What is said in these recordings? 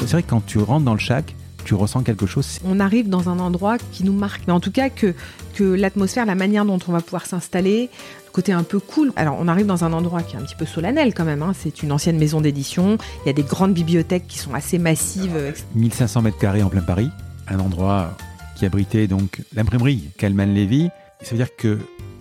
C'est vrai que quand tu rentres dans le shack, tu ressens quelque chose. On arrive dans un endroit qui nous marque, mais en tout cas que, que l'atmosphère, la manière dont on va pouvoir s'installer, le côté un peu cool. Alors on arrive dans un endroit qui est un petit peu solennel quand même, hein. c'est une ancienne maison d'édition, il y a des grandes bibliothèques qui sont assez massives. 1500 mètres carrés en plein Paris, un endroit qui abritait donc l'imprimerie Calman Levy. Ça veut dire que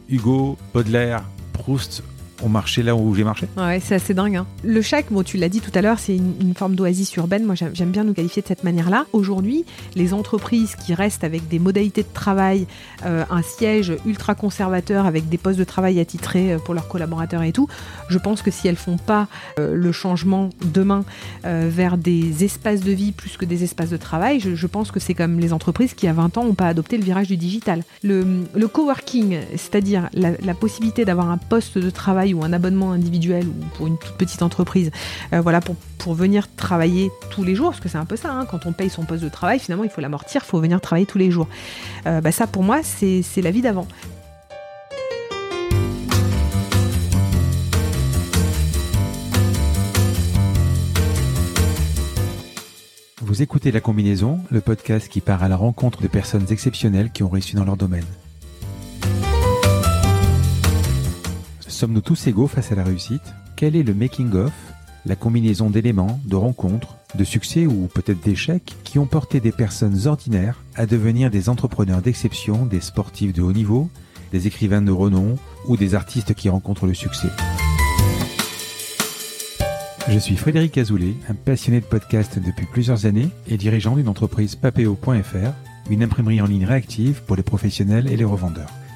Hugo, Baudelaire, Proust ont marché là où j'ai marché. Ouais, c'est assez dingue. Hein. Le chac, bon, tu l'as dit tout à l'heure, c'est une, forme d'oasis urbaine. Moi, j'aime bien nous qualifier de cette manière-là. Aujourd'hui, les entreprises qui restent avec des modalités de travail, euh, un siège ultra conservateur avec des postes de travail attitrés euh, pour leurs collaborateurs et tout, je pense que si elles font pas euh, le changement demain vers des espaces de vie plus que des espaces de travail, je, pense que c'est comme les entreprises qui, à 20 ans, n'ont pas adopté le virage du digital. Le, coworking, c'est-à-dire la possibilité d'avoir un poste de travail ou un abonnement individuel ou pour une toute petite entreprise, euh, voilà, pour, venir travailler tous les jours, parce que c'est un peu ça, hein, quand on paye son poste de travail, finalement il faut l'amortir, il faut venir travailler tous les jours. Euh, bah, ça pour moi c'est la vie d'avant. Vous écoutez La Combinaison, le podcast qui part à la rencontre de personnes exceptionnelles qui ont réussi dans leur domaine. Sommes-nous tous égaux face à la réussite? Quel est le making-of, la combinaison d'éléments, de rencontres, de succès ou peut-être d'échecs qui ont porté des personnes ordinaires à devenir des entrepreneurs d'exception, des sportifs de haut niveau, des écrivains de renom ou des artistes qui rencontrent le succès? Je suis Frédéric Azoulay, un passionné de podcast depuis plusieurs années et dirigeant d'une entreprise papeo.fr, une imprimerie en ligne réactive pour les professionnels et les revendeurs.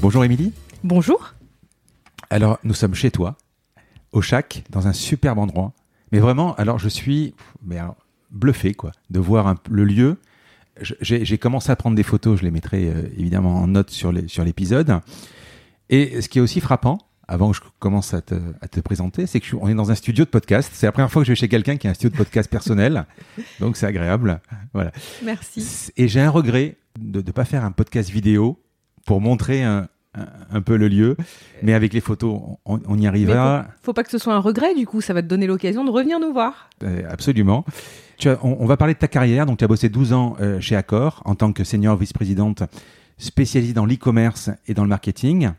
Bonjour Émilie. Bonjour. Alors, nous sommes chez toi, au Chac, dans un superbe endroit. Mais vraiment, alors je suis mais bluffé quoi, de voir le lieu. J'ai commencé à prendre des photos, je les mettrai euh, évidemment en note sur l'épisode. Et ce qui est aussi frappant, avant que je commence à te, présenter, c'est que on est dans un studio de podcast. C'est la première fois que je vais chez quelqu'un qui a un studio de podcast personnel, donc c'est agréable. Voilà. Merci. Et j'ai un regret de ne pas faire un podcast vidéo pour montrer un, peu le lieu. Mais avec les photos, on, y arrivera. Faut, faut pas que ce soit un regret, du coup, ça va te donner l'occasion de revenir nous voir. Euh, absolument. Tu on, va parler de ta carrière. Donc, tu as bossé 12 ans euh, chez Accor en tant que senior vice-présidente spécialisée dans l'e-commerce et dans le marketing.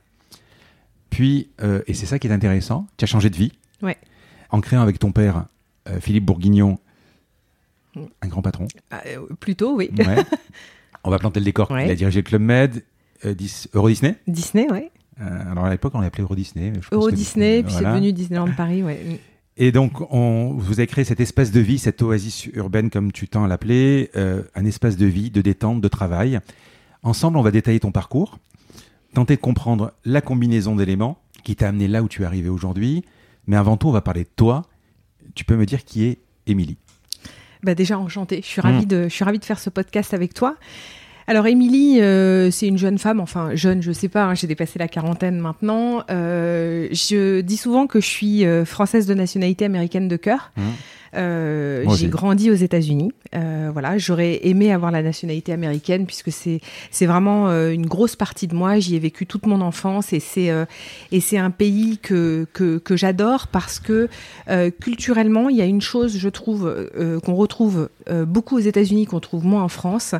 Puis, euh, et c'est ça qui est intéressant, tu as changé de vie. Ouais. En créant avec ton père, Philippe Bourguignon, un grand patron. Ah, plutôt, oui. On va planter le décor. Il a dirigé le Club Med, euh, Euro Disney? Disney, oui. Euh, alors à l'époque, on l'appelait Euro Disney. Euro Disney, puis c'est devenu Disneyland Paris, ouais. Et donc, on, vous avez créé cet espace de vie, cette oasis urbaine, comme tu tends à l'appeler, euh, un espace de vie, de détente, de travail. Ensemble, on va détailler ton parcours, tenter de comprendre la combinaison d'éléments qui t'a amené là où tu es arrivé aujourd'hui. Mais avant tout, on va parler de toi. Tu peux me dire qui est Émilie? Bah déjà enchantée. Je suis ravie hmm. de, je suis ravie de faire ce podcast avec toi. Alors Émilie, euh, c'est une jeune femme, enfin jeune, je sais pas, hein, j'ai dépassé la quarantaine maintenant. Euh, je dis souvent que je suis euh, française de nationalité américaine de cœur. Mmh. Euh, j'ai grandi aux États-Unis. Euh, voilà, j'aurais aimé avoir la nationalité américaine puisque c'est c'est vraiment euh, une grosse partie de moi. J'y ai vécu toute mon enfance et c'est et c'est un pays que que, que j'adore parce que culturellement il y a une chose je trouve qu'on retrouve beaucoup aux États-Unis qu'on trouve moins en France.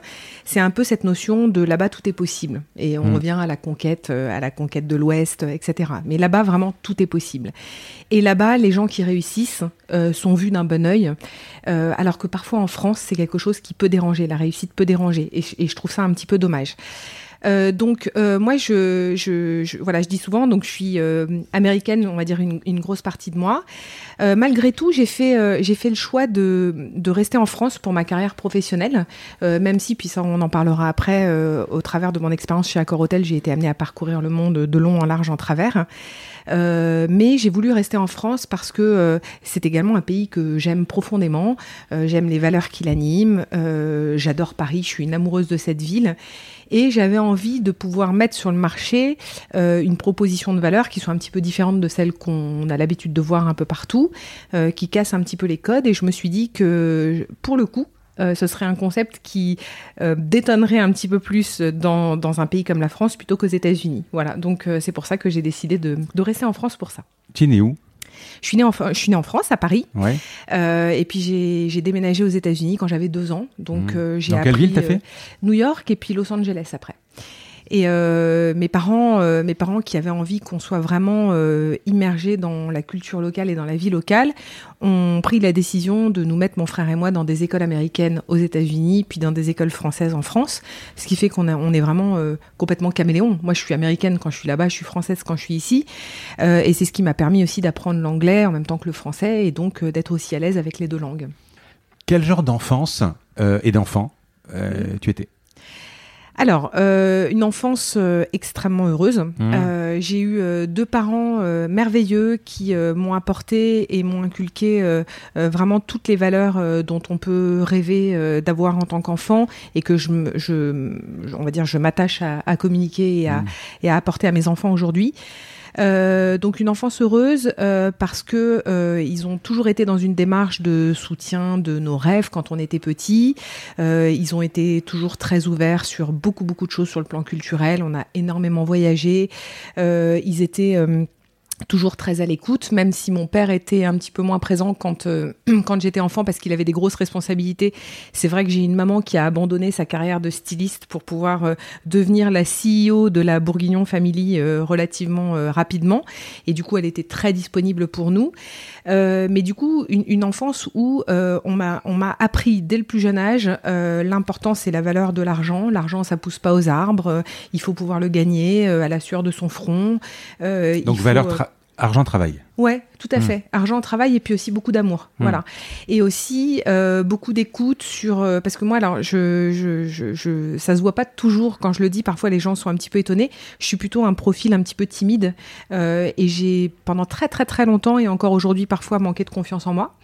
C'est un peu cette notion de là-bas tout est possible et on mm. revient à la conquête à la conquête de l'Ouest, etc. Mais là-bas vraiment tout est possible. Et là-bas les gens qui réussissent sont vus d'un bon euh, alors que parfois en France, c'est quelque chose qui peut déranger, la réussite peut déranger, et, je trouve ça un petit peu dommage. Euh, donc euh, moi, je, voilà, je dis souvent, donc je suis américaine, on va dire une, grosse partie de moi. Malgré tout, j'ai fait, j'ai fait le choix de, de rester en France pour ma carrière professionnelle, même si, puis ça, on en parlera après, au travers de mon expérience chez Accor Hotel, j'ai été amenée à parcourir le monde de long en large en travers. Euh, mais j'ai voulu rester en France parce que euh, c'est également un pays que j'aime profondément. Euh, j'aime les valeurs qui l'animent. J'adore Paris. Je suis une amoureuse de cette ville. Et j'avais envie de pouvoir mettre sur le marché une proposition de valeur qui soit un petit peu différente de celle qu'on a l'habitude de voir un peu partout, qui casse un petit peu les codes. Et je me suis dit que pour le coup, euh, ce serait un concept qui euh, détonnerait un petit peu plus dans, dans, un pays comme la France plutôt qu'aux États-Unis. Voilà, donc euh, c'est pour ça que j'ai décidé de, de, rester en France pour ça. Tu es né où? Je suis, née en, je suis née en France, à Paris. Ouais. Et puis j'ai déménagé aux États-Unis quand j'avais deux ans. Donc mmh. j'ai Dans quelle ville t'as fait? New York et puis Los Angeles après. Et euh, mes parents, euh, mes parents qui avaient envie qu'on soit vraiment euh, immergés dans la culture locale et dans la vie locale, ont pris la décision de nous mettre mon frère et moi dans des écoles américaines aux États-Unis, puis dans des écoles françaises en France, ce qui fait qu'on on est vraiment complètement caméléon. Moi, je suis américaine quand je suis là-bas, je suis française quand je suis ici, et c'est ce qui m'a permis aussi d'apprendre l'anglais en même temps que le français, et donc d'être aussi à l'aise avec les deux langues. Quel genre d'enfance et d'enfant tu étais? Alors, euh, une enfance euh, extrêmement heureuse. Mmh. Euh, j'ai eu euh, deux parents euh, merveilleux qui m'ont apporté et m'ont inculqué vraiment toutes les valeurs dont on peut rêver d'avoir en tant qu'enfant et que je, je, on va dire, je m'attache à, à, communiquer et à, mmh. et à apporter à mes enfants aujourd'hui. Euh, donc une enfance heureuse euh, parce que euh, ils ont toujours été dans une démarche de soutien de nos rêves quand on était petit. Ils ont été toujours très ouverts sur beaucoup beaucoup de choses sur le plan culturel. On a énormément voyagé. Ils étaient toujours très à l'écoute, même si mon père était un petit peu moins présent quand, euh, quand j'étais enfant parce qu'il avait des grosses responsabilités. C'est vrai que j'ai une maman qui a abandonné sa carrière de styliste pour pouvoir euh, devenir la CEO de la Bourguignon Family euh, relativement euh, rapidement. Et du coup, elle était très disponible pour nous. Euh, mais du coup, une, une enfance où euh, on m'a appris dès le plus jeune âge l'importance et la valeur de l'argent. L'argent, ça pousse pas aux arbres. il faut pouvoir le gagner à la sueur de son front. Donc, valeur argent travail. Ouais, tout à mmh. fait. Argent travail et puis aussi beaucoup d'amour, mmh. voilà. Et aussi euh, beaucoup d'écoute sur euh, parce que moi alors je, je, je, je, ça se voit pas toujours quand je le dis. Parfois les gens sont un petit peu étonnés. Je suis plutôt un profil un petit peu timide euh, et j'ai pendant très très très longtemps et encore aujourd'hui parfois manqué de confiance en moi.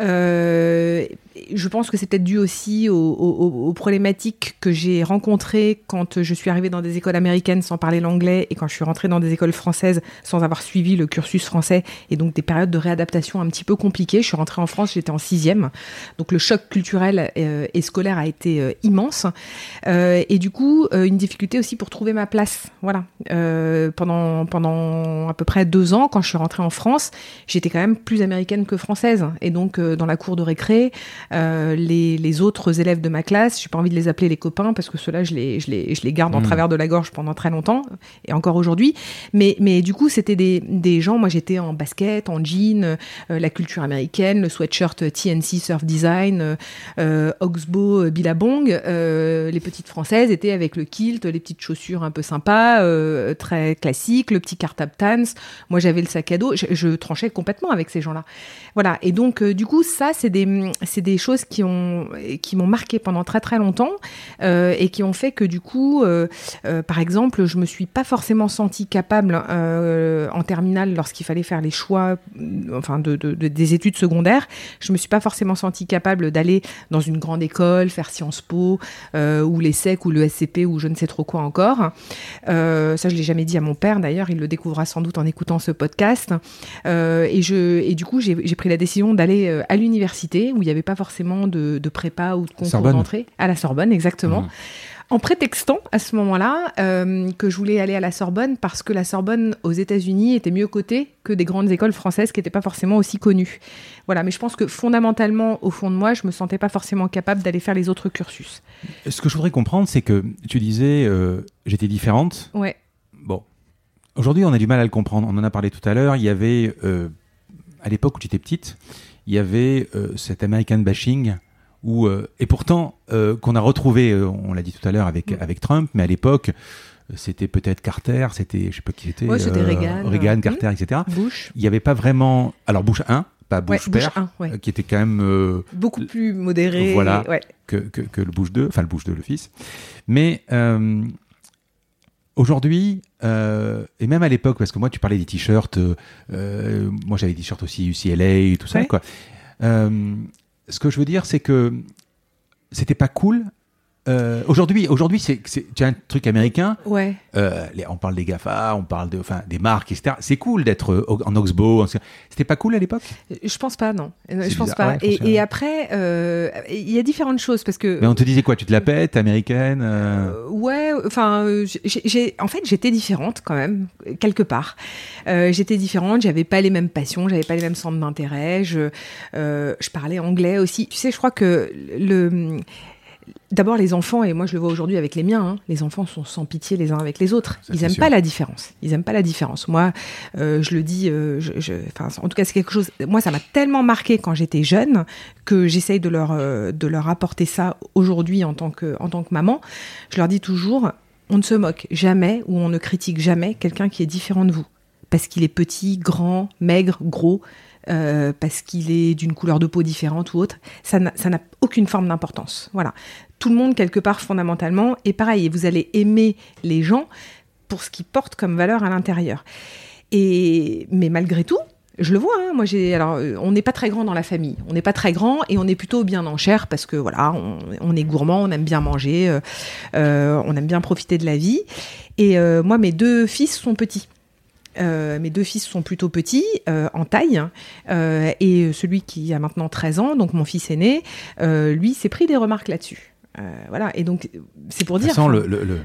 Euh, je pense que c'est peut-être dû aussi aux, problématiques que j'ai rencontrées quand je suis arrivée dans des écoles américaines sans parler l'anglais et quand je suis rentrée dans des écoles françaises sans avoir suivi le cursus français et donc des périodes de réadaptation un petit peu compliquées. Je suis rentrée en France, j'étais en sixième, donc le choc culturel euh, et scolaire a été euh, immense et du coup une difficulté aussi pour trouver ma place. Voilà, pendant pendant à peu près deux ans, quand je suis rentrée en France, j'étais quand même plus américaine que française et donc dans la cour de récré euh, les, les, autres élèves de ma classe, j'ai pas envie de les appeler les copains parce que ceux-là, je les, je, les, je les garde mmh. en travers de la gorge pendant très longtemps et encore aujourd'hui. Mais, mais du coup, c'était des, des gens, moi j'étais en basket, en jean, euh, la culture américaine, le sweatshirt TNC Surf Design, euh, Oxbow, Billabong. Les petites françaises étaient avec le kilt, les petites chaussures un peu sympas, euh, très classiques, le petit cartable Tans. Moi j'avais le sac à dos, je, je tranchais complètement avec ces gens-là. Voilà, et donc euh, du coup, ça, c'est des, c'est des choses qui ont qui m'ont marqué pendant très très longtemps euh, et qui ont fait que du coup, euh, euh, par exemple, je me suis pas forcément sentie capable en terminale lorsqu'il fallait faire les choix, enfin de, de, de, des études secondaires, je me suis pas forcément sentie capable d'aller dans une grande école, faire Sciences Po ou l'ESSEC ou le SCP ou je ne sais trop quoi encore. Ça, je l'ai jamais dit à mon père d'ailleurs, il le découvrira sans doute en écoutant ce podcast. et je et du coup, j'ai pris la décision d'aller à l'université où il n'y avait pas forcément de, de prépa ou de concours d'entrée à la Sorbonne exactement. Mmh. En prétextant à ce moment-là euh, que je voulais aller à la Sorbonne parce que la Sorbonne aux États-Unis était mieux cotée que des grandes écoles françaises qui n'étaient pas forcément aussi connues. Voilà, mais je pense que fondamentalement, au fond de moi, je me sentais pas forcément capable d'aller faire les autres cursus. Ce que je voudrais comprendre, c'est que tu disais euh, j'étais différente. Ouais. Bon, aujourd'hui, on a du mal à le comprendre. On en a parlé tout à l'heure. Il y avait euh, à l'époque où tu étais petite, il y avait euh, cet American bashing où et pourtant qu'on a retrouvé, on l'a dit tout à l'heure avec Mm. avec Trump, mais à l'époque c'était peut-être Carter, c'était je sais pas qui c'était, Ouais, c'était Reagan. Reagan, Mm. Carter, etc. Bush. Il n'y avait pas vraiment, alors Bush 1, pas Ouais, Bush 1, ouais. euh, qui était quand même euh, Beaucoup plus modéré. Voilà. Ouais. que, que, que le Bush 2, enfin le Bush 2, le fils. Mais euh, aujourd'hui, euh, et même à l'époque, parce que moi tu parlais des t-shirts, euh, euh, moi j'avais des t-shirts aussi UCLA, tout ça, Ouais. quoi. Euh, ce que je veux dire, c'est que c'était pas cool. Euh, aujourd'hui, aujourd'hui, c'est, c'est, tu as un truc américain. Ouais. euh, les- on parle des Gafa, on parle de, enfin, des marques, etc. C'est cool d'être euh, en Oxbow. C'était pas cool à l'époque? Je pense pas, non. Euh, Je pense pas. Ouais, et, et après, euh, il y a différentes choses parce que. Mais on te disait quoi? Tu te la pètes, américaine euh, Euh, ouais, enfin, euh, j'ai, j'ai- en fait, j'étais différente quand même, quelque part. Euh, j'étais différente, j'avais pas les mêmes passions, j'avais pas les mêmes centres d'intérêt, je, euh, je parlais anglais aussi. Tu sais, je crois que le. D'abord, les enfants, et moi je le vois aujourd'hui avec les miens, hein, les enfants sont sans pitié les uns avec les autres. Ça, Ils c'est aiment sûr. pas la différence. Ils aiment pas la différence. Moi, euh, je le dis, euh, je, je- enfin, en tout cas, c'est quelque chose. Moi, ça m'a tellement marqué quand j'étais jeune que j'essaye de leur euh, de leur apporter ça aujourd'hui en tant que en tant que maman. Je leur dis toujours, on ne se moque jamais ou on ne critique jamais quelqu'un qui est différent de vous parce qu'il est petit, grand, maigre, gros. Euh, parce qu'il est d'une couleur de peau différente ou autre, ça n'a aucune forme d'importance. Voilà. Tout le monde, quelque part, fondamentalement, est pareil. Et vous allez aimer les gens pour ce qu'ils portent comme valeur à l'intérieur. Et mais malgré tout, je le vois. hein, moi, j'ai alors, euh, on n'est pas très grand dans la famille. On n'est pas très grand et on est plutôt bien en chair parce que voilà, on, est gourmand, on aime bien manger, euh, on aime bien profiter de la vie. Et moi, mes deux fils sont petits. Euh, mes deux fils sont plutôt petits euh, en taille euh, et celui qui a maintenant 13 ans, donc mon fils aîné, lui s'est pris des remarques là-dessus. Voilà, et donc c'est pour dire. façon, le, le- le-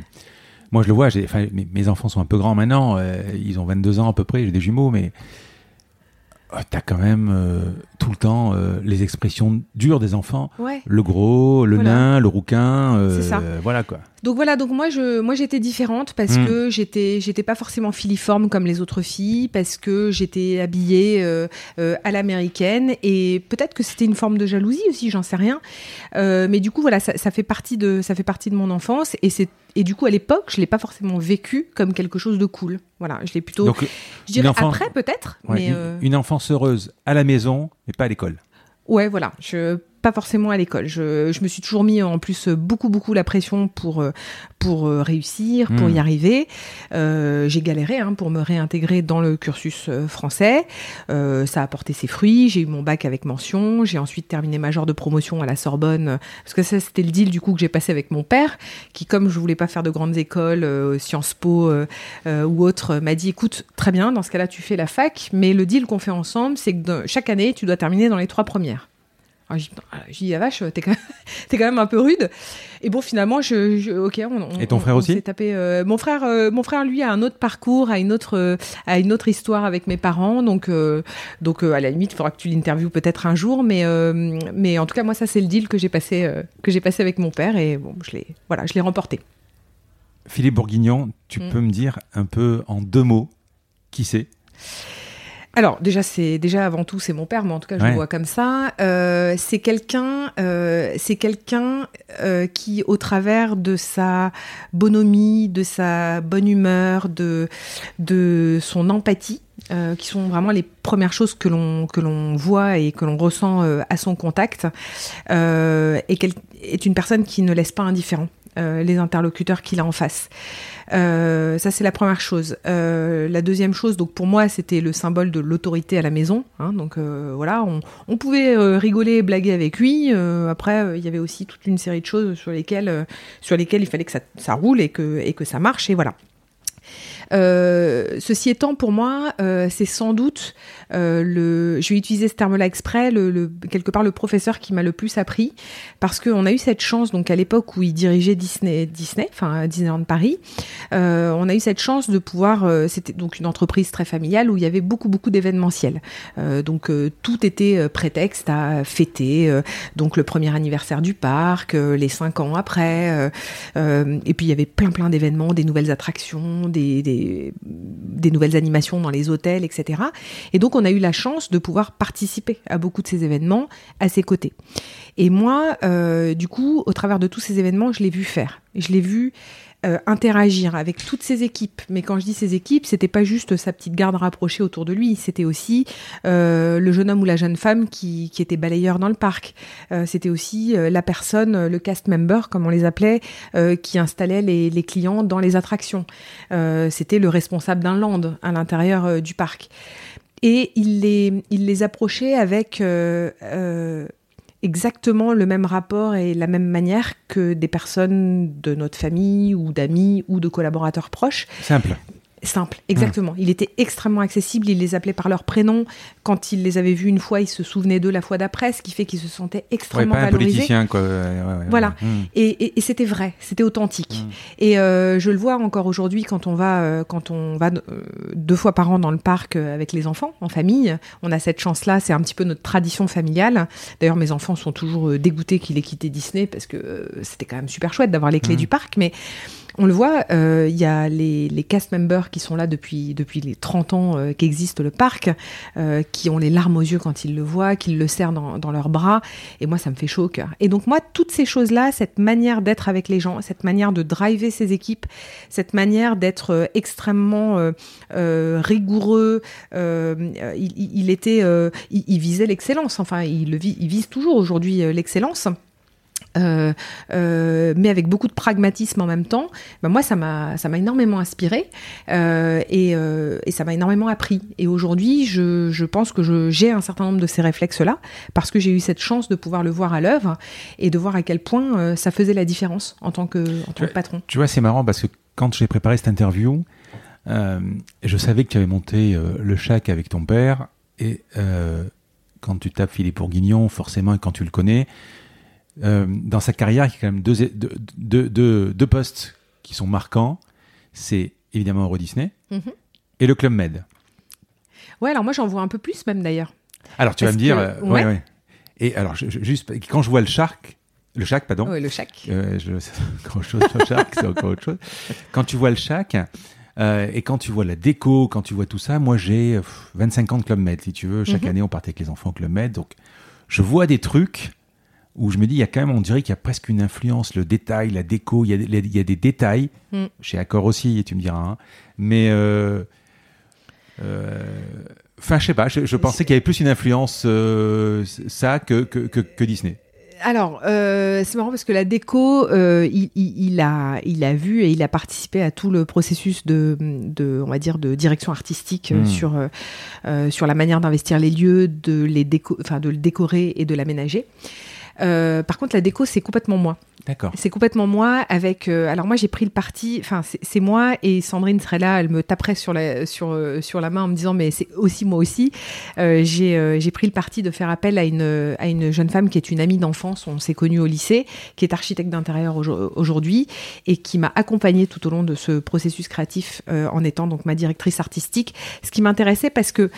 moi je le vois, mes, mes enfants sont un peu grands maintenant, ils ont 22 ans à peu près, j'ai des jumeaux, mais oh, t'as quand même euh, tout le temps euh, les expressions dures des enfants. Ouais. Le gros, le Voilà. nain, le rouquin, euh, ça. voilà quoi. Donc voilà, donc moi je moi j'étais différente parce Mm. que j'étais j'étais pas forcément filiforme comme les autres filles parce que j'étais habillée euh, euh, à l'américaine et peut-être que c'était une forme de jalousie aussi, j'en sais rien. Euh, mais du coup voilà, ça, ça fait partie de ça fait partie de mon enfance et c'est et du coup à l'époque je l'ai pas forcément vécu comme quelque chose de cool. Voilà, je l'ai plutôt Donc, je dirais après peut-être, ouais, mais une, une enfance heureuse à la maison, mais pas à l'école. Ouais, voilà. Je pas forcément à l'école. Je, je me suis toujours mis en plus beaucoup beaucoup la pression pour euh, pour euh, réussir, pour Mm. y arriver. Euh, j'ai galéré hein, pour me réintégrer dans le cursus français. Euh, ça a porté ses fruits. J'ai eu mon bac avec mention. J'ai ensuite terminé major de promotion à la Sorbonne parce que ça c'était le deal du coup que j'ai passé avec mon père, qui comme je voulais pas faire de grandes écoles, euh, Sciences Po ou autre, euh, m'a dit écoute très bien dans ce cas-là tu fais la fac, mais le deal qu'on fait ensemble c'est que chaque année tu dois terminer dans les trois premières. Alors, j'ai dit, j'ai dit, la vache, t'es quand, même, t'es quand même un peu rude. Et bon, finalement, je, je- ok. On, on- Et ton on- frère on aussi tapé, euh, Mon frère, euh, mon frère, lui, a un autre parcours, a une autre, euh, a une autre histoire avec mes parents. Donc, donc, à la limite, il faudra que tu l'interviewes peut-être un jour. Mais, mais en tout cas, moi, ça, c'est le deal que j'ai passé, que j'ai passé avec mon père. Et bon, je l'ai, voilà, je l'ai remporté. Philippe Bourguignon, tu Mm. peux me dire un peu en deux mots qui c'est? Alors déjà c'est déjà avant tout c'est mon père, mais en tout cas je Ouais. le vois comme ça. Euh, c'est quelqu'un, euh, c'est quelqu'un euh, qui au travers de sa bonhomie, de sa bonne humeur, de de son empathie, euh, qui sont vraiment les premières choses que l'on que l'on voit et que l'on ressent euh, à son contact, euh, et qu'elle est une personne qui ne laisse pas indifférent euh, les interlocuteurs qu'il a en face. Euh, ça c'est la première chose. Euh, la deuxième chose, donc pour moi c'était le symbole de l'autorité à la maison. hein, donc voilà, on, pouvait rigoler, blaguer avec lui. Après il y avait aussi toute une série de choses sur lesquelles sur lesquelles il fallait que ça, ça roule et que et que ça marche et voilà. Euh, ceci étant, pour moi, euh, c'est sans doute euh, le. Je vais utiliser ce terme-là exprès, le, le- quelque part le professeur qui m'a le plus appris, parce qu'on a eu cette chance, donc à l'époque où il dirigeait Disney, Disney, enfin Disneyland Paris, on a eu cette chance de pouvoir. C'était donc une entreprise très familiale où il y avait beaucoup beaucoup d'événementiels. Euh, donc tout était prétexte à fêter. donc le premier anniversaire du parc, les cinq ans après, et puis il y avait plein plein d'événements, des nouvelles attractions, des, des, des, nouvelles animations dans les hôtels, etc. Et donc, on a eu la chance de pouvoir participer à beaucoup de ces événements à ses côtés. Et moi, euh, du coup, au travers de tous ces événements, je l'ai vu faire. Je l'ai vu euh, interagir avec toutes ses équipes. Mais quand je dis ses équipes, c'était pas juste sa petite garde rapprochée autour de lui, c'était aussi euh, le jeune homme ou la jeune femme qui, qui était balayeur dans le parc. Euh, c'était aussi euh, la personne, le cast member, comme on les appelait, euh, qui installait les, les, clients dans les attractions. c'était le responsable d'un land à l'intérieur du parc. Et il les, il les approchait avec exactement le même rapport et la même manière que des personnes de notre famille ou d'amis ou de collaborateurs proches. Simple. Simple, exactement. Mmh. Il était extrêmement accessible, il les appelait par leur prénom. Quand il les avait vus une fois, il se souvenait d'eux la fois d'après, ce qui fait qu'il se sentait extrêmement ouais, pas. Un politicien, quoi. Ouais, ouais, voilà. Mmh. Et, et, et c'était vrai, c'était authentique. Mmh. Et euh, je le vois encore aujourd'hui quand on va, euh, quand on va euh, deux fois par an dans le parc avec les enfants, en famille. On a cette chance-là, c'est un petit peu notre tradition familiale. D'ailleurs, mes enfants sont toujours dégoûtés qu'il ait quitté Disney parce que c'était quand même super chouette d'avoir les clés du parc, mais on le voit, il euh, y a les, les, cast members qui sont là depuis, depuis les 30 ans euh, qu'existe le parc, euh, qui ont les larmes aux yeux quand ils le voient, qu'ils le serrent dans, dans, leurs bras. Et moi, ça me fait chaud au cœur. Et donc, moi, toutes ces choses-là, cette manière d'être avec les gens, cette manière de driver ses équipes, cette manière d'être extrêmement rigoureux, il, il, était, il, il visait l'excellence. Enfin, il, il vise toujours aujourd'hui l'excellence. Euh, euh, mais avec beaucoup de pragmatisme en même temps, ben moi ça m'a ça m'a énormément inspiré euh, et, et, ça m'a énormément appris. Et aujourd'hui, je, je, pense que j'ai un certain nombre de ces réflexes là parce que j'ai eu cette chance de pouvoir le voir à l'œuvre et de voir à quel point ça faisait la différence en tant que en tant que patron. Tu vois, c'est marrant parce que quand j'ai préparé cette interview, je savais que tu avais monté le Chac avec ton père et quand tu tapes Philippe Bourguignon, forcément, quand tu le connais euh, dans sa carrière, il y a quand même deux, deux, deux, deux, deux postes qui sont marquants. C'est évidemment Euro Disney mm -hmm. et le Club Med. Ouais, alors moi j'en vois un peu plus même d'ailleurs. Alors tu Parce vas me dire, que, euh, ouais. ouais. Et alors je, je, juste quand je vois le Shark, le Shark, pardon. Oui, le Shark. Euh, je, autre chose. Le Shark, c'est encore autre chose. Quand tu vois le Shark. Euh, et quand tu vois la déco, quand tu vois tout ça, moi j'ai 25 ans de Club Med, si tu veux. Chaque mm -hmm. année, on partait avec les enfants au Club Med. Donc, je vois des trucs où je me dis, il y a quand même, on dirait qu'il y a presque une influence, le détail, la déco, il y a, il y a des détails, mm. chez Accor aussi, tu me diras, hein, mais... Euh, euh, Enfin, je sais pas, je, je pensais qu'il y avait plus une influence euh, ça que, que, que, que Disney alors, euh, c'est marrant parce que la déco, euh, il, il, il, a, il a vu et il a participé à tout le processus de, de on va dire, de direction artistique mmh. sur, sur la manière d'investir les lieux, de, les déco enfin, de le décorer et de l'aménager. Euh, par contre, la déco, c'est complètement moi. D'accord. C'est complètement moi avec. Euh, alors moi, j'ai pris le parti. Enfin, c'est moi et Sandrine serait là. Elle me taperait sur la sur euh, sur la main en me disant mais c'est aussi moi aussi. Euh, j'ai pris le parti de faire appel à une à une jeune femme qui est une amie d'enfance. On s'est connus au lycée, qui est architecte d'intérieur aujourd'hui et qui m'a accompagnée tout au long de ce processus créatif en étant donc ma directrice artistique. Ce qui m'intéressait parce que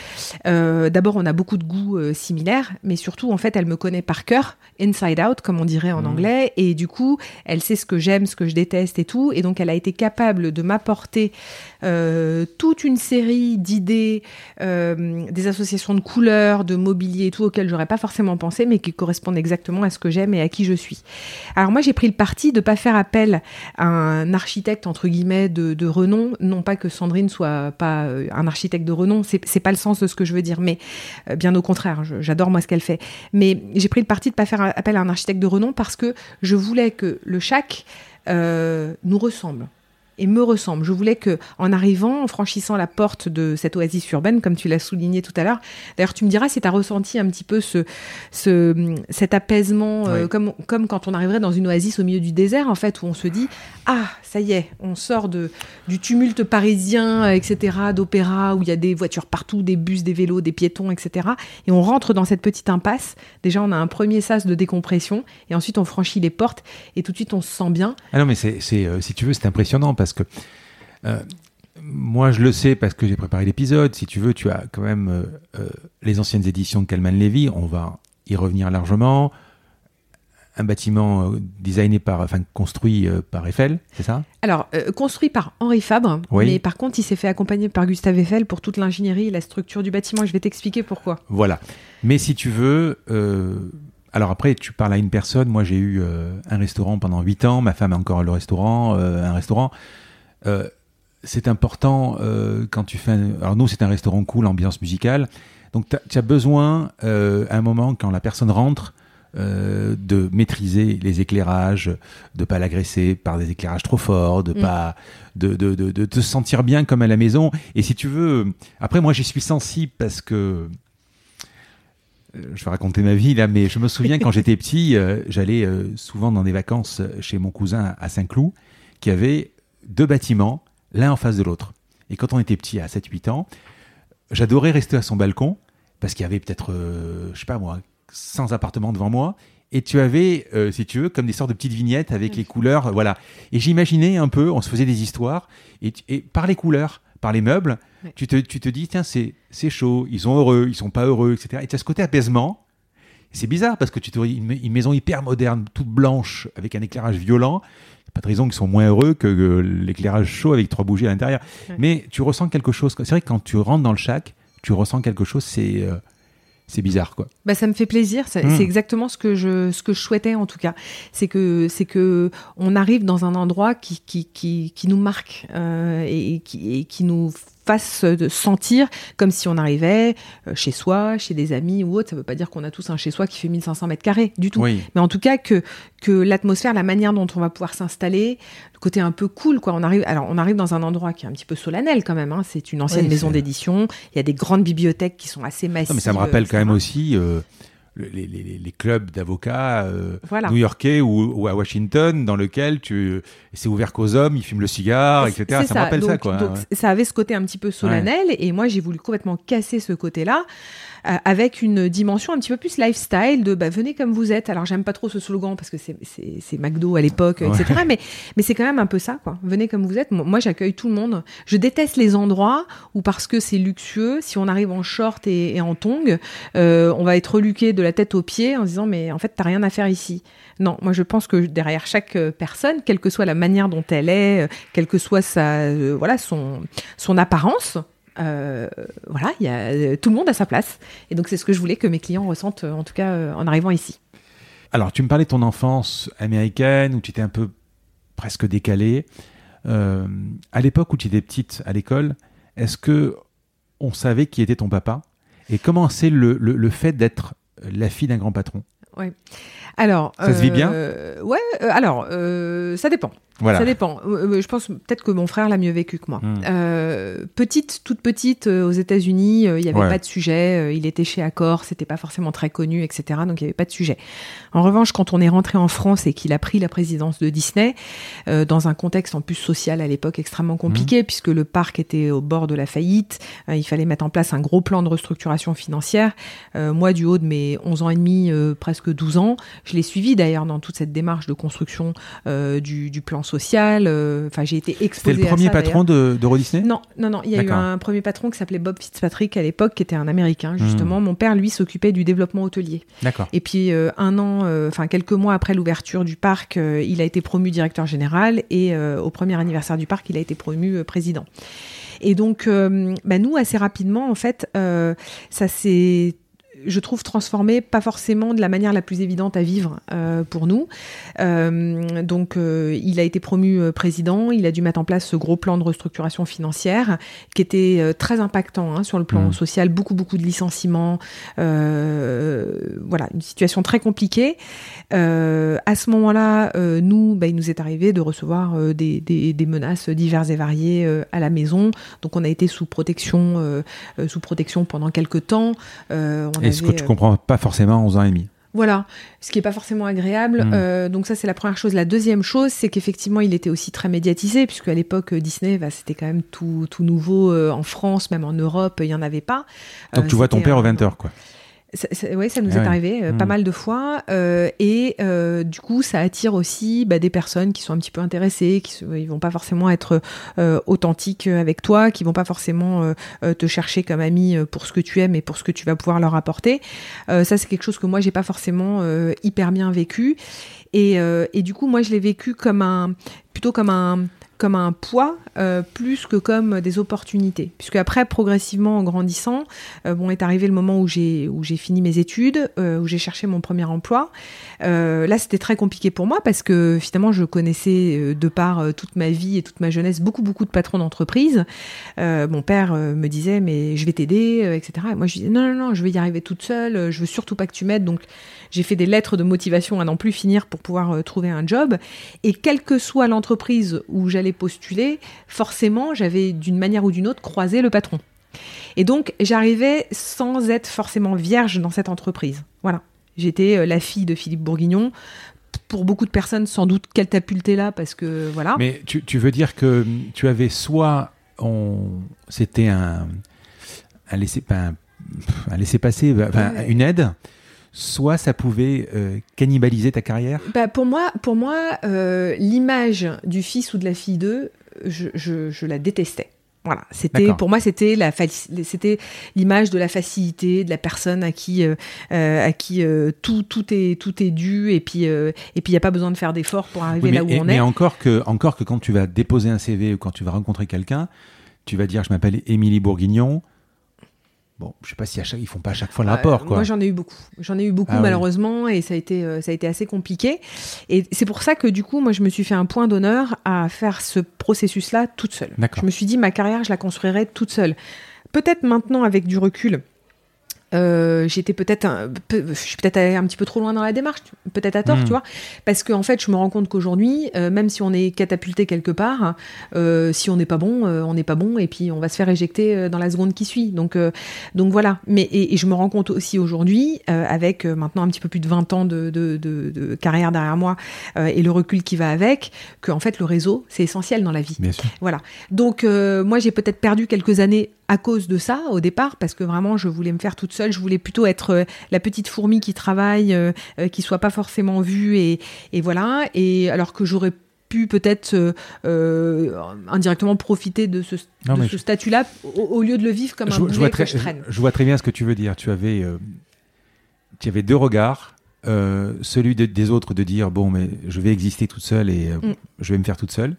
d'abord on a beaucoup de goûts similaires, mais surtout en fait elle me connaît par cœur, inside out comme on dirait en mmh. anglais, et du coup, elle sait ce que j'aime, ce que je déteste et tout. Et donc, elle a été capable de m'apporter euh, toute une série d'idées, euh, des associations de couleurs, de mobilier et tout, auxquelles j'aurais pas forcément pensé, mais qui correspondent exactement à ce que j'aime et à qui je suis. Alors, moi, j'ai pris le parti de pas faire appel à un architecte, entre guillemets, de, renom. Non pas que Sandrine soit pas euh, un architecte de renom, c'est pas le sens de ce que je veux dire, mais bien au contraire, j'adore moi ce qu'elle fait. Mais j'ai pris le parti de pas faire appel à un architecte de renom parce que je voulais que le chac euh, nous ressemble et me ressemble. Je voulais que, en arrivant, en franchissant la porte de cette oasis urbaine, comme tu l'as souligné tout à l'heure, d'ailleurs, tu me diras si tu as ressenti un petit peu ce, ce cet apaisement, oui. euh, comme, comme quand on arriverait dans une oasis au milieu du désert, en fait, où on se dit ah, ça y est, on sort de du tumulte parisien, etc., d'opéra où il y a des voitures partout, des bus, des vélos, des piétons, etc., et on rentre dans cette petite impasse. Déjà, on a un premier sas de décompression, et ensuite on franchit les portes, et tout de suite on se sent bien. Ah non, mais c'est, euh, si tu veux, c'est impressionnant parce que euh, moi, je le sais parce que j'ai préparé l'épisode. Si tu veux, tu as quand même euh, euh, les anciennes éditions de Calman Levy. On va y revenir largement. un bâtiment designé par, enfin construit par Eiffel, c'est ça? Alors, euh, construit par Henri Fabre, Oui. mais par contre, il s'est fait accompagner par Gustave Eiffel pour toute l'ingénierie et la structure du bâtiment. Je vais t'expliquer pourquoi. Voilà. Mais si tu veux, euh, alors après, tu parles à une personne. Moi, j'ai eu euh, un restaurant pendant 8 ans. Ma femme a encore le restaurant, euh, un restaurant. Euh, c'est important quand tu fais. Un... Alors nous, c'est un restaurant cool, ambiance musicale. Donc tu as besoin, à un moment, quand la personne rentre, de maîtriser les éclairages, de pas l'agresser par des éclairages trop forts, de Mm. pas de, de, de, de te sentir bien comme à la maison. Et si tu veux, après moi j'y suis sensible parce que je vais raconter ma vie là, mais je me souviens quand j'étais petit, euh, j'allais euh, souvent dans des vacances chez mon cousin à Saint-Cloud, qui avait deux bâtiments, l'un en face de l'autre. Et quand on était petit, à 7-8 ans, j'adorais rester à son balcon, parce qu'il y avait peut-être, euh, je sais pas moi, 100 appartements devant moi, et tu avais, euh, si tu veux, comme des sortes de petites vignettes avec les couleurs, euh, voilà. Et j'imaginais un peu, on se faisait des histoires, et par les couleurs, par les meubles, Ouais. tu, te, tu te dis, tiens, c'est c'est chaud, ils sont heureux, ils sont pas heureux, etc. Et tu as ce côté apaisement. C'est bizarre parce que tu te dis une, une maison hyper moderne, toute blanche, avec un éclairage violent. Pas de raison qu'ils sont moins heureux que l'éclairage chaud avec trois bougies à l'intérieur. Ouais. Mais tu ressens quelque chose. C'est vrai que quand tu rentres dans le shack, tu ressens quelque chose, c'est euh, c'est bizarre, quoi. Bah, ça me fait plaisir. Ça- Mm. C'est exactement ce que je ce que je souhaitais en tout cas. C'est que c'est que on arrive dans un endroit qui qui qui, qui nous marque euh, et, qui et qui nous fasse sentir comme si on arrivait euh, chez soi, chez des amis ou autre. Ça veut pas dire qu'on a tous un chez soi qui fait 1500 mètres carrés du tout. Oui. Mais en tout cas que que l'atmosphère, la manière dont on va pouvoir s'installer, le côté un peu cool quoi. On arrive alors on arrive dans un endroit qui est un petit peu solennel quand même. Hein. C'est une ancienne Oui, maison d'édition. Il y a des grandes bibliothèques qui sont assez massives. Non, mais ça me rappelle quand etc. même aussi euh, les, les- les clubs d'avocats euh, Voilà. new-yorkais ou, ou à Washington, dans lequel tu c'est ouvert qu'aux hommes, ils fument le cigare, etc. C'est Ça, me rappelle donc, ça, quoi. donc ouais. ça avait ce côté un petit peu solennel et moi j'ai voulu complètement casser ce côté-là euh, avec une dimension un petit peu plus lifestyle de bah, venez comme vous êtes. Alors j'aime pas trop ce slogan parce que c'est- McDo à l'époque, etc. Mais, mais c'est quand même un peu ça, quoi. Venez comme vous êtes. Moi j'accueille tout le monde. Je déteste les endroits où parce que c'est luxueux, si on arrive en short et, et en tongs, euh, on va être reluqué de la tête aux pieds en se disant mais en fait t'as rien à faire ici. Non, moi je pense que derrière chaque euh, personne, quelle que soit la manière dont elle est, euh, quelle que soit sa, euh, voilà, son, son apparence, euh, voilà, il y a, euh, tout le monde a sa place. Et donc c'est ce que je voulais que mes clients ressentent, euh, en tout cas en arrivant ici. Alors, tu me parlais de ton enfance américaine où tu étais un peu presque décalée. Euh, à l'époque où tu étais petite à l'école, est-ce que on savait qui était ton papa? Et comment c'est le, le, le fait d'être la fille d'un grand patron? Alors, Ça se vit bien? euh, Ouais, euh, alors ça dépend. Voilà. Ça dépend. Euh, euh, je pense peut-être que mon frère l'a mieux vécu que moi. Hmm. Euh, petite, toute petite, euh, aux États-Unis, euh, il n'y avait Ouais. pas de sujet. il était chez Accor, c'était pas forcément très connu, etc. Donc il n'y avait pas de sujet. En revanche, quand on est rentré en France et qu'il a pris la présidence de Disney, dans un contexte en plus social à l'époque extrêmement compliqué, puisque le parc était au bord de la faillite, il fallait mettre en place un gros plan de restructuration financière. Moi, du haut de mes 11 ans et demi, presque 12 ans, je l'ai suivi d'ailleurs dans toute cette démarche de construction du, du plan social. Euh, Enfin, j'ai été C'était exposée le à premier ça, patron de, d'Euro Disney? Non, non, non. Il y a eu un premier patron qui s'appelait Bob Fitzpatrick à l'époque, qui était un Américain, justement. Mon père, lui, s'occupait du développement hôtelier. D'accord. Et puis, euh, un an, euh, enfin, quelques mois après l'ouverture du parc, il a été promu directeur général et au premier anniversaire du parc, il a été promu président. Et donc, bah, nous, assez rapidement, en fait, ça s'est je trouve transformé, pas forcément de la manière la plus évidente à vivre euh, pour nous. Euh, donc, euh, il a été promu euh, président, il a dû mettre en place ce gros plan de restructuration financière qui était euh, très impactant hein, sur le plan Mmh. social, beaucoup beaucoup de licenciements, euh, voilà, une situation très compliquée. Euh, à ce moment-là, euh, nous, bah, il nous est arrivé de recevoir des, des, des menaces diverses et variées euh, à la maison. Donc, on a été sous protection, sous protection pendant quelques temps. Euh, on Et ce que tu euh, comprends pas forcément à 11 ans et demi. voilà, ce qui est pas forcément agréable. Mm. Euh, donc ça, c'est la première chose. La deuxième chose, c'est qu'effectivement, il était aussi très médiatisé, puisque à l'époque, euh, Disney, bah, c'était quand même tout, tout nouveau euh, en France, même en Europe, il y en avait pas. Donc Euh, tu vois ton père un- au 20h, quoi. Oui, ça nous Ah est ouais. arrivé euh, pas Mm. mal de fois. euh, et euh, du coup, ça attire aussi bah, des personnes qui sont un petit peu intéressées, qui ils vont pas forcément être euh, authentiques avec toi, qui vont pas forcément euh, euh, te chercher comme ami euh, pour ce que tu aimes et pour ce que tu vas pouvoir leur apporter. Euh, ça, c'est quelque chose que moi, j'ai pas forcément euh, hyper bien vécu. Et, euh, et du coup, moi, je l'ai vécu comme un, plutôt comme un, comme un poids euh, plus que comme des opportunités. Puisque après, progressivement, en grandissant, euh, bon, est arrivé le moment où j'ai où j'ai fini mes études, euh, où j'ai cherché mon premier emploi. Là, c'était très compliqué pour moi parce que finalement, je connaissais de par toute ma vie et toute ma jeunesse beaucoup beaucoup de patrons d'entreprise. Mon père me disait mais je vais t'aider, etc. Et moi, je disais non non non, je vais y arriver toute seule. Je veux surtout pas que tu m'aides. Donc, j'ai fait des lettres de motivation à n'en plus finir pour pouvoir trouver un job. Et quelle que soit l'entreprise où j'allais postuler, forcément, j'avais d'une manière ou d'une autre croisé le patron. Et donc, j'arrivais sans être forcément vierge dans cette entreprise. Voilà. J'étais euh, la fille de Philippe Bourguignon. Pour beaucoup de personnes, sans doute catapultée là, parce que voilà. Mais tu, tu veux dire que tu avais soit on c'était un un laisser pas un, un laisser passer enfin, Ouais. une aide, soit ça pouvait euh, cannibaliser ta carrière? Bah, pour moi, pour moi euh, l'image du fils ou de la fille d'eux, je, je, je la détestais. Voilà, c'était pour moi c'était la c'était l'image de la facilité de la personne à qui euh, à qui tout tout est tout est dû et puis et puis il y a pas besoin de faire d'efforts pour arriver Oui, mais, là où et- on mais est. encore que encore que quand tu vas déposer un CV ou quand tu vas rencontrer quelqu'un, tu vas dire je m'appelle Émilie Bourguignon. Bon, je sais pas si à chaque, ils font pas à chaque fois le Euh, rapport quoi. Moi, j'en ai eu beaucoup. J'en ai eu beaucoup, Ah oui. malheureusement, et ça a été, euh, ça a été assez compliqué. Et c'est pour ça que, du coup, moi, je me suis fait un point d'honneur à faire ce processus-là toute seule. Je me suis dit, ma carrière, je la construirai toute seule. Peut-être maintenant, avec du recul, euh, j'étais peut-être peu- je suis peut-être allée un petit peu trop loin dans la démarche, peut-être à tort, Mm. tu vois, parce qu'en fait, je me rends compte qu'aujourd'hui, euh, même si on est catapulté quelque part, euh, si on n'est pas bon, on n'est pas bon, et puis on va se faire éjecter dans la seconde qui suit. Donc, donc voilà. Mais et, et je me rends compte aussi aujourd'hui, avec maintenant un petit peu plus de 20 ans de, de, de, de carrière derrière moi et le recul qui va avec, que en fait le réseau c'est essentiel dans la vie. Bien sûr. Voilà. Donc moi j'ai peut-être perdu quelques années à cause de ça au départ parce que vraiment je voulais me faire toute seule, je voulais plutôt être euh, la petite fourmi qui travaille, euh, euh, qui soit pas forcément vue et, et voilà. Et alors que j'aurais pu peut-être euh, euh, indirectement profiter de ce, je- statut-là au, au lieu de le vivre comme un je, je boulet vois que très, je traîne. je vois très bien ce que tu veux dire. Tu avais, euh, tu avais deux regards. Celui de- des autres de dire bon mais je vais exister toute seule et Mm. je vais me faire toute seule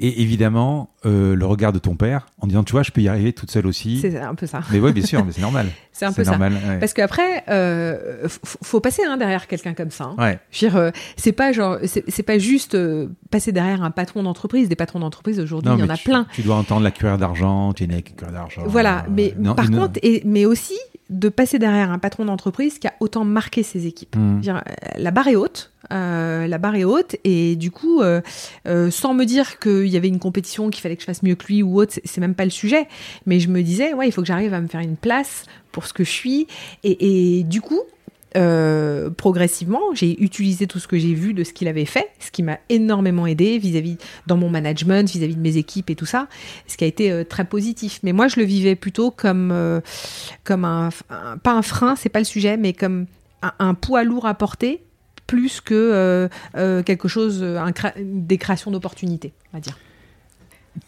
et évidemment euh, le regard de ton père en disant tu vois je peux y arriver toute seule aussi C'est un peu ça. mais oui bien sûr mais c'est normal C'est un peu ça. normal ouais. Parce qu'après, euh, faut passer hein, derrière quelqu'un comme ça. hein. Ouais. Je veux dire, euh, c'est pas genre, c'est pas juste euh, passer derrière un patron d'entreprise. Des patrons d'entreprise aujourd'hui, il y en mais a tu, plein. tu dois entendre la cuillère d'argent tu es né avec une cuillère d'argent Voilà, mais Euh, non, par contre, et, mais aussi de passer derrière un patron d'entreprise qui a autant marqué ses équipes. Veux dire, euh, la barre est haute, euh, la barre est haute, et du coup, euh, euh, sans me dire qu'il y avait une compétition, qu'il fallait que je fasse mieux que lui ou autre, c'est- même pas le sujet. Mais je me disais, ouais, il faut que j'arrive à me faire une place pour ce que je suis, et, du coup. progressivement, j'ai utilisé tout ce que j'ai vu de ce qu'il avait fait, ce qui m'a énormément aidé vis-à-vis dans mon management, vis-à-vis de mes équipes et tout ça, ce qui a été très positif. Mais moi, je le vivais plutôt comme comme un, pas un frein, c'est pas le sujet, mais comme un poids lourd à porter plus que euh, euh, quelque chose, un des créations d'opportunités, on va dire.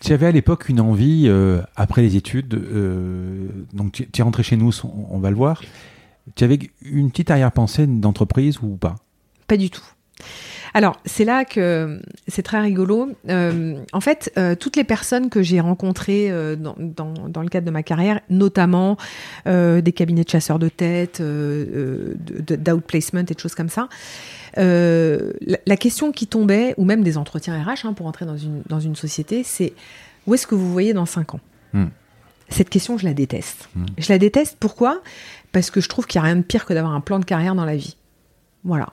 Tu avais à l'époque une envie, euh, après les études, euh, donc tu, tu es rentré chez nous, on, on va le voir. Tu avais une petite arrière-pensée d'entreprise ou pas? Pas du tout. Alors, c'est là que c'est très rigolo. Euh, en fait, euh, toutes les personnes que j'ai rencontrées euh, dans, dans, dans le cadre de ma carrière, notamment des cabinets de chasseurs de tête, d'outplacement et de choses comme ça, la, la question qui tombait, ou même des entretiens RH hein, pour entrer dans une, dans une société, c'est où est-ce que vous voyez dans 5 ans? Hmm. Cette question, je la déteste. Hmm. Je la déteste pourquoi? Parce que je trouve qu'il n'y a rien de pire que d'avoir un plan de carrière dans la vie. Voilà.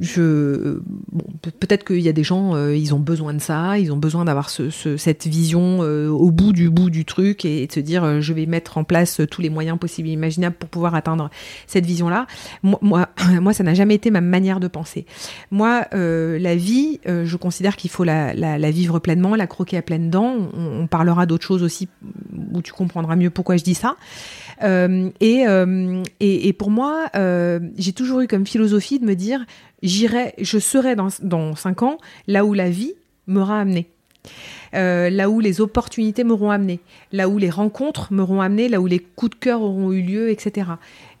Je, bon, peut-être qu'il y a des gens, euh, ils ont besoin de ça, ils ont besoin d'avoir ce, ce, cette vision euh, au bout du bout du truc et, de se dire, euh, je vais mettre en place tous les moyens possibles et imaginables pour pouvoir atteindre cette vision-là. Moi, moi, moi, ça n'a jamais été ma manière de penser. Moi, la vie, je considère qu'il faut la, la, la, vivre pleinement, la croquer à pleines dents. On, on parlera d'autres choses aussi où tu comprendras mieux pourquoi je dis ça. Euh, et, euh, et, et, pour moi, euh, j'ai toujours eu comme philosophie de me dire, j'irai, je serai dans, dans cinq ans là où la vie m'aura amené. Là où les opportunités m'auront amené, là où les rencontres m'auront amené, là où les coups de cœur auront eu lieu, etc.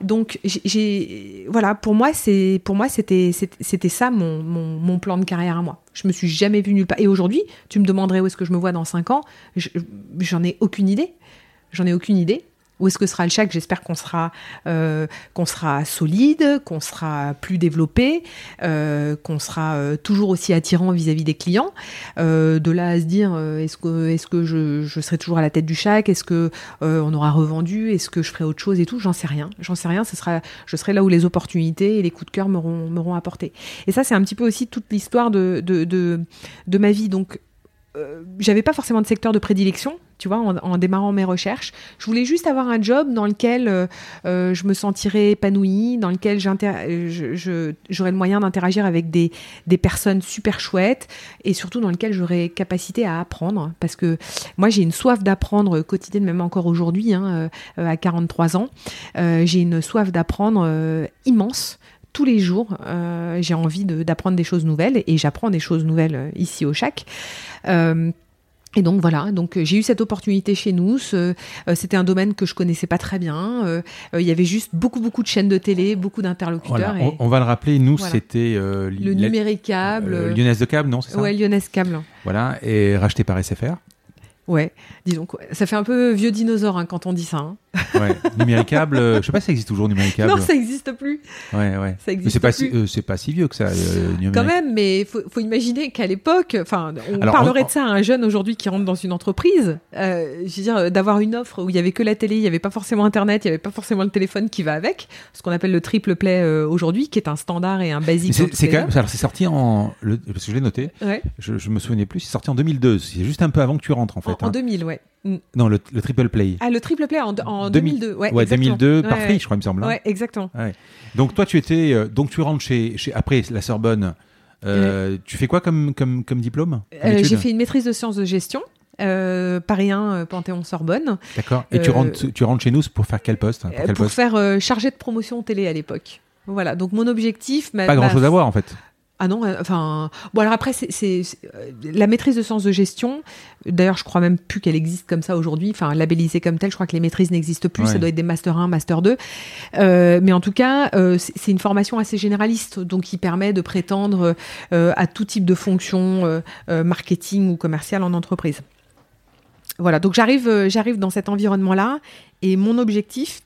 Donc, j'ai, voilà, pour moi, c'est, pour moi, c'était, c'était ça mon, mon, plan de carrière à moi. Je me suis jamais vue nulle part. Et aujourd'hui, tu me demanderais où est-ce que je me vois dans cinq ans, j'en ai aucune idée. J'en ai aucune idée. Où est-ce que sera le chèque? J'espère qu'on sera, euh, qu'on sera solide, qu'on sera plus développé, euh, qu'on sera euh, toujours aussi attirant vis-à-vis des clients. De là à se dire, est-ce que, je, serai toujours à la tête du chèque? Est-ce que on aura revendu? Est-ce que je ferai autre chose et tout? J'en sais rien. J'en sais rien. Ce sera, je serai là où les opportunités et les coups de cœur m'auront, m'auront apporté. Et ça, c'est un petit peu aussi toute l'histoire de, de, de, de ma vie. Donc euh, j'avais pas forcément de secteur de prédilection, tu vois, en, démarrant mes recherches. Je voulais juste avoir un job dans lequel euh, euh, je me sentirais épanouie, dans lequel j'aurais le moyen d'interagir avec des, des, personnes super chouettes et surtout dans lequel j'aurais capacité à apprendre. Parce que moi, j'ai une soif d'apprendre quotidienne, même encore aujourd'hui, hein, à 43 ans. j'ai une soif d'apprendre immense tous les jours, euh, j'ai envie d'apprendre des choses nouvelles et j'apprends des choses nouvelles euh, ici au CHAC. Euh, et donc voilà, donc j'ai eu cette opportunité chez nous. C'était un domaine que je connaissais pas très bien. il y avait juste beaucoup beaucoup de chaînes de télé, beaucoup d'interlocuteurs. Voilà, on, on, va le rappeler, nous voilà. c'était euh, le numéricable, euh, Lyonnaise de câble, non c'est ça Ouais, Lyonnaise câble. Voilà, et racheté par SFR. Ouais, disons. Ça fait un peu vieux dinosaure hein, quand on dit ça. Hein. Ouais, numéricable, euh, je sais pas si ça existe toujours numéricable. Non, ça existe plus. Ouais, ouais. Ça existe mais c'est pas plus. si, euh, c'est pas si vieux que ça. Euh, Quand même, mais faut, faut imaginer qu'à l'époque, enfin, on Alors, parlerait on, de ça à un jeune aujourd'hui qui rentre dans une entreprise. Euh, je veux dire, d'avoir une offre où il y avait que la télé, il y avait pas forcément Internet, il y avait pas forcément le téléphone qui va avec, ce qu'on appelle le triple play euh, aujourd'hui, qui est un standard et un basique. C'est quand même, alors c'est sorti en, le, parce que je l'ai noté. Ouais. Je, je me souvenais plus. C'est sorti en 2002. C'est juste un peu avant que tu rentres en fait. En, hein. en 2000, ouais. Non, le, le, triple play. Ah, le triple play en, en 2002. Ouais, ouais 2002 par ouais, Free, je crois, il me semble. Ouais, exactement. Ouais. Donc toi, tu étais, euh, donc tu rentres chez, chez après la Sorbonne. Euh. Tu fais quoi comme comme comme diplôme euh, J'ai fait une maîtrise de sciences de gestion. Paris 1, euh, Panthéon-Sorbonne. D'accord. Et tu rentres, tu rentres chez nous pour faire quel poste Pour, quel pour poste? faire chargé de promotion télé à l'époque. Voilà. Donc mon objectif. Pas grand chose à voir en fait. Ah non, enfin bon alors après c'est euh, la maîtrise de sens de gestion. D'ailleurs, je crois même plus qu'elle existe comme ça aujourd'hui, enfin labellisée comme telle. Je crois que les maîtrises n'existent plus. Ouais. Ça doit être des master 1, master 2. Euh, mais en tout cas, euh, c'est une formation assez généraliste, donc qui permet de prétendre euh, à tout type de fonction euh, marketing ou commercial en entreprise. Voilà, donc j'arrive j'arrive dans cet environnement là et mon objectif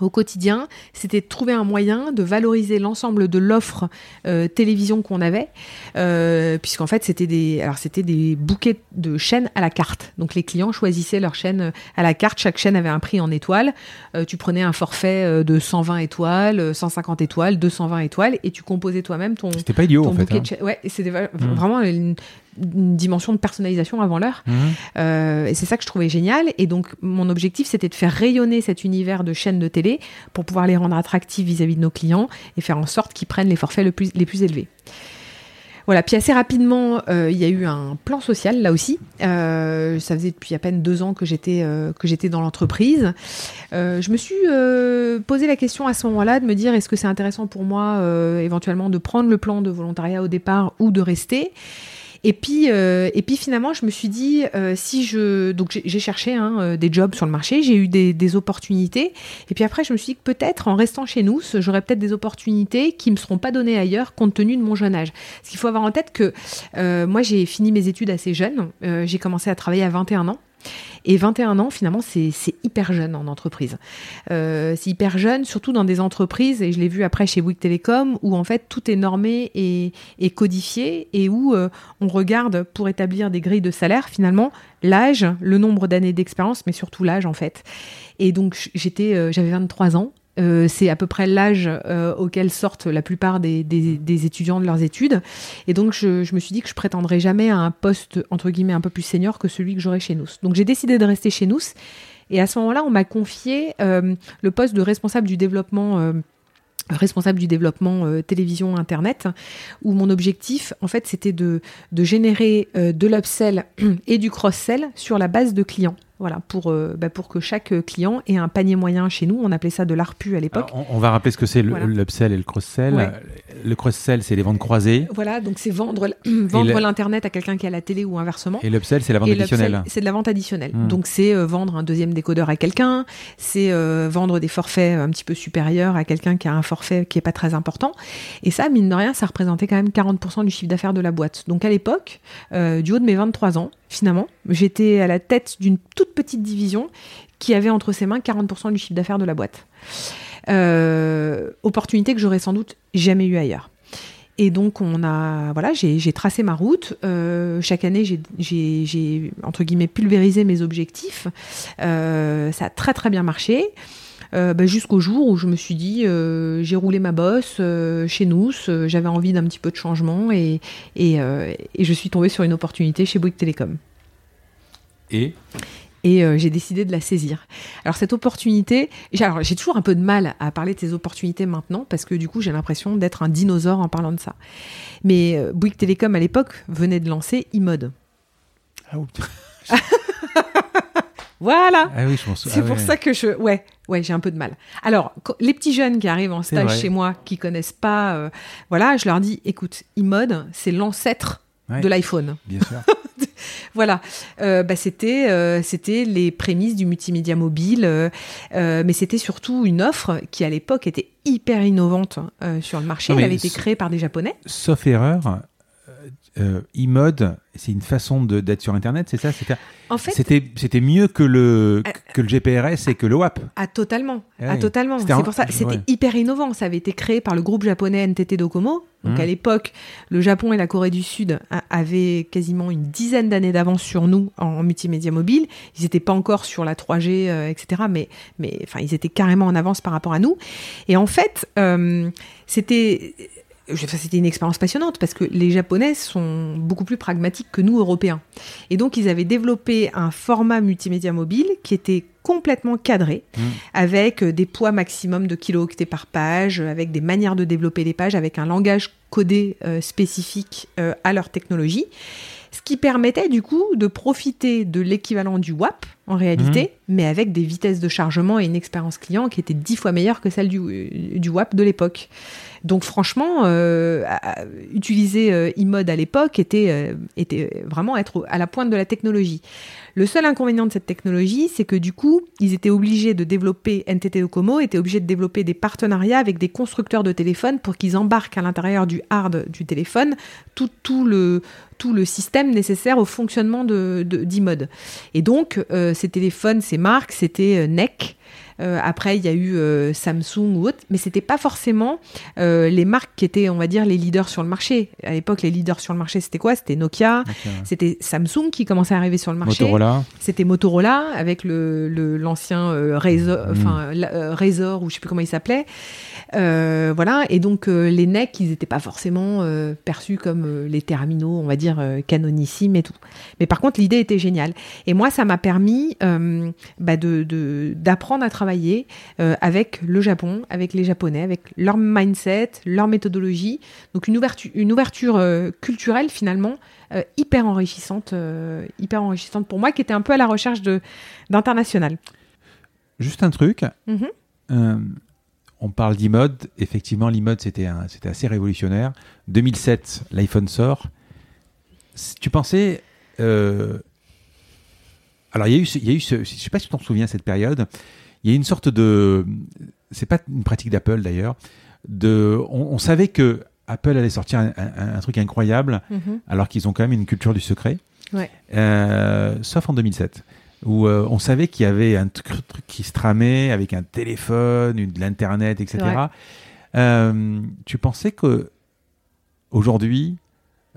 au quotidien, c'était de trouver un moyen de valoriser l'ensemble de l'offre euh, télévision qu'on avait, euh, puisqu'en fait c'était des, alors c'était des bouquets de chaînes à la carte. Donc les clients choisissaient leur chaîne à la carte. Chaque chaîne avait un prix en étoiles. Euh, tu prenais un forfait de 120 étoiles, 150 étoiles, 220 étoiles, et tu composais toi-même ton. C'était pas idiot en fait. Bouquet Hein. de. Ouais, c'était mmh. vraiment une, une dimension de personnalisation avant l'heure. Mmh. Euh, et c'est ça que je trouvais génial. Et donc, mon objectif, c'était de faire rayonner cet univers de chaînes de télé pour pouvoir les rendre attractifs vis-à-vis -vis de nos clients et faire en sorte qu'ils prennent les forfaits le plus, les plus élevés. Voilà, puis assez rapidement, euh, il y a eu un plan social là aussi. Euh, ça faisait depuis à peine deux ans que j'étais euh, que j'étais dans l'entreprise. Je me suis posé la question à ce moment-là de me dire est-ce que c'est intéressant pour moi éventuellement de prendre le plan de volontariat au départ ou de rester? Et puis, euh, et puis finalement, je me suis dit, euh, si je. Donc j'ai cherché hein, des jobs sur le marché, j'ai eu des, des, opportunités. Et puis après, je me suis dit que peut-être en restant chez nous, j'aurais peut-être des opportunités qui ne me seront pas données ailleurs compte tenu de mon jeune âge. Parce qu'il faut avoir en tête que euh, moi, j'ai fini mes études assez jeune. j'ai commencé à travailler à 21 ans. Et 21 ans, finalement, c'est hyper jeune en entreprise. Euh, c'est hyper jeune, surtout dans des entreprises, et je l'ai vu après chez Bouygues Télécom, où en fait tout est normé et, codifié, et où euh, on regarde pour établir des grilles de salaire, finalement, l'âge, le nombre d'années d'expérience, mais surtout l'âge en fait. Et donc j'étais, euh, j'avais 23 ans, Euh, c'est à peu près l'âge euh, auquel sortent la plupart des, étudiants de leurs études. Et donc, je, me suis dit que je prétendrais jamais à un poste, entre guillemets, un peu plus senior que celui que j'aurais chez nous. Donc, j'ai décidé de rester chez nous. Et à ce moment-là, on m'a confié le poste de responsable du développement responsable du développement euh, télévision internet où mon objectif en fait c'était de, générer euh, de l'upsell et du cross-sell sur la base de clients voilà, pour, euh, bah, pour que chaque client ait un panier moyen chez nous. On appelait ça de l'ARPU à l'époque. On, va rappeler ce que c'est l'upsell et le cross-sell. Le cross-sell, c'est les ventes croisées. Voilà, donc c'est vendre, vendre l'Internet à quelqu'un qui a la télé ou inversement. Et l'upsell, c'est la vente additionnelle. C'est de la vente additionnelle. Hmm. Donc c'est euh, vendre un deuxième décodeur à quelqu'un, c'est euh, vendre des forfaits un petit peu supérieurs à quelqu'un qui a un forfait qui n'est pas très important. Et ça, mine de rien, ça représentait quand même 40% du chiffre d'affaires de la boîte. Donc à l'époque, du haut de mes 23 ans, finalement. J'étais à la tête d'une toute petite division qui avait entre ses mains 40% du chiffre d'affaires de la boîte. Euh, opportunité que j'aurais sans doute jamais eu ailleurs. Et donc on a, voilà, j'ai tracé ma route. Euh, chaque année, j'ai entre guillemets pulvérisé mes objectifs. Euh, ça a très très bien marché. Bah, jusqu'au jour où je me suis dit, j'ai roulé ma bosse chez nous, j'avais envie d'un petit peu de changement et, et, je suis tombée sur une opportunité chez Bouygues Télécom. Et j'ai décidé de la saisir. Alors cette opportunité, j'ai toujours un peu de mal à parler de ces opportunités maintenant parce que du coup j'ai l'impression d'être un dinosaure en parlant de ça. Mais Bouygues Télécom à l'époque venait de lancer e-mode. Ah, Voilà. Ah c'est ah pour ça que je, ouais, ouais, j'ai un peu de mal. Alors, les petits jeunes qui arrivent en stage chez moi, qui connaissent pas, euh, voilà, je leur dis, écoute, e-mode, c'est l'ancêtre de l'iPhone. Bien sûr. voilà, euh, bah, c'était euh, c'était les prémices du multimédia mobile, mais c'était surtout une offre qui à l'époque était hyper innovante sur le marché. Elle avait été créée par des Japonais. Sauf erreur, e-mode, c'est une façon d'être sur Internet, c'est ça? En fait, c'était mieux que le euh, que le GPRS et que le WAP. Ah totalement, ah, totalement. C'est pour ça, c'était hyper innovant. Ça avait été créé par le groupe japonais NTT Docomo. Donc mmh. à l'époque, le Japon et la Corée du Sud avaient quasiment une dizaine d'années d'avance sur nous en, multimédia mobile. Ils n'étaient pas encore sur la 3G, euh, etc. Mais mais enfin, ils étaient carrément en avance par rapport à nous. Et en fait, euh, c'était c'était une expérience passionnante parce que les Japonais sont beaucoup plus pragmatiques que nous, Européens. Et donc, ils avaient développé un format multimédia mobile qui était complètement cadré, mmh. avec euh, des poids maximum de kilooctets par page, avec des manières de développer les pages, avec un langage codé euh, spécifique euh, à leur technologie. Ce qui permettait du coup de profiter de l'équivalent du WAP en réalité, mmh. mais avec des vitesses de chargement et une expérience client qui était dix fois meilleure que celle du, du WAP de l'époque. Donc franchement, euh, utiliser euh, e-mode à l'époque était, euh, était vraiment être à la pointe de la technologie. Le seul inconvénient de cette technologie, c'est que du coup, ils étaient obligés de développer, NTT Docomo était obligé de développer des partenariats avec des constructeurs de téléphones pour qu'ils embarquent à l'intérieur du hard du téléphone tout, tout, le, tout le système nécessaire au fonctionnement de, d'e-mode. Et donc, ces téléphones, ces marques, c'était NEC, euh, après, il y a eu euh, Samsung ou autre, mais c'était pas forcément euh, les marques qui étaient, on va dire, les leaders sur le marché. À l'époque, les leaders sur le marché, c'était quoi? C'était Nokia, c'était Samsung qui commençait à arriver sur le marché. Motorola. C'était Motorola avec le l'ancien Razor, mm. enfin Razor ou je sais plus comment il s'appelait. Voilà, et donc les NEC, ils n'étaient pas forcément perçus comme les terminaux, on va dire, canonissimes et tout. Mais par contre, l'idée était géniale. Et moi, ça m'a permis bah, de d'apprendre à travailler euh, avec le Japon, avec les Japonais, avec leur mindset, leur méthodologie. Donc une ouverture, une ouverture euh, culturelle finalement euh, hyper enrichissante, hyper enrichissante pour moi, qui était un peu à la recherche de d'international. Juste un truc. Mm-hmm. On parle d'e-mode. Effectivement, l'e-mode, c'était assez révolutionnaire. 2007, l'iPhone sort. Tu pensais. Alors, il y a eu, il y a eu ce, je ne sais pas si tu t'en souviens, cette période il y a une sorte de, c'est pas une pratique d'Apple d'ailleurs, de, on, savait que Apple allait sortir un, truc incroyable, mhm. alors qu'ils ont quand même une culture du secret. Euh, sauf en 2007, où euh, on savait qu'il y avait un truc, qui se tramait avec un téléphone, une, de l'internet, etc. Euh, tu pensais que aujourd'hui,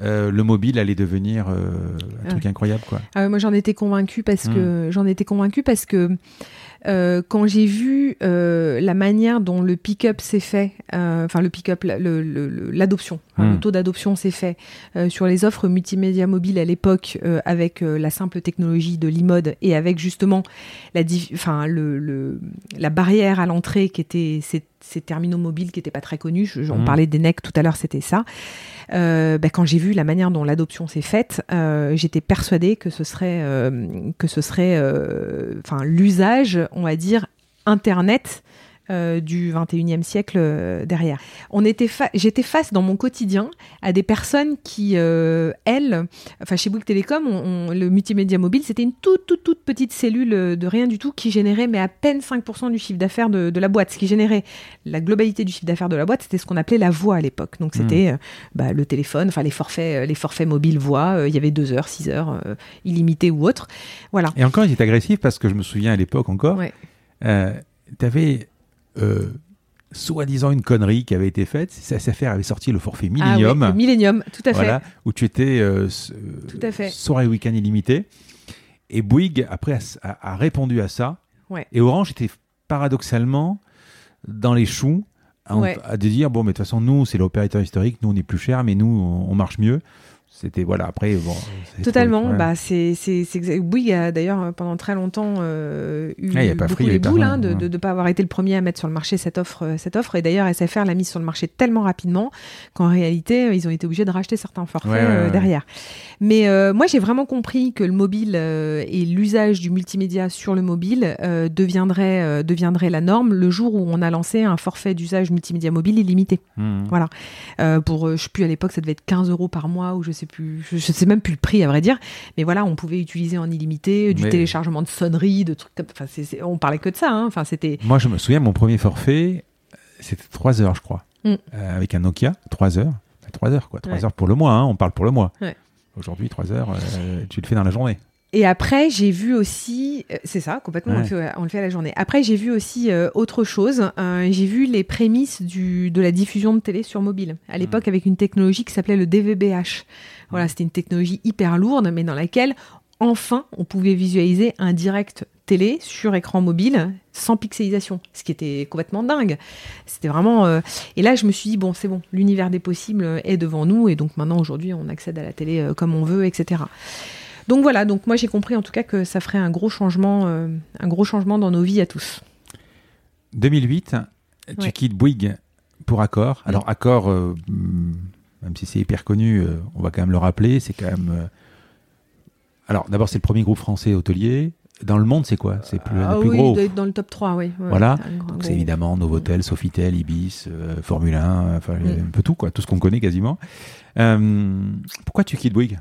le mobile allait devenir un truc incroyable, quoi. Ah moi, j'en étais convaincu parce mmh. que j'en étais convaincu parce que euh, quand j'ai vu euh, la manière dont le pick-up s'est fait, euh, enfin le pick-up, l'adoption, le, le, hmm. taux d'adoption s'est fait sur les offres multimédia mobiles à l'époque avec la simple technologie de l'e-mode et avec justement la, enfin, le, la barrière à l'entrée qui était ces, terminaux mobiles qui n'étaient pas très connus. On hmm. parlait des NEC tout à l'heure, c'était ça. Euh, bah, quand j'ai vu la manière dont l'adoption s'est faite, euh, j'étais persuadée que ce serait, euh, que ce serait, enfin, l'usage, on va dire, Internet euh, du 21e siècle euh, derrière. On était j'étais face dans mon quotidien à des personnes qui, euh, elles, enfin chez Bouygues Télécom, on, le multimédia mobile, c'était une toute, toute, toute petite cellule de rien du tout qui générait mais à peine 5% du chiffre d'affaires de, la boîte. Ce qui générait la globalité du chiffre d'affaires de la boîte, c'était ce qu'on appelait la voix à l'époque. Donc c'était hmm. bah, le téléphone, enfin les forfaits, les forfaits mobiles voix, il y avait 2 heures, 6 heures, illimité ou autre. Voilà. Et encore, il est agressif parce que je me souviens à l'époque encore, ouais. tu avais euh, soi-disant une connerie qui avait été faite. SFR avait sorti le forfait Millennium. Ah Millennium, tout à fait. où tu étais euh, tout à fait. soirée week-end illimité. Et Bouygues, après, a, répondu à ça. Et Orange était paradoxalement dans les choux à, dire bon, mais de toute façon, nous, c'est l'opérateur historique, nous, on est plus cher, mais nous, on marche mieux c'était voilà après bon totalement bah c'est c'est a d'ailleurs pendant très longtemps euh, eu ah, beaucoup les boules hein, de ne pas avoir été le premier à mettre sur le marché cette offre euh, cette offre. Et d'ailleurs SFR l'a mise sur le marché tellement rapidement qu'en réalité ils ont été obligés de racheter certains forfaits euh, derrière. Mais moi j'ai vraiment compris que le mobile et l'usage du multimédia sur le mobile deviendrait deviendrait la norme le jour où on a lancé un forfait d'usage multimédia mobile illimité. Mmh. voilà. Pour je sais plus à l'époque ça devait être 15 euros par mois ou je sais plus, je, sais même plus le prix à vrai dire, mais voilà, on pouvait utiliser en illimité du téléchargement de sonneries, de trucs comme, enfin, on parlait que de ça, hein. enfin c'était. Moi, je me souviens, mon premier forfait, c'était 3 heures, je crois, mm. euh, avec un Nokia, 3 heures, 3 heures quoi, 3 heures pour le mois, hein, on parle pour le mois. Aujourd'hui, 3 heures, euh, tu le fais dans la journée. Et après, j'ai vu aussi, euh, c'est ça, complètement, on, le fait, à la journée. Après, j'ai vu aussi autre chose. j'ai vu les prémices du, de la diffusion de télé sur mobile. À l'époque, avec une technologie qui s'appelait le DVB-H. Voilà, c'était une technologie hyper lourde, mais dans laquelle, enfin, on pouvait visualiser un direct télé sur écran mobile sans pixelisation, ce qui était complètement dingue. C'était vraiment. Euh, et là, je me suis dit bon, c'est bon, l'univers des possibles est devant nous, et donc maintenant, aujourd'hui, on accède à la télé euh, comme on veut, etc. Donc voilà, donc moi j'ai compris en tout cas que ça ferait un gros changement, euh, un gros changement dans nos vies à tous. 2008, tu quittes Bouygues pour Accor. Alors Accor, même si c'est hyper connu, euh, on va quand même le rappeler. C'est quand même. Euh, alors, d'abord, c'est le premier groupe français hôtelier. Dans le monde, c'est quoi? C'est plus, ah, plus oui, gros. dans le top 3, oui. voilà. C'est évidemment Novotel, Sofitel, Ibis, euh, Formule 1, enfin, mm. un peu tout, quoi. Tout ce qu'on connaît quasiment. pourquoi tu quittes Bouygues?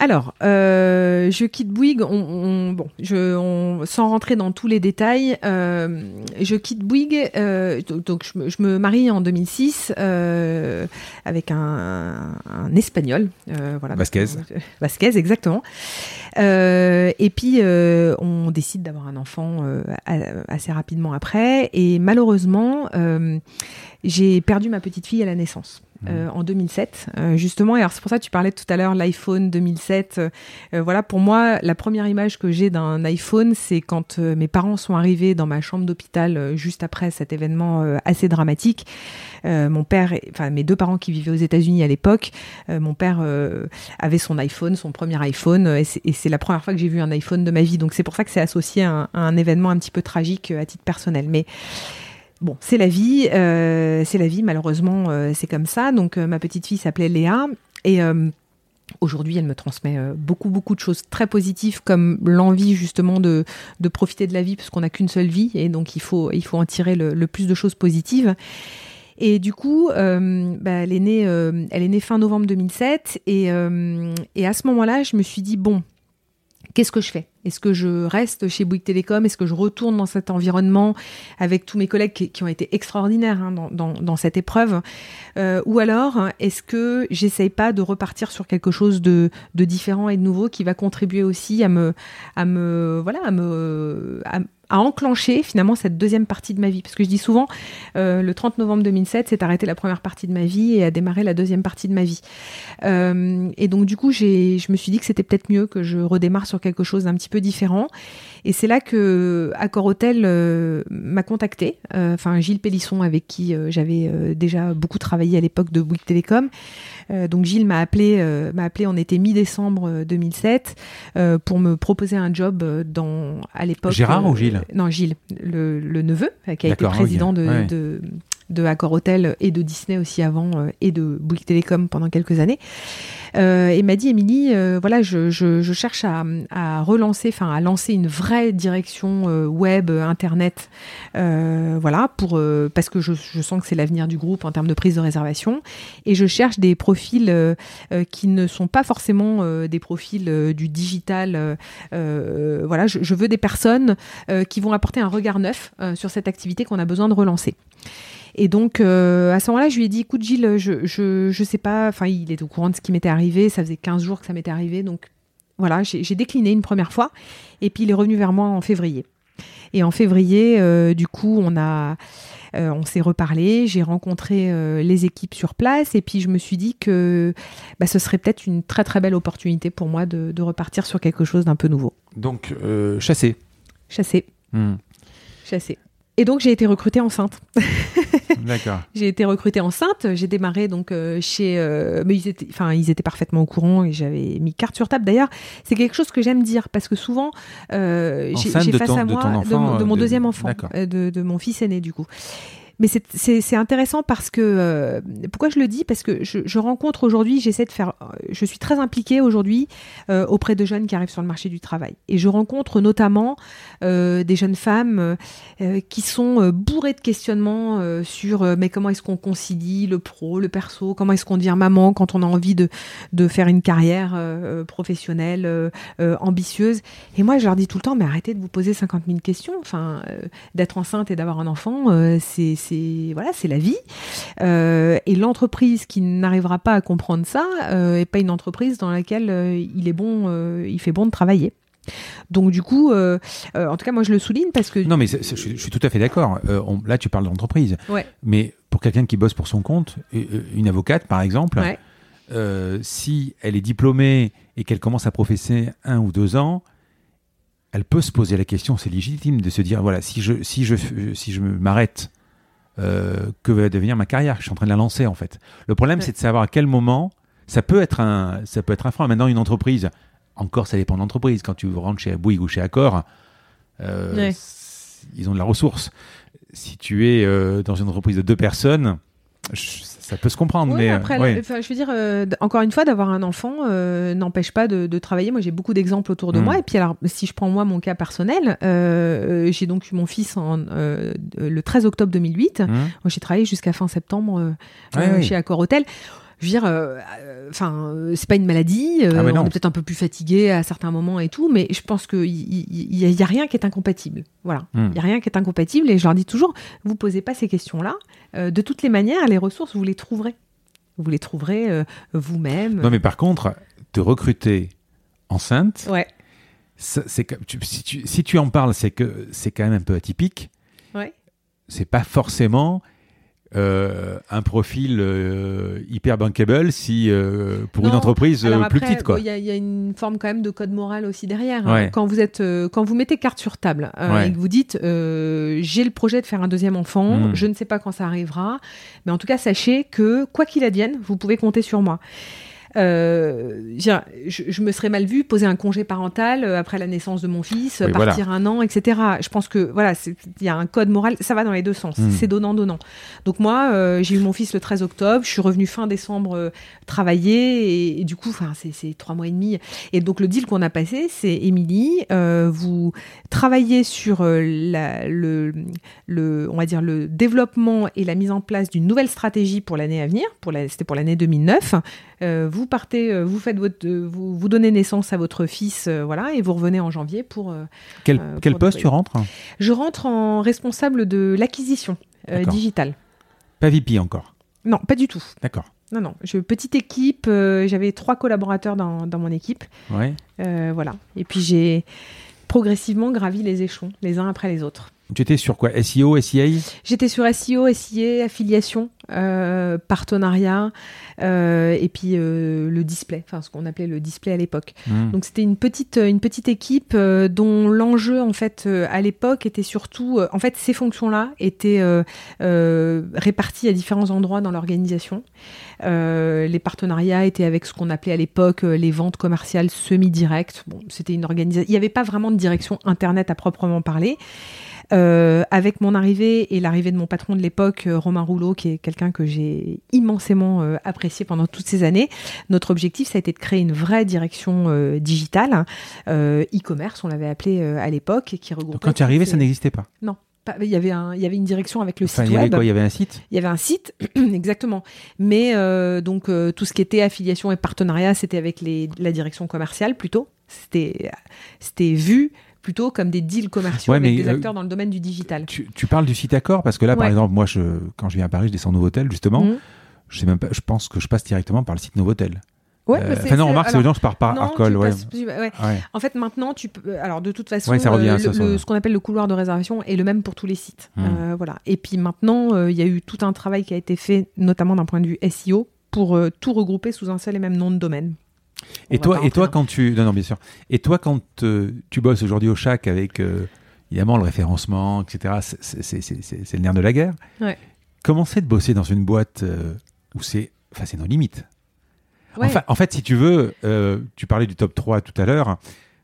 Alors, euh, je quitte Bouygues, on, bon, je, sans rentrer dans tous les détails, euh, je quitte Bouygues, euh, donc je me, marie en 2006 avec un, espagnol, voilà. Vasquez. Vasquez, exactement. et puis, on décide d'avoir un enfant assez rapidement après, et malheureusement, j'ai perdu ma petite fille à la naissance. Euh, en 2007, euh, justement. Et alors c'est pour ça que tu parlais tout à l'heure l'iPhone 2007. Euh, voilà, pour moi, la première image que j'ai d'un iPhone, c'est quand mes parents sont arrivés dans ma chambre d'hôpital juste après cet événement assez dramatique. mon père, enfin mes deux parents qui vivaient aux États-Unis à l'époque, mon père avait son iPhone, son premier iPhone, et c'est la première fois que j'ai vu un iPhone de ma vie. Donc c'est pour ça que c'est associé à un, à un, événement un petit peu tragique à titre personnel. Mais Bon, c'est la vie, euh, c'est la vie, malheureusement, euh, c'est comme ça. Donc, euh, ma petite fille s'appelait Léa et aujourd'hui, elle me transmet beaucoup, beaucoup de choses très positives, comme l'envie justement de, profiter de la vie, parce qu'on n'a qu'une seule vie et donc il faut, en tirer le, plus de choses positives. Et du coup, bah, elle, est née, fin novembre 2007 et, et à ce moment-là, je me suis dit, bon, qu'est-ce que je fais? Est-ce que je reste chez Bouygues Télécom? Est-ce que je retourne dans cet environnement avec tous mes collègues qui, ont été extraordinaires hein, dans, cette épreuve? Euh, Ou alors, est-ce que j'essaye pas de repartir sur quelque chose de, différent et de nouveau qui va contribuer aussi à me, voilà, à enclencher finalement cette deuxième partie de ma vie? Parce que je dis souvent, euh, le 30 novembre 2007, c'est arrêter la première partie de ma vie et a démarré la deuxième partie de ma vie. Euh, et donc du coup, je me suis dit que c'était peut-être mieux que je redémarre sur quelque chose d'un petit peu différent. Et c'est là que Accor Hotel euh, m'a contacté, enfin Gilles Pélisson avec qui j'avais déjà beaucoup travaillé à l'époque de Bouygues Télécom. donc Gilles m'a appelé, m'a appelé, on était mi-décembre 2007 pour me proposer un job dans à l'époque. Gérard ou Gilles? Non, Gilles, le, neveu, qui a été président de, de, de Accor Hotel et de Disney aussi avant, euh, et de Bouygues Télécom pendant quelques années. Euh, et m'a dit, Émilie, euh, voilà, je, cherche à, relancer, enfin à lancer une vraie direction web, internet, voilà, pour parce que je, sens que c'est l'avenir du groupe en termes de prise de réservation, et je cherche des profils qui ne sont pas forcément des profils du digital. voilà, je, veux des personnes qui vont apporter un regard neuf sur cette activité qu'on a besoin de relancer. Et donc, euh, à ce moment-là, je lui ai dit, écoute Gilles, je, je, je sais pas, enfin, il est au courant de ce qui m'était arrivé, ça faisait 15 jours que ça m'était arrivé, donc voilà, j'ai décliné une première fois, et puis il est revenu vers moi en février. Et en février, euh, du coup, on a, euh, on s'est reparlé, j'ai rencontré les équipes sur place, et puis je me suis dit que bah, ce serait peut-être une très très belle opportunité pour moi de, de repartir sur quelque chose d'un peu nouveau. Donc, chasser. Chasser. Hmm. Chasser. Et donc j'ai été recrutée enceinte. D'accord. j'ai été recrutée enceinte. J'ai démarré donc euh, chez. Euh, mais ils étaient, enfin ils étaient parfaitement au courant et j'avais mis carte sur table. D'ailleurs, c'est quelque chose que j'aime dire parce que souvent euh, j'ai face à moi de, mon deuxième enfant, de, de, mon fils aîné du coup. Mais c'est intéressant parce que euh, pourquoi je le dis? Parce que je, rencontre aujourd'hui, j'essaie de faire, je suis très impliquée aujourd'hui euh, auprès de jeunes qui arrivent sur le marché du travail, et je rencontre notamment euh, des jeunes femmes euh, qui sont euh, bourrées de questionnements sur mais comment est-ce qu'on concilie le pro, le perso, comment est-ce qu'on devient maman quand on a envie de de faire une carrière professionnelle ambitieuse? Et moi, je leur dis tout le temps, mais arrêtez de vous poser 50 000 questions. Enfin, d'être enceinte et d'avoir un enfant, c'est c'est voilà, c'est la vie. Euh, et l'entreprise qui n'arrivera pas à comprendre ça euh, est pas une entreprise dans laquelle euh, il est bon, il fait bon de travailler. Donc du coup, en tout cas, moi je le souligne parce que non, mais je, suis tout à fait d'accord. là, tu parles d'entreprise, mais pour quelqu'un qui bosse pour son compte, une avocate par exemple, si elle est diplômée et qu'elle commence à professer un ou deux ans, elle peut se poser la question, c'est légitime de se dire voilà, si je si je si je m'arrête euh, que va devenir ma carrière. Je suis en train de la lancer en fait. Le problème, c'est de savoir à quel moment ça peut être un, ça peut être un frein. Maintenant, une entreprise, encore, ça dépend de l'entreprise. Quand tu rentres chez Bouygues ou chez Accor, euh, ils ont de la ressource. Si tu es euh, dans une entreprise de deux personnes, ça peut se comprendre. mais après, je veux dire, euh, encore une fois, d'avoir un enfant euh, n'empêche pas de, travailler. Moi, j'ai beaucoup d'exemples autour de mm. moi. Et puis, alors, si je prends moi mon cas personnel, euh, j'ai donc eu mon fils en, le 13 octobre 2008. Mm. J'ai travaillé jusqu'à fin septembre chez Accor Hotel je veux dire, enfin, c'est pas une maladie. Ah, on est peut-être un peu plus fatigué à certains moments et tout, mais je pense qu'il y, y, a rien qui est incompatible. Voilà, mm. il y a rien qui est incompatible. Et je leur dis toujours, vous posez pas ces questions-là. Euh, de toutes les manières, les ressources, vous les trouverez. Vous les trouverez euh, vous-même. Non, mais par contre, te recruter enceinte, ouais. c'est si, tu, si tu en parles, c'est que c'est quand même un peu atypique. Ouais. C'est pas forcément euh, un profil euh, hyper bankable si euh, pour une entreprise plus petite quoi. Il y, a une forme quand même de code moral aussi derrière. Hein. Quand vous êtes, quand vous mettez carte sur table et que vous dites j'ai le projet de faire un deuxième enfant, hmm. je ne sais pas quand ça arrivera, mais en tout cas sachez que quoi qu'il advienne, vous pouvez compter sur moi. Euh, je, me serais mal vu poser un congé parental euh, après la naissance de mon fils, partir un an, etc. Je pense que voilà, il y a un code moral, ça va dans les deux sens, hmm. c'est donnant donnant. Donc moi, euh, j'ai eu mon fils le 13 octobre, je suis revenue fin décembre travailler et, du coup, enfin c'est trois mois et demi. Et donc le deal qu'on a passé, c'est Émilie, vous travaillez sur la, le, le, on va dire le développement et la mise en place d'une nouvelle stratégie pour l'année à venir. Pour c'était pour l'année 2009. vous vous partez, vous faites votre, vous, vous donnez naissance à votre fils, voilà, et vous revenez en janvier pour. quel, quel poste tu rentres Je rentre en responsable de l'acquisition digitale. Pas VP encore. Non, pas du tout. D'accord. Non, non. Je, petite équipe. J'avais trois collaborateurs dans, dans mon équipe. Ouais. voilà. Et puis j'ai progressivement gravi les échelons, les uns après les autres. Tu étais sur quoi SEO, SIA J'étais sur SEO, SIA, affiliation, euh, partenariat euh, et puis euh, le display, enfin ce qu'on appelait le display à l'époque. Hmm. Donc c'était une petite une petite équipe dont l'enjeu en fait à l'époque était surtout en fait ces fonctions-là étaient réparties à différents endroits dans l'organisation. les partenariats étaient avec ce qu'on appelait à l'époque les ventes commerciales semi-directes. Bon, c'était une organisation. Il n'y avait pas vraiment de direction internet à proprement parler. Euh, avec mon arrivée et l'arrivée de mon patron de l'époque, euh, Romain Rouleau, qui est quelqu'un que j'ai immensément euh, apprécié pendant toutes ces années, notre objectif, ça a été de créer une vraie direction digitale, e-commerce, on l'avait appelé à l'époque, qui regroupait. quand tu es arrivé, ça n'existait pas? Non. il y, avait un, il y avait une direction avec le site il y avait Quoi, il y avait un site? Il y avait un site, exactement. Mais donc tout ce qui était affiliation et partenariat, c'était avec les, la direction commerciale plutôt. C'était, c'était vu plutôt comme des deals commerciaux avec des euh, acteurs dans le domaine du digital. Tu, parles du site Accord parce que là, par exemple, moi, je, quand je viens à Paris, je descends Novotel, justement. Mhm. Je sais même pas, je pense que je passe directement par le site Novotel. Ouais, euh, enfin non, remarque, c'est je pars par Arcol. Ouais. En fait, maintenant, tu peux. Alors, de toute façon, euh, ce qu'on appelle le couloir de réservation est le même pour tous les sites. Hmm. voilà. Et puis maintenant, il y a eu tout un travail qui a été fait, notamment d'un point de vue SEO, pour tout regrouper sous un seul et même nom de domaine. Et toi, et toi quand tu non, non bien sûr. Et toi quand euh, tu bosses aujourd'hui au Chac avec euh, évidemment le référencement, etc. C'est le nerf de la guerre. Ouais. Comment c'est de bosser dans une boîte euh, où c'est enfin c'est nos limites? Enfin, en fait, si tu veux, tu parlais du top 3 tout à l'heure.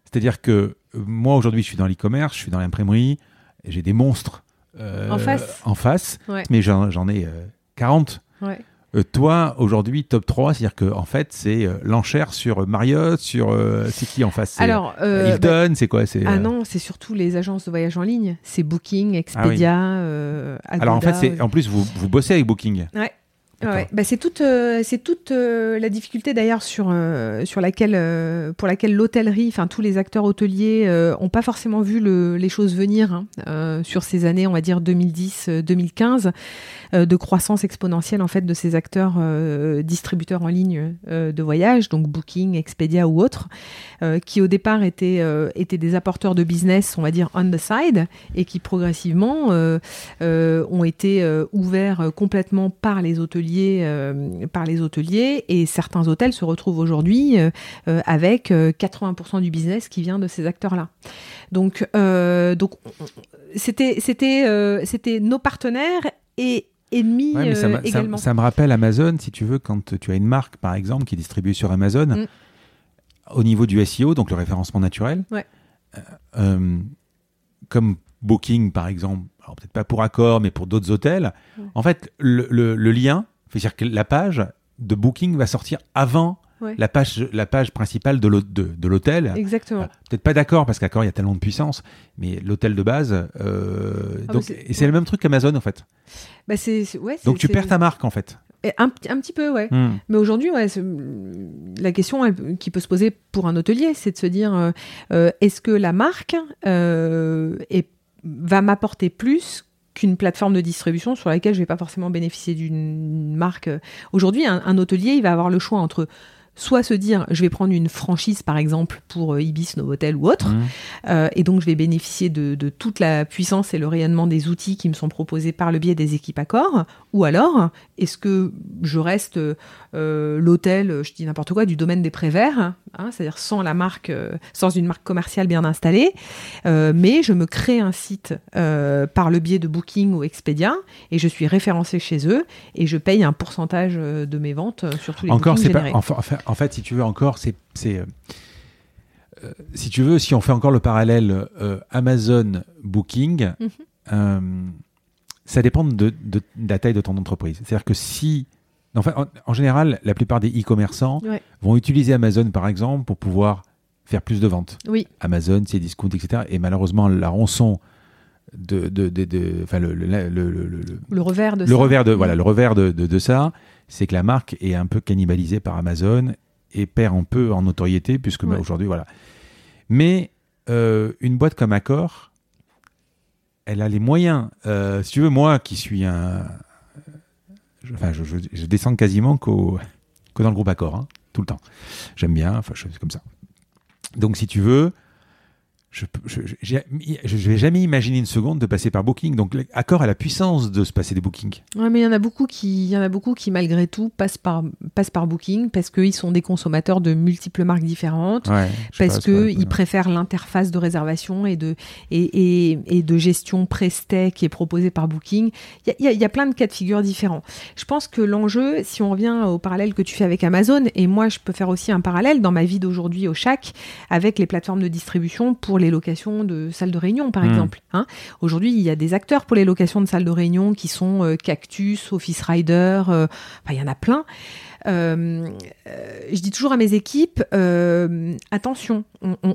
C'est-à-dire que moi aujourd'hui, je suis dans l'e-commerce, je suis dans l'imprimerie, j'ai des monstres en face, en face mais j'en ai 40. Ouais. Euh, toi, aujourd'hui, top 3, c'est-à-dire que en fait, c'est euh, l'enchère sur Marriott, sur. Euh, c'est qui en face? Alors, Hilton, bah, c'est quoi? Ah non, c'est surtout les agences de voyage en ligne. C'est Booking, Expedia, ah Alors en fait, en plus, vous, vous bossez avec Booking. Ouais. Bah c'est toute, euh, euh, la difficulté d'ailleurs sur, euh, laquelle, pour laquelle l'hôtellerie, enfin tous les acteurs hôteliers ont pas forcément vu le, les choses venir hein, sur ces années, on va dire 2010-2015, de croissance exponentielle en fait de ces acteurs distributeurs en ligne de voyage, donc Booking, Expedia ou autres, qui au départ étaient, étaient des apporteurs de business, on va dire on the side, et qui progressivement ont été ouverts complètement par les hôteliers euh, par les hôteliers et certains hôtels se retrouvent aujourd'hui euh, euh, avec 80% du business qui vient de ces acteurs-là. Donc, donc c'était c'était c'était nos partenaires et ennemis également. Ça, me rappelle Amazon, si tu veux, quand tu as une marque, par exemple, qui est distribuée sur Amazon, mm. au niveau du SEO, donc le référencement naturel, comme Booking, par exemple, peut-être pas pour Accor, mais pour d'autres hôtels, en fait, le, le lien, c'est-à-dire que la page de Booking va sortir avant la, page, la page principale de l'hôtel. Exactement. Euh, peut-être pas d'accord, parce qu'accord, il y a tellement de puissance, mais l'hôtel de base. Euh, ah, donc, et c'est le même truc qu'Amazon, en fait. Bah ouais, donc tu perds ta marque, en fait. Un, un, petit peu, ouais. Hmm. Mais aujourd'hui, ouais, la question qui peut se poser pour un hôtelier, c'est de se dire euh, est-ce que la marque est, va m'apporter plus qu'une plateforme de distribution sur laquelle je vais pas forcément bénéficier d'une marque. Aujourd'hui, un, hôtelier, il va avoir le choix entre soit se dire je vais prendre une franchise par exemple pour euh, Ibis, Novotel ou autre, mmh. euh, et donc je vais bénéficier de, de, toute la puissance et le rayonnement des outils qui me sont proposés par le biais des équipes accords, ou alors est-ce que je reste euh, l'hôtel, je dis n'importe quoi, du domaine des préverts, hein, c'est-à-dire sans la marque, sans une marque commerciale bien installée, mais je me crée un site par le biais de Booking ou Expedia et je suis référencé chez eux et je paye un pourcentage de mes ventes sur tous les Encore, c'est pas, en fait, si tu veux encore, c'est, euh, euh, si tu veux, si on fait encore le parallèle euh, Amazon Booking, mhm. Ça dépend de, la taille de ton entreprise. C'est-à-dire que si, enfin, en, général, la plupart des e-commerçants vont utiliser Amazon par exemple pour pouvoir faire plus de ventes. Oui. Amazon, c'est discount, etc. Et malheureusement, la rançon de, de, le, le, revers de le ça. revers de voilà le revers de, de, ça c'est que la marque est un peu cannibalisée par Amazon et perd un peu en notoriété, puisque bah, aujourd'hui, voilà. Mais une boîte comme Accor, elle a les moyens. si tu veux, moi qui suis un. enfin, je, descends quasiment que dans le groupe Accor, hein, tout le temps. J'aime bien, enfin, je, comme ça. Donc, si tu veux, je je vais jamais imaginer une seconde de passer par Booking. Donc, accord à la puissance de se passer des bookings. Ouais, mais il y en a beaucoup qui, il y en a beaucoup qui malgré tout passent par, passent par Booking parce qu'ils sont des consommateurs de multiples marques différentes, parce qu'ils préfèrent l'interface de réservation et de, et, et, et de gestion pré qui est proposée par Booking. Il y, a, il y a plein de cas de figure différents. Je pense que l'enjeu, si on revient au parallèle que tu fais avec Amazon, et moi je peux faire aussi un parallèle dans ma vie d'aujourd'hui au Shack avec les plateformes de distribution pour les les locations de salles de réunion, par hmm. exemple. Hein. Aujourd'hui, il y a des acteurs pour les locations de salles de réunion qui sont euh, Cactus, Office Rider, euh, il y en a plein. Euh, je dis toujours à mes équipes, attention,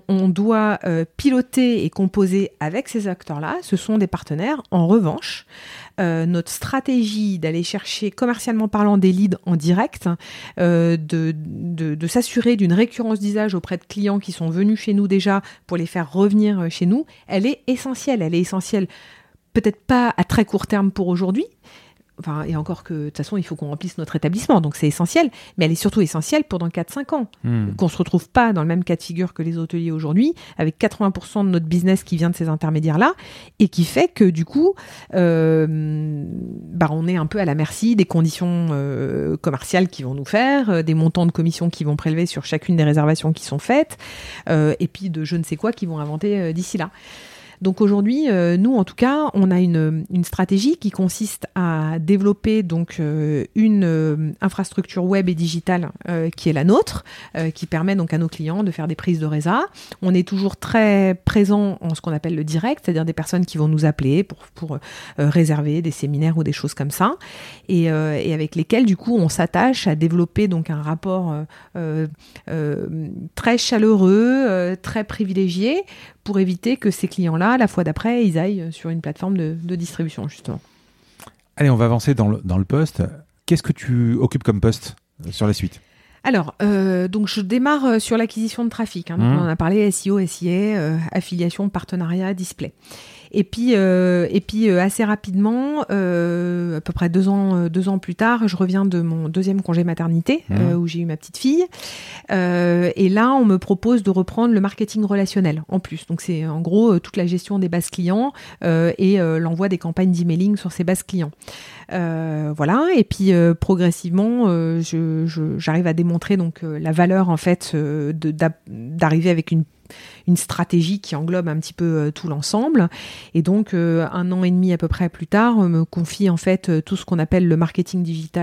on, doit piloter et composer avec ces acteurs-là. Ce sont des partenaires. En revanche, euh, notre stratégie d'aller chercher commercialement parlant des leads en direct, euh, de, s'assurer d'une récurrence d'usage auprès de clients qui sont venus chez nous déjà pour les faire revenir euh, chez nous, elle est essentielle. Elle est essentielle peut-être pas à très court terme pour aujourd'hui, Enfin, et encore que, de toute façon, il faut qu'on remplisse notre établissement, donc c'est essentiel, mais elle est surtout essentielle pour dans 4-5 ans. Hmm. Qu'on ne se retrouve pas dans le même cas de figure que les hôteliers aujourd'hui, avec 80% de notre business qui vient de ces intermédiaires-là, et qui fait que, du coup, euh, bah, on est un peu à la merci des conditions euh, commerciales qu'ils vont nous faire, euh, des montants de commissions qu'ils vont prélever sur chacune des réservations qui sont faites, et puis de je ne sais quoi qu'ils vont inventer d'ici là. Donc aujourd'hui, euh, nous en tout cas, on a une, stratégie qui consiste à développer donc euh, une euh, infrastructure web et digitale qui est la nôtre, qui permet donc à nos clients de faire des prises de résa. On est toujours très présent en ce qu'on appelle le direct, c'est-à-dire des personnes qui vont nous appeler pour, pour réserver des séminaires ou des choses comme ça, et, et avec lesquelles du coup on s'attache à développer donc un rapport très chaleureux, très privilégié pour éviter que ces clients-là, la fois d'après, ils aillent sur une plateforme de, distribution, justement. Allez, on va avancer dans le, dans le poste. Qu'est-ce que tu occupes comme poste euh, sur la suite? Alors, euh, donc je démarre euh, sur l'acquisition de trafic. Hein. Mmh. On en a parlé SEO, SIA, affiliation, partenariat, display. Et puis, euh, et puis euh, assez rapidement, euh, à peu près deux ans, deux ans plus tard, je reviens de mon deuxième congé maternité mmh. où j'ai eu ma petite fille. et là, on me propose de reprendre le marketing relationnel en plus. Donc c'est en gros toute la gestion des bases clients et l'envoi des campagnes d'emailing sur ces bases clients. voilà. Et puis progressivement, j'arrive à démontrer donc la valeur en fait d'arriver avec une une stratégie qui englobe un petit peu euh, tout l'ensemble. Et donc, euh, un an et demi à peu près plus tard, me confie en fait euh, tout ce qu'on appelle le marketing digital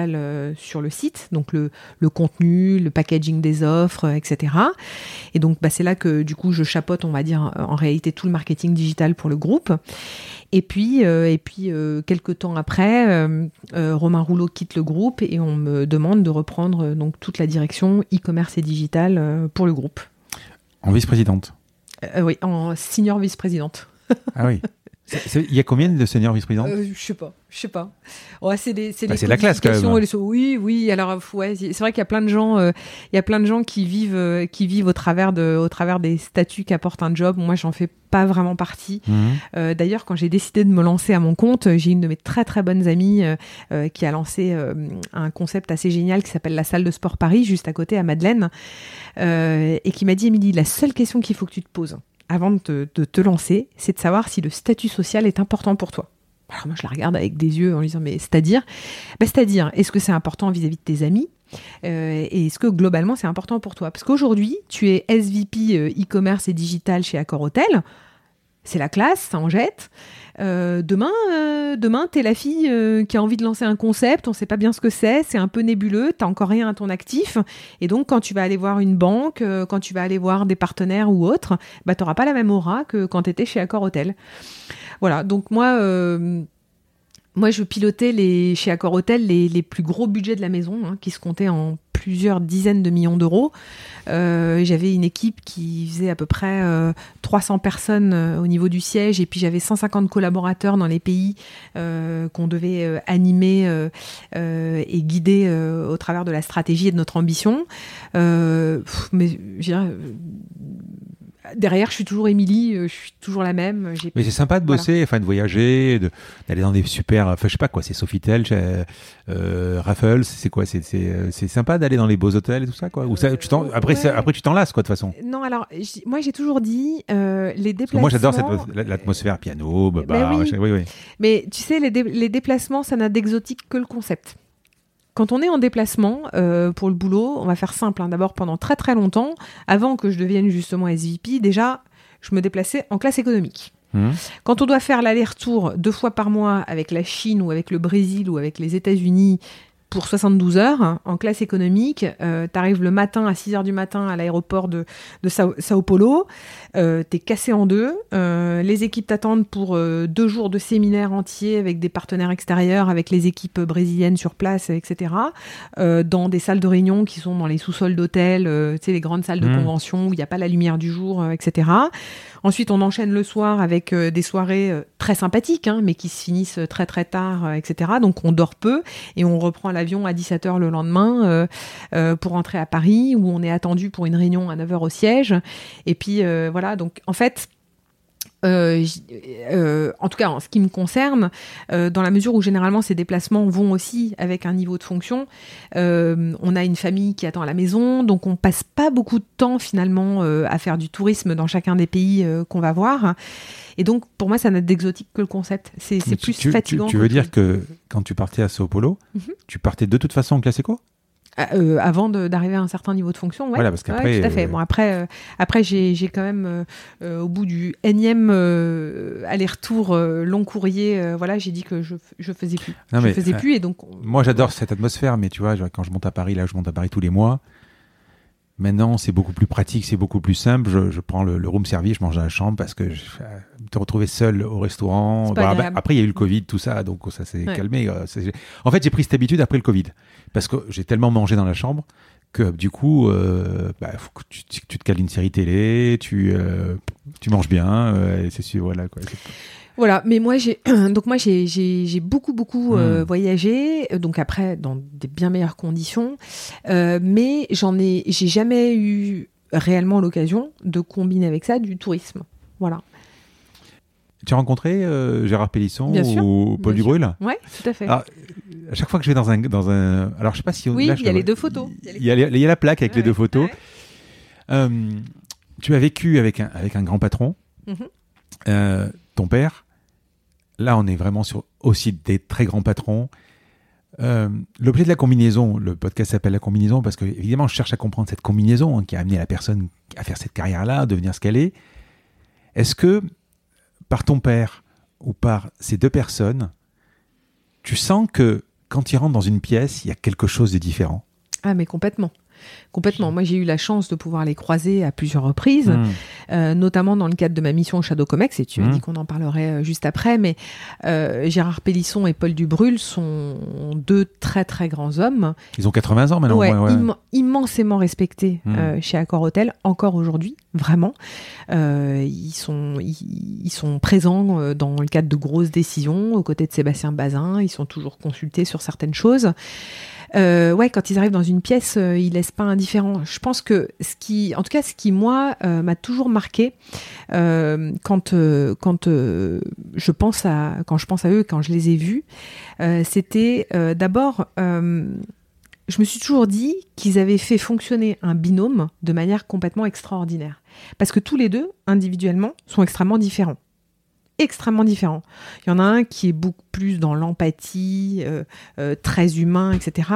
sur le site, donc le, le contenu, le packaging des offres, etc. Et donc, bah, c'est là que du coup, je chapote, on va dire, en réalité tout le marketing digital pour le groupe. Et puis, et puis quelques temps après, Romain Rouleau quitte le groupe et on me demande de reprendre donc toute la direction e-commerce et digital pour le groupe. En vice-présidente euh, Oui, en senior vice-présidente. ah oui. Il y a combien de seniors vice-présidents euh, Je sais pas, je sais pas. Ouais, c'est des, c'est bah, la classe quand même. oui, oui. Alors, ouais, c'est vrai qu'il y a plein de gens, euh, il y a plein de gens qui vivent, euh, qui vivent au travers de, au travers des statuts qu'apporte un job. Moi, j'en fais pas vraiment partie. Mhm. D'ailleurs, quand j'ai décidé de me lancer à mon compte, j'ai une de mes très très bonnes amies qui a lancé un concept assez génial qui s'appelle la salle de sport Paris, juste à côté à Madeleine, et qui m'a dit, Émilie, la seule question qu'il faut que tu te poses avant de te, lancer, c'est de savoir si le statut social est important pour toi. Alors moi, je la regarde avec des yeux en lui disant, mais c'est-à-dire? Bah, C'est-à-dire, est-ce que c'est important vis-à-vis de tes amis? Euh, Et est-ce que globalement, c'est important pour toi? Parce qu'aujourd'hui, tu es SVP euh, e-commerce et digital chez Accor Hotel. C'est la classe, ça en jette. Euh, demain, euh, demain, t'es la fille euh, qui a envie de lancer un concept, on sait pas bien ce que c'est, c'est un peu nébuleux, t'as encore rien à ton actif, et donc quand tu vas aller voir une banque, quand tu vas aller voir des partenaires ou autres, bah t'auras pas la même aura que quand t'étais chez Accor Hotel. Voilà, donc moi moi, je pilotais chez Accor Hotel les, les plus gros budgets de la maison, hein, qui se comptaient en plusieurs dizaines de millions d'euros. Euh, j'avais une équipe qui faisait à peu près 300 euh, personnes euh, au niveau du siège, et puis j'avais 150 collaborateurs dans les pays qu'on devait animer et guider au travers de la stratégie et de notre ambition. mais je dirais, derrière, je suis toujours Émilie, euh, je suis toujours la même. Mais c'est sympa de bosser, enfin de voyager, d'aller dans des super, enfin je sais pas quoi, c'est Sofitel, euh, Raffles, c'est quoi, c'est euh, c'est sympa d'aller dans les beaux hôtels et tout ça quoi. Ou ça, tu après après tu t'en lasses quoi de toute façon. Non alors moi j'ai toujours dit les déplacements. moi j'adore l'atmosphère piano, bah, bah, oui. oui. Mais tu sais les, les déplacements ça n'a d'exotique que le concept. Quand on est en déplacement euh, pour le boulot, on va faire simple. Hein. D'abord, pendant très très longtemps, avant que je devienne justement SVP, déjà, je me déplaçais en classe économique. Mmh. Quand on doit faire l'aller-retour deux fois par mois avec la Chine ou avec le Brésil ou avec les États-Unis pour 72 heures en classe économique. Euh, tu arrives le matin à 6 heures du matin à l'aéroport de, de Sao, Paulo. Euh, tu es cassé en deux. Euh, les équipes t'attendent pour euh, deux jours de séminaire entier avec des partenaires extérieurs, avec les équipes brésiliennes sur place, etc. dans des salles de réunion qui sont dans les sous-sols d'hôtels, tu sais, les grandes salles de mmh. convention où il n'y a pas la lumière du jour, etc. Ensuite, on enchaîne le soir avec euh, des soirées euh, très sympathiques, hein, mais qui se finissent très très tard, euh, etc. Donc on dort peu et on reprend l'avion à 17h le lendemain pour rentrer à Paris, où on est attendu pour une réunion à 9h au siège. Et puis voilà, donc en fait, euh, euh, en tout cas en ce qui me concerne, euh, dans la mesure où généralement ces déplacements vont aussi avec un niveau de fonction, on a une famille qui attend à la maison, donc on passe pas beaucoup de temps finalement à faire du tourisme dans chacun des pays qu'on va voir. Et donc pour moi ça n'a d'exotique que le concept. C'est plus fatigant. Tu, veux dire que quand tu partais à Sao Paulo, mhm. tu partais de toute façon en classe éco? Euh, avant d'arriver à un certain niveau de fonction. Ouais. Voilà, parce qu'après. tout à fait. Euh, bon, après, euh, après j'ai quand même, au bout du énième aller-retour long courrier, voilà, j'ai dit que je, je faisais plus. je faisais plus et donc. Moi, j'adore cette atmosphère, mais tu vois, quand je monte à Paris, là, je monte à Paris tous les mois. Maintenant, c'est beaucoup plus pratique, c'est beaucoup plus simple. Je, je prends le, room service, je mange dans la chambre parce que je, te retrouver seul au restaurant. Bah, après, il y a eu le Covid, tout ça, donc ça s'est calmé. En fait, j'ai pris cette habitude après le Covid parce que j'ai tellement mangé dans la chambre que du coup, euh, bah, faut que tu, tu, te cales une série télé, tu, euh, tu manges bien, euh, c'est sûr, voilà quoi. Voilà, mais moi j'ai donc moi j'ai beaucoup beaucoup euh, hmm. voyagé, donc après dans des bien meilleures conditions, euh, mais j'en ai j'ai jamais eu réellement l'occasion de combiner avec ça du tourisme. Voilà. Tu as rencontré euh, Gérard Pélisson ou Paul Dubrul Oui, tout à fait. à chaque fois que je vais dans un, dans un... Alors, je sais pas si... oui, il y a les deux photos. Il y a, il y a la plaque avec les deux photos. tu as vécu avec un, avec un grand patron. Mhm. ton père, là, on est vraiment sur aussi des très grands patrons. Euh, l'objet de la combinaison, le podcast s'appelle La combinaison parce que, évidemment, je cherche à comprendre cette combinaison hein, qui a amené la personne à faire cette carrière-là, à devenir ce qu'elle est. Est-ce que, par ton père ou par ces deux personnes, tu sens que quand ils rentrent dans une pièce, il y a quelque chose de différent? Ah, mais complètement. Complètement. Moi, j'ai eu la chance de pouvoir les croiser à plusieurs reprises, hmm. euh, notamment dans le cadre de ma mission au Shadow Comex, et tu as hmm. dit qu'on en parlerait euh, juste après, mais euh, Gérard Pélisson et Paul Dubrul sont deux très très grands hommes. Ils ont 80 ans maintenant. Ouais, immensément respectés hmm. chez Accor Hotel, encore aujourd'hui, vraiment. ils, sont, ils, sont présents dans le cadre de grosses décisions, aux côtés de Sébastien Bazin, ils sont toujours consultés sur certaines choses euh, ouais, quand ils arrivent dans une pièce, euh, ils laissent pas indifférent. Je pense que ce qui, en tout cas, ce qui moi euh, m'a toujours marqué euh, quand quand je pense à quand je pense à eux, quand je les ai vus, c'était d'abord je me suis toujours dit qu'ils avaient fait fonctionner un binôme de manière complètement extraordinaire. Parce que tous les deux, individuellement, sont extrêmement différents extrêmement différents. Il y en a un qui est beaucoup plus dans l'empathie, euh, euh, très humain, etc.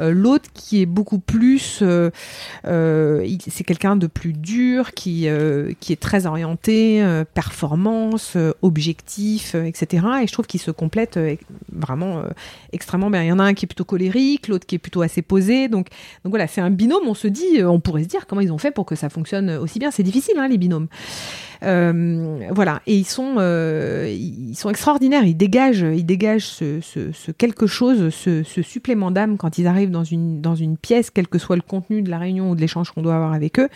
Euh, l'autre qui est beaucoup plus, c'est quelqu'un de plus dur, qui qui est très orienté performance, objectif, etc. Et je trouve qu'ils se complètent vraiment extrêmement bien. Il y en a un qui est plutôt colérique, l'autre qui est plutôt assez posé. Donc donc voilà, c'est un binôme. On se dit, on pourrait se dire comment ils ont fait pour que ça fonctionne aussi bien. C'est difficile, hein, les binômes. voilà, et ils sont ils sont extraordinaires. Ils dégagent ils dégagent ce, quelque chose, ce, supplément d'âme quand ils arrivent dans une, dans une pièce, quel que soit le contenu de la réunion ou de l'échange qu'on doit avoir avec eux,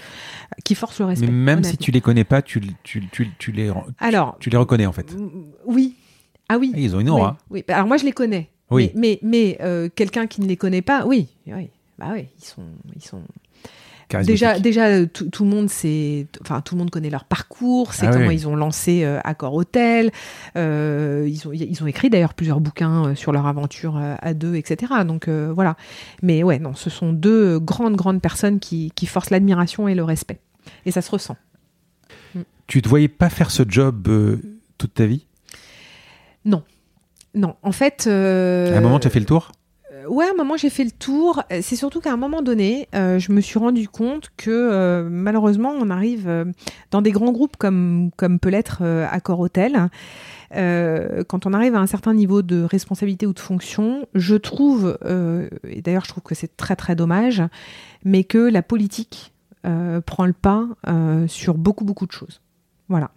qui force le respect. Mais même si tu les connais pas, tu, tu, tu, les, Alors, tu, les reconnais en fait. Oui. Ah oui. Ah, ils ont une aura. Oui. Alors moi je les connais. Oui. Mais, mais, euh, quelqu'un qui ne les connaît pas, oui. oui. Bah oui, ils sont, ils sont, Déjà, déjà euh, tout, le monde sait, enfin tout le monde connaît leur parcours, c'est ah comment ils ont lancé euh, Accor Hotel. Euh, ils ont ils ont écrit d'ailleurs plusieurs bouquins sur leur aventure à deux, etc. Donc voilà. Mais ouais, non, ce sont deux grandes grandes personnes qui, qui forcent l'admiration et le respect. Et ça se ressent. Mm. Tu te voyais pas faire ce job toute ta vie? Non. Non, en fait. À un moment, tu as fait le tour? Ouais, à un moment j'ai fait le tour. C'est surtout qu'à un moment donné, euh, je me suis rendu compte que euh, malheureusement, on arrive euh, dans des grands groupes comme, comme peut l'être Accor Hotel. quand on arrive à un certain niveau de responsabilité ou de fonction, je trouve, et d'ailleurs je trouve que c'est très très dommage, mais que la politique prend le pas sur beaucoup beaucoup de choses. Voilà.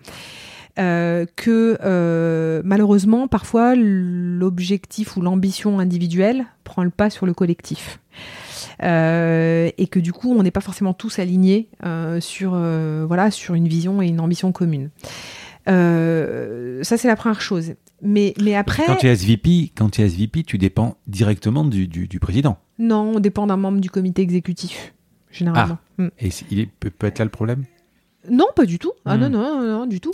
Euh, que euh, malheureusement, parfois, l'objectif ou l'ambition individuelle prend le pas sur le collectif. Euh, et que du coup, on n'est pas forcément tous alignés sur, voilà, sur une vision et une ambition commune. ça, c'est la première chose. Mais, mais après. Quand tu es SVP, quand tu es SVP, tu dépends directement du, du, président. Non, on dépend d'un membre du comité exécutif, généralement. Ah. Mm. Et il peut être là le problème? Non, pas du tout. Ah non, hmm. non, non, du tout.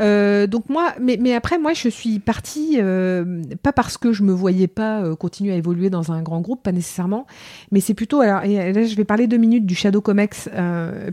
Euh, donc moi, mais, mais après, moi, je suis partie, euh, pas parce que je me voyais pas euh, continuer à évoluer dans un grand groupe, pas nécessairement, mais c'est plutôt, alors et là, je vais parler deux minutes du Shadow Comex,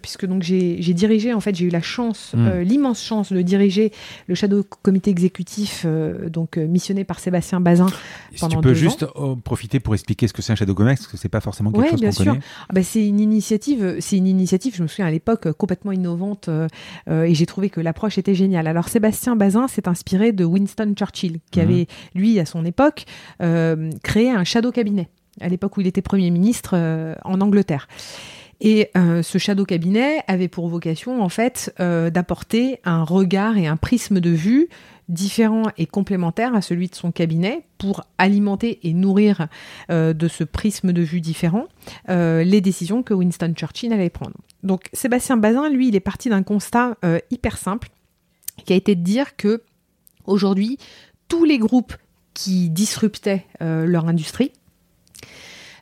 puisque donc j'ai dirigé, en fait, j'ai eu la chance, hmm. l'immense chance de diriger le Shadow Comité Exécutif, donc missionné par Sébastien Bazin si tu peux juste profiter pour expliquer ce que c'est un Shadow Comex, parce que c'est pas forcément quelque chose qu'on connaît. Ah bah, c'est une initiative, c'est une initiative, je me souviens à l'époque, complètement innovante euh, euh, et j'ai trouvé que l'approche était géniale. Alors Sébastien Bazin s'est inspiré de Winston Churchill, qui mhm. avait, lui, à son époque, euh, créé un shadow cabinet, à l'époque où il était Premier ministre en Angleterre. Et ce shadow cabinet avait pour vocation, en fait, d'apporter un regard et un prisme de vue différent et complémentaire à celui de son cabinet pour alimenter et nourrir euh, de ce prisme de vue différent euh, les décisions que Winston Churchill allait prendre. Donc Sébastien Bazin, lui, il est parti d'un constat euh, hyper simple qui a été de dire que aujourd'hui, tous les groupes qui disruptaient leur industrie,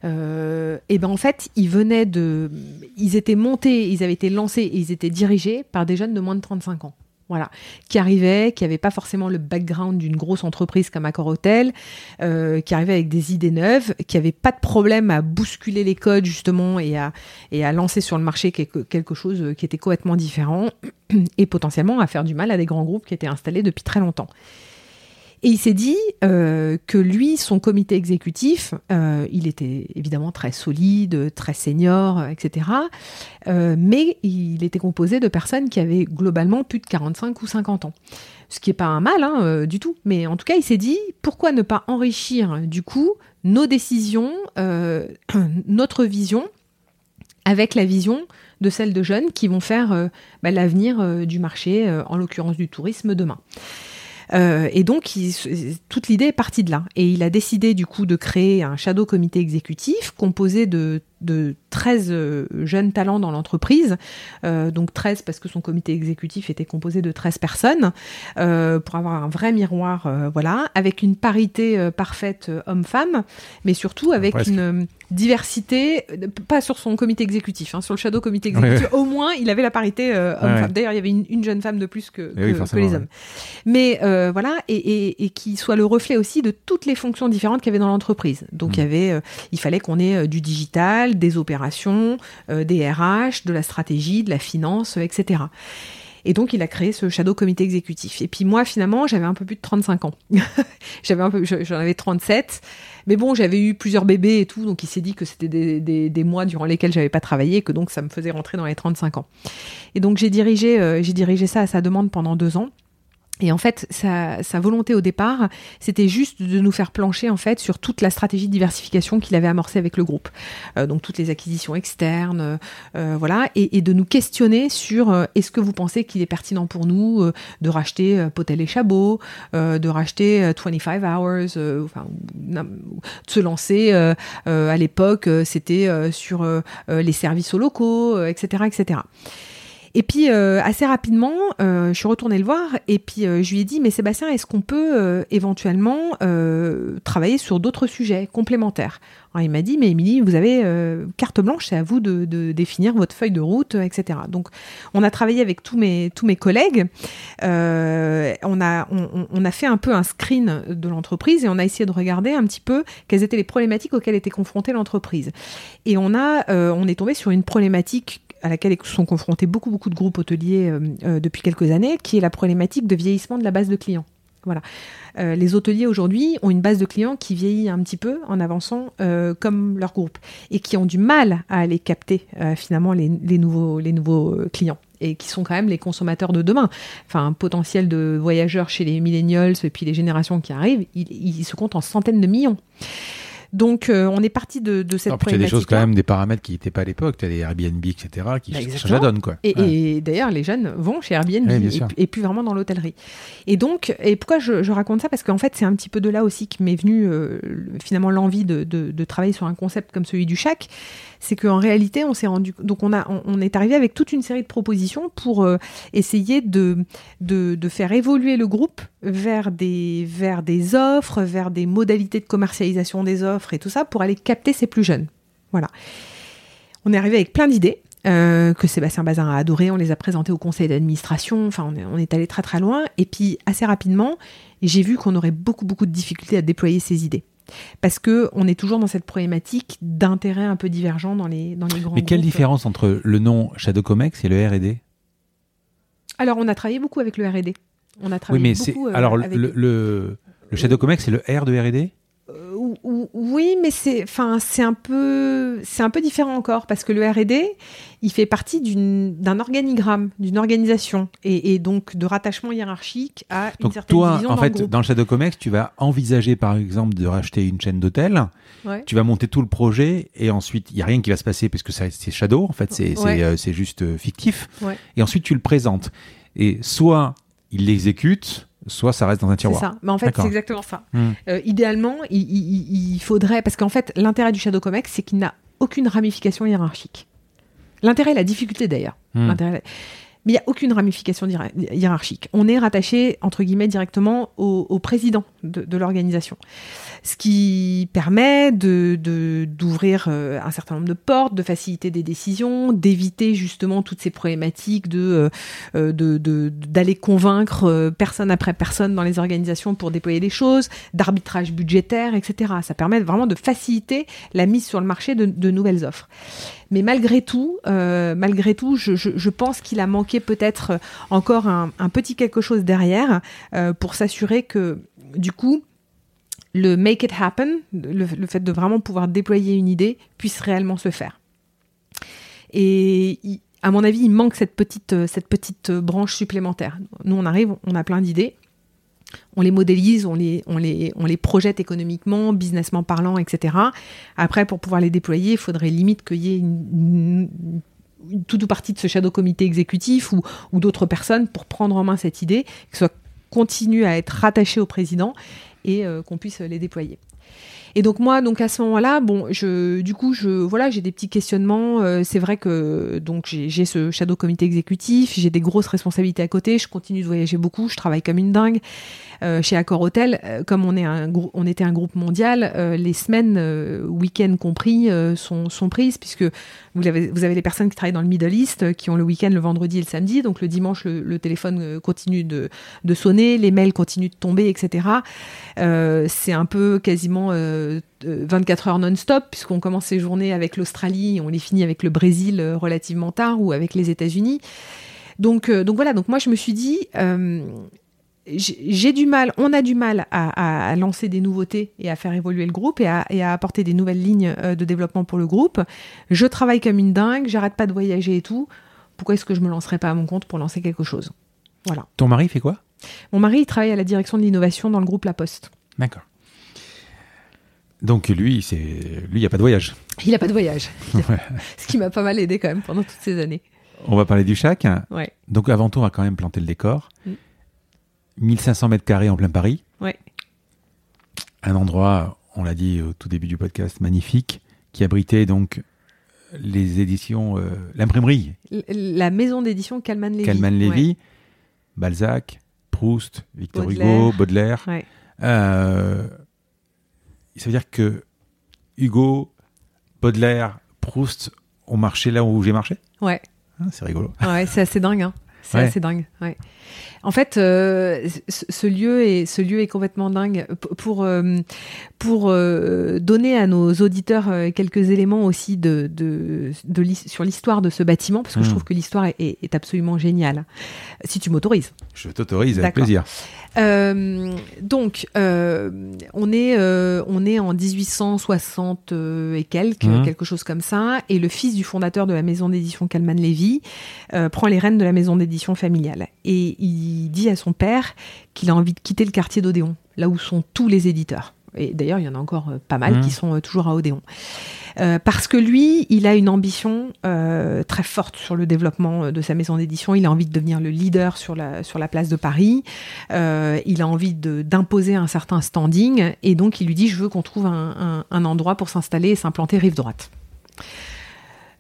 et ben en fait, ils venaient de, ils étaient montés, ils avaient été lancés et ils étaient dirigés par des jeunes de moins de 35 ans. Voilà, qui arrivait, qui n'avait pas forcément le background d'une grosse entreprise comme Accor Hotel, euh, qui arrivait avec des idées neuves, qui n'avait pas de problème à bousculer les codes justement et à, lancer sur le marché quelque, quelque chose qui était complètement différent et potentiellement à faire du mal à des grands groupes qui étaient installés depuis très longtemps. Et il s'est dit euh, que lui, son comité exécutif, euh, il était évidemment très solide, très senior, etc. Euh, mais il était composé de personnes qui avaient globalement plus de 45 ou 50 ans. Ce qui n'est pas un mal hein, du tout. Mais en tout cas, il s'est dit, pourquoi ne pas enrichir du coup nos décisions, notre vision, avec la vision de celles de jeunes qui vont faire bah, l'avenir du marché, en l'occurrence du tourisme, demain. Euh, et donc, toute l'idée est partie de là. Et il a décidé du coup de créer un shadow comité exécutif composé de de 13 euh, jeunes talents dans l'entreprise, euh, donc 13 parce que son comité exécutif était composé de 13 personnes, euh, pour avoir un vrai miroir, voilà, avec une parité parfaite homme-femme, mais surtout avec une diversité, pas sur son comité exécutif, hein, sur le shadow comité exécutif, au moins il avait la parité homme-femme. D'ailleurs, il y avait une, jeune femme de plus que, eh les hommes. Mais voilà, et, et, qui soit le reflet aussi de toutes les fonctions différentes qu'il y avait dans l'entreprise. Donc il y mm. avait, il fallait qu'on ait du digital, des opérations, euh, des RH, de la stratégie, de la finance, euh, etc. Et donc, il a créé ce Shadow Comité Exécutif. Et puis moi, finalement, j'avais un peu plus de 35 ans. j'avais un peu, j'en avais 37. Mais bon, j'avais eu plusieurs bébés et tout, donc il s'est dit que c'était des, mois durant lesquels j'avais pas travaillé, que donc ça me faisait rentrer dans les 35 ans. Et donc j'ai dirigé, euh, j'ai dirigé ça à sa demande pendant deux ans. Et en fait, sa, sa, volonté au départ, c'était juste de nous faire plancher en fait sur toute la stratégie de diversification qu'il avait amorcée avec le groupe, euh, donc toutes les acquisitions externes, euh, voilà, et, et, de nous questionner sur euh, est-ce que vous pensez qu'il est pertinent pour nous euh, de racheter euh, Potel et Chabot, de racheter 25 Hours, enfin, de se lancer à l'époque, c'était sur les services aux locaux, etc., etc. Et puis euh, assez rapidement, euh, je suis retournée le voir et puis euh, je lui ai dit mais Sébastien, est-ce qu'on peut éventuellement travailler sur d'autres sujets complémentaires? Alors, Il m'a dit mais Émilie, vous avez carte blanche, c'est à vous de, définir votre feuille de route, etc. Donc on a travaillé avec tous mes tous mes collègues, on a on, a fait un peu un screen de l'entreprise et on a essayé de regarder un petit peu quelles étaient les problématiques auxquelles était confrontée l'entreprise. Et on a on est tombé sur une problématique à laquelle sont confrontés beaucoup, beaucoup de groupes hôteliers euh, euh, depuis quelques années, qui est la problématique de vieillissement de la base de clients. Voilà. Euh, les hôteliers aujourd'hui ont une base de clients qui vieillit un petit peu en avançant comme leur groupe et qui ont du mal à aller capter finalement les, nouveaux, les nouveaux clients et qui sont quand même les consommateurs de demain. Enfin, un potentiel de voyageurs chez les millennials et puis les générations qui arrivent, ils il se comptent en centaines de millions. Donc, euh, on est parti de, de cette problématique. Il y a des choses quand même, des paramètres qui n'étaient pas à l'époque. Tu as les Airbnb, etc., qui bah, changent la donne, quoi. Et, ouais. et d'ailleurs, les jeunes vont chez Airbnb et, et, plus vraiment dans l'hôtellerie. Et donc, et pourquoi je, je raconte ça? Parce qu'en fait, c'est un petit peu de là aussi que m'est venue euh, finalement l'envie de, de, de, travailler sur un concept comme celui du chac c'est qu'en réalité, on s'est rendu, donc on a, on, est arrivé avec toute une série de propositions pour euh, essayer de, de, faire évoluer le groupe vers des, vers des offres, vers des modalités de commercialisation des offres et tout ça pour aller capter ces plus jeunes. Voilà. On est arrivé avec plein d'idées. Euh, que Sébastien Bazin a adoré, on les a présentés au conseil d'administration, enfin on est allé très très loin, et puis assez rapidement, j'ai vu qu'on aurait beaucoup beaucoup de difficultés à déployer ces idées parce que on est toujours dans cette problématique d'intérêts un peu divergents dans les dans les grands. Mais quelle groupes. différence entre le nom Shadow Comex et le R&D Alors on a travaillé beaucoup avec le R&D. On a travaillé oui, mais beaucoup. Euh, alors avec... le, le, le Shadow Comex c'est le R de R&D euh, oui, mais c'est, enfin, c'est un peu, c'est un peu différent encore parce que le R&D, il fait partie d'un organigramme, d'une organisation et, et, donc de rattachement hiérarchique à une donc certaine toi, en fait, groupe. dans le Shadow Comex, tu vas envisager par exemple de racheter une chaîne d'hôtels. Ouais. Tu vas monter tout le projet et ensuite il y a rien qui va se passer puisque c'est Shadow. En fait, c'est Ouais. euh, juste euh, fictif. Ouais. Et ensuite tu le présentes. Et soit il l'exécute, soit ça reste dans un C'est tiroir. ça. Mais en fait, c'est exactement ça. Hmm. Euh, idéalement, il, il, il faudrait, parce qu'en fait, l'intérêt du Shadow Comex, c'est qu'il n'a aucune ramification hiérarchique. L'intérêt et la difficulté d'ailleurs. L'intérêt- Mais il n'y a aucune ramification hiérar- hiérarchique. On est rattaché, entre guillemets, directement au, au président de, de l'organisation. Ce qui permet de, d'ouvrir euh, un certain nombre de portes, de faciliter des décisions, d'éviter justement toutes ces problématiques de, euh, de, de- d'aller convaincre euh, personne après personne dans les organisations pour déployer des choses, d'arbitrage budgétaire, etc. Ça permet vraiment de faciliter la mise sur le marché de, de nouvelles offres. Mais malgré tout, euh, malgré tout, je, je, je pense qu'il a manqué peut-être encore un, un petit quelque chose derrière euh, pour s'assurer que, du coup, le make it happen, le, fait de vraiment pouvoir déployer une idée, puisse réellement se faire. Et à mon avis, il manque cette petite, euh, cette petite euh, branche supplémentaire. Nous, on arrive, on a plein d'idées, on les modélise, on les, on les, on les projette économiquement, businessment parlant, etc. Après, pour pouvoir les déployer, il faudrait limite qu'il y ait une, toute ou partie de ce shadow comité exécutif ou, ou d'autres personnes pour prendre en main cette idée, que soit continue à être rattaché au président et euh, qu'on puisse les déployer. Et donc moi, donc à ce moment-là, bon, je, du coup, je, voilà, j'ai des petits questionnements. Euh, c'est vrai que donc j'ai ce shadow comité exécutif, j'ai des grosses responsabilités à côté. Je continue de voyager beaucoup, je travaille comme une dingue. Euh, chez Accor Hotel, euh, comme on est un on était un groupe mondial, les semaines, week-end compris, sont, sont prises puisque vous avez, vous avez les personnes qui travaillent dans le Middle East qui ont le week-end le vendredi et le samedi, donc le dimanche le, le téléphone continue de, de sonner, les mails continuent de tomber, etc. C'est un peu quasiment euh, euh, 24 heures non-stop puisqu'on commence ses journées avec l'Australie, on les finit avec le Brésil euh, relativement tard ou avec les États-Unis. Donc, euh, donc voilà, donc moi je me suis dit, euh, j'ai du mal, on a du mal à, lancer des nouveautés et à faire évoluer le groupe et à, et à apporter des nouvelles lignes euh, de développement pour le groupe. Je travaille comme une dingue, j'arrête pas de voyager et tout. Pourquoi est-ce que je me lancerais pas à mon compte pour lancer quelque chose? Voilà. Ton mari fait quoi? Mon mari il travaille à la direction de l'innovation dans le groupe La Poste. D'accord. Donc lui, c'est lui, il n'y a pas de voyage. Il n'a pas de voyage. Ce qui m'a pas mal aidé quand même pendant toutes ces années. On va parler du chac. Ouais. Donc avant tout, on va quand même planter le décor. Mm. 1500 mètres carrés en plein Paris. Ouais. Un endroit, on l'a dit au tout début du podcast, magnifique, qui abritait donc les éditions, euh, l'imprimerie La maison d'édition Calman Lévy. Calman Lévy, Ouais. Balzac, Proust, Victor Baudelaire. Hugo, Baudelaire. Ouais. Euh, ça veut dire que Hugo, Baudelaire, Proust ont marché là où j'ai marché? Ouais. Ah, C'est rigolo. Ouais, c'est assez dingue. Hein. C'est Ouais. assez dingue. Ouais. En fait, euh, ce, lieu est, ce lieu est complètement dingue. P- Pour, euh, pour euh, donner à nos auditeurs quelques éléments aussi de, de, sur l'histoire de ce bâtiment, parce que je Mm. trouve que l'histoire est, est- est absolument géniale. Si tu m'autorises. Je t'autorise avec plaisir. Donc, on, est, on est en 1860 euh, et quelques, Mhm. quelque chose comme ça, et le fils du fondateur de la maison d'édition Calman Lévy euh, prend les rênes de la maison d'édition familiale. Et il dit à son père qu'il a envie de quitter le quartier d'Odéon, là où sont tous les éditeurs. Et d'ailleurs, il y en a encore euh, pas mal Mhm. qui sont euh, toujours à Odéon. Euh, parce que lui, il a une ambition euh, très forte sur le développement de sa maison d'édition. Il a envie de devenir le leader sur la, sur la place de Paris. Euh, il a envie d'imposer un certain standing. Et donc, il lui dit, je veux qu'on trouve un, un- un endroit pour s'installer et s'implanter rive droite.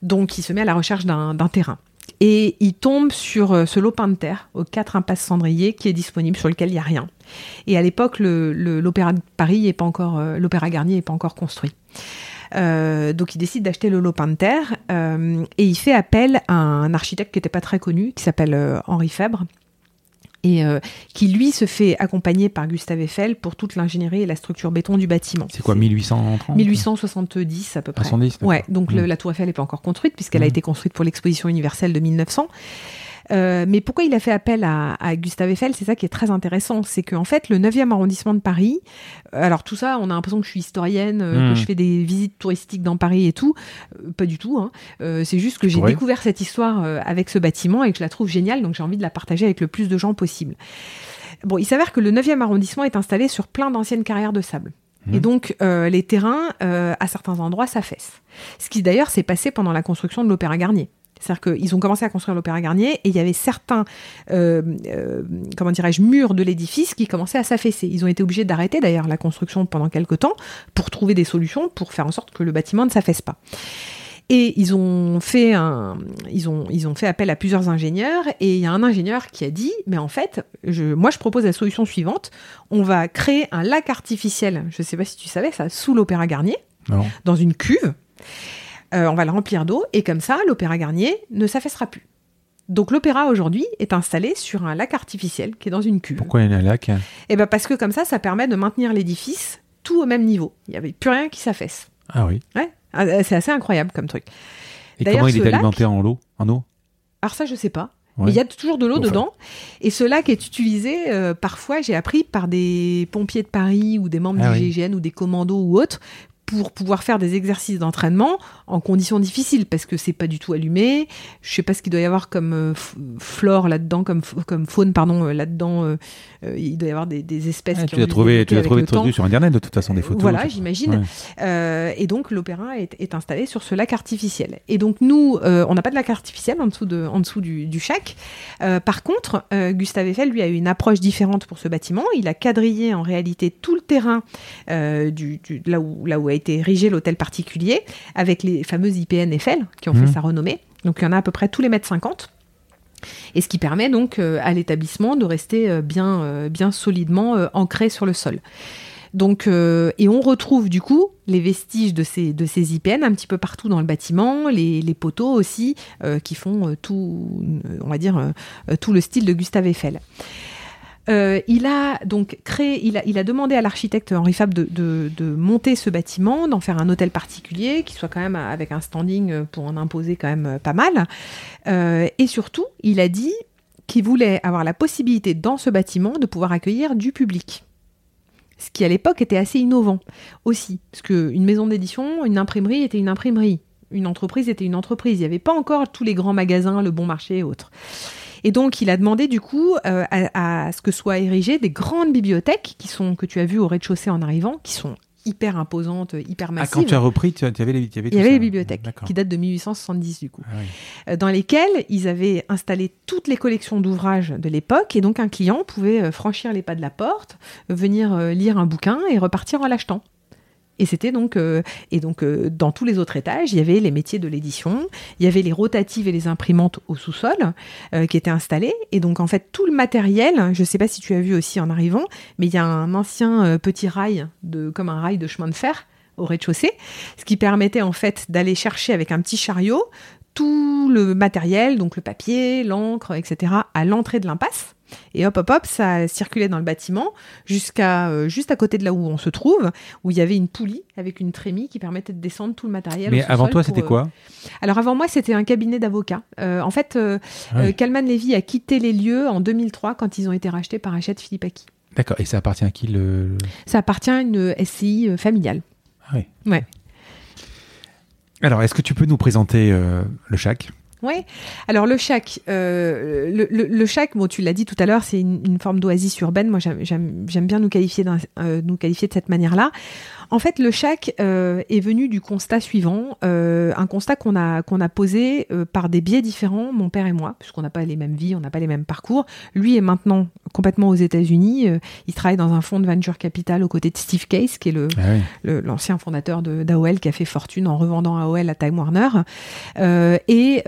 Donc, il se met à la recherche d'un terrain. Et il tombe sur euh, ce lopin de terre, aux 4 impasses Cendrier, qui est disponible, sur lequel il n'y a rien. Et à l'époque, l'Opéra de Paris est pas encore, euh, l'Opéra Garnier n'est pas encore construit. Euh, donc il décide d'acheter le lopin de terre et il fait appel à un architecte qui n'était pas très connu, qui s'appelle Henri Fèbre, et euh, qui lui se fait accompagner par Gustave Eiffel pour toute l'ingénierie et la structure béton du bâtiment. C'est quoi, 1830 1870 à peu près. 70, d'accord. Ouais, donc le- Mm. la tour Eiffel n'est pas encore construite puisqu'elle a Mm. été construite pour l'exposition universelle de 1900. Euh, mais pourquoi il a fait appel à, à Gustave Eiffel C'est ça qui est très intéressant. C'est qu'en fait, le 9e arrondissement de Paris, euh, alors tout ça, on a l'impression que je suis historienne, euh, que je fais des visites touristiques dans Paris et tout. Pas du tout. hein. Euh, c'est juste que j'ai découvert cette histoire euh, avec ce bâtiment et que je la trouve géniale, donc j'ai envie de la partager avec le plus de gens possible. Bon, il s'avère que le 9e arrondissement est installé sur plein d'anciennes carrières de sable. Et Mhm. donc, euh, les terrains, euh, à certains endroits, s'affaissent. Ce qui d'ailleurs s'est passé pendant la construction de l'Opéra Garnier. C'est-à-dire qu'ils ont commencé à construire l'Opéra Garnier et il y avait certains, euh, euh, comment dirais-je, murs de l'édifice qui commençaient à s'affaisser. Ils ont été obligés d'arrêter d'ailleurs la construction pendant quelques temps pour trouver des solutions pour faire en sorte que le bâtiment ne s'affaisse pas. Et ils ont fait un, ils ont, ils ont fait appel à plusieurs ingénieurs et il y a un ingénieur qui a dit, mais en fait, je, moi je propose la solution suivante. On va créer un lac artificiel. Je ne sais pas si tu savais ça, sous l'Opéra Garnier, Non. dans une cuve. Euh, on va le remplir d'eau et comme ça, l'Opéra Garnier ne s'affaissera plus. Donc l'opéra aujourd'hui est installé sur un lac artificiel qui est dans une cuve. Pourquoi il y a un lac? Et ben parce que comme ça, ça permet de maintenir l'édifice tout au même niveau. Il n'y avait plus rien qui s'affaisse. Ah oui. Ouais, Ah, c'est assez incroyable comme truc. Et comment il est lac- alimenté en eau En eau? Alors ça, je sais pas. Ouais. Mais il y a toujours de l'eau Enfin. dedans. Et ce lac est utilisé euh, parfois, j'ai appris, par des pompiers de Paris ou des membres Ah du oui. GIGN ou des commandos ou autres pour pouvoir faire des exercices d'entraînement en conditions difficiles parce que c'est pas du tout allumé. Je sais pas ce qu'il doit y avoir comme euh, flore là-dedans, comme, comme faune pardon euh, là-dedans. euh, il doit y avoir des, des espèces Ah, qui Tu ont as dû trouvé, tu as développer trouvé le sur internet de toute façon des photos. Voilà, j'imagine. Ouais. Euh, et donc l'opéra est, est installé sur ce lac artificiel. Et donc nous, euh, on n'a pas de lac artificiel en dessous, de, en dessous du, du chac. Euh, par contre, Gustave Eiffel, lui, a eu une approche différente pour ce bâtiment. Il a quadrillé en réalité tout le terrain du, du- là, où, là où a été érigé l'hôtel particulier, avec les fameuses IPN Eiffel qui ont fait sa renommée. Donc il y en a à peu près tous les mètres 50. Et ce qui permet donc euh, à l'établissement de rester euh, bien, euh, bien solidement ancré sur le sol. Donc, euh, et on retrouve du coup les vestiges de ces, de ces IPN un petit peu partout dans le bâtiment, les, les poteaux aussi, euh, qui font tout, on va dire, euh, tout le style de Gustave Eiffel. Euh, il a donc créé, il a, demandé à l'architecte Henri Fabre de, monter ce bâtiment, d'en faire un hôtel particulier, qui soit quand même avec un standing euh, pour en imposer quand même euh, pas mal. Et surtout, il a dit qu'il voulait avoir la possibilité dans ce bâtiment de pouvoir accueillir du public. Ce qui à l'époque était assez innovant aussi, parce qu'une maison d'édition, une imprimerie était une imprimerie, une entreprise était une entreprise. Il n'y avait pas encore tous les grands magasins, le bon marché et autres. Et donc, il a demandé du coup à, à, ce que soient érigées des grandes bibliothèques qui sont que tu as vues au rez-de-chaussée en arrivant, qui sont hyper imposante, hyper massive. Ah, quand tu as repris, tu, avais les, il y avait les bibliothèques qui datent de 1870 du coup, ah euh, dans lesquelles ils avaient installé toutes les collections d'ouvrages de l'époque et donc un client pouvait euh, franchir les pas de la porte, venir euh, lire un bouquin et repartir en l'achetant. Et c'était donc, euh, et donc euh, dans tous les autres étages, il y avait les métiers de l'édition, il y avait les rotatives et les imprimantes au sous-sol euh, qui étaient installées. Et donc en fait tout le matériel, je ne sais pas si tu as vu aussi en arrivant, mais il y a un ancien petit rail de, comme un rail de chemin de fer au rez-de-chaussée, ce qui permettait en fait d'aller chercher avec un petit chariot tout le matériel, donc le papier, l'encre, etc., à l'entrée de l'impasse. Et hop, hop, hop, ça circulait dans le bâtiment jusqu'à euh, juste à côté de là où on se trouve, où il y avait une poulie avec une trémie qui permettait de descendre tout le matériel. Mais avant toi, c'était quoi? Euh, Alors avant moi, c'était un cabinet d'avocats. Euh, en fait, ah Kalman Levy a quitté les lieux en 2003 quand ils ont été rachetés par Hachette Philippe Aki. D'accord. Et ça appartient à qui le Ça appartient à une SCI familiale. Ah oui. Ouais. Alors, est-ce que tu peux nous présenter le CHAC oui. Alors le chac, euh, le, le, chac, bon, tu l'as dit tout à l'heure, c'est une, forme d'oasis urbaine. Moi, j'aime bien nous qualifier, euh, nous qualifier de cette manière-là. En fait, le chac euh, est venu du constat suivant, euh, un constat qu'on a, qu'on a posé euh, par des biais différents, mon père et moi, puisqu'on n'a pas les mêmes vies, on n'a pas les mêmes parcours. Lui est maintenant complètement aux États-Unis. il travaille dans un fonds de venture capital aux côtés de Steve Case, qui est le, ah l'ancien fondateur d'AOL, qui a fait fortune en revendant AOL à Time Warner. et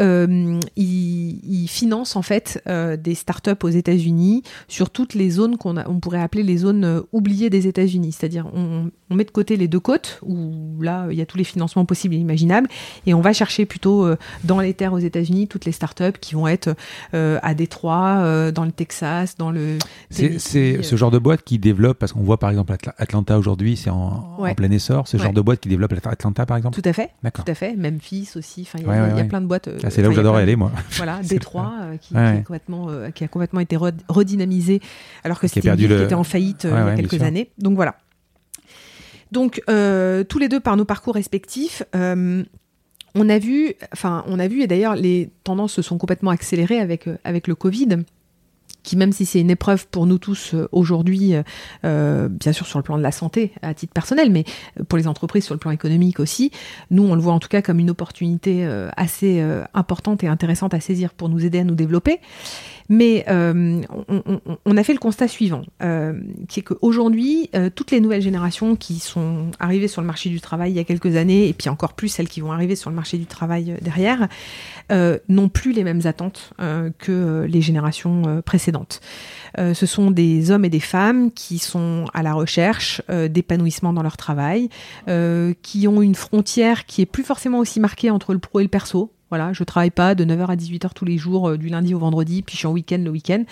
il, finance en fait des startups aux États-Unis sur toutes les zones qu'on on pourrait appeler les zones oubliées des États-Unis. C'est-à-dire, on, on met de côté les deux côtes, où là, il y a tous les financements possibles et imaginables, et on va chercher plutôt euh, dans les terres aux États-Unis toutes les startups qui vont être euh, à Détroit, euh, dans le Texas, dans le. C'est ce genre de boîte qui développe, parce qu'on voit par exemple Atlanta aujourd'hui, c'est en, plein essor, ce genre de boîte qui développe Atlanta par exemple? Tout à fait. Tout à fait. Memphis aussi. il y, a plein de boîtes. Ah, c'est là où j'adore aller, moi. Voilà, Détroit, qui, complètement, qui, a complètement été redynamisé, alors que c'était était en faillite il y a quelques années. Donc voilà. Donc, euh, tous les deux par nos parcours respectifs, euh, on a vu, enfin, on a vu, et d'ailleurs, les tendances se sont complètement accélérées avec, euh, avec le Covid qui même si c'est une épreuve pour nous tous aujourd'hui, bien sûr sur le plan de la santé à titre personnel, mais pour les entreprises sur le plan économique aussi, nous on le voit en tout cas comme une opportunité assez importante et intéressante à saisir pour nous aider à nous développer. Mais euh, on, a fait le constat suivant, euh, qui est qu'aujourd'hui, euh, toutes les nouvelles générations qui sont arrivées sur le marché du travail il y a quelques années, et puis encore plus celles qui vont arriver sur le marché du travail derrière, n'ont plus les mêmes attentes que les générations précédentes. ce sont des hommes et des femmes qui sont à la recherche d'épanouissement dans leur travail, qui ont une frontière qui est plus forcément aussi marquée entre le pro et le perso. Voilà, je travaille pas de 9h à 18h tous les jours, euh, du lundi au vendredi, puis je suis en week-end le week-end.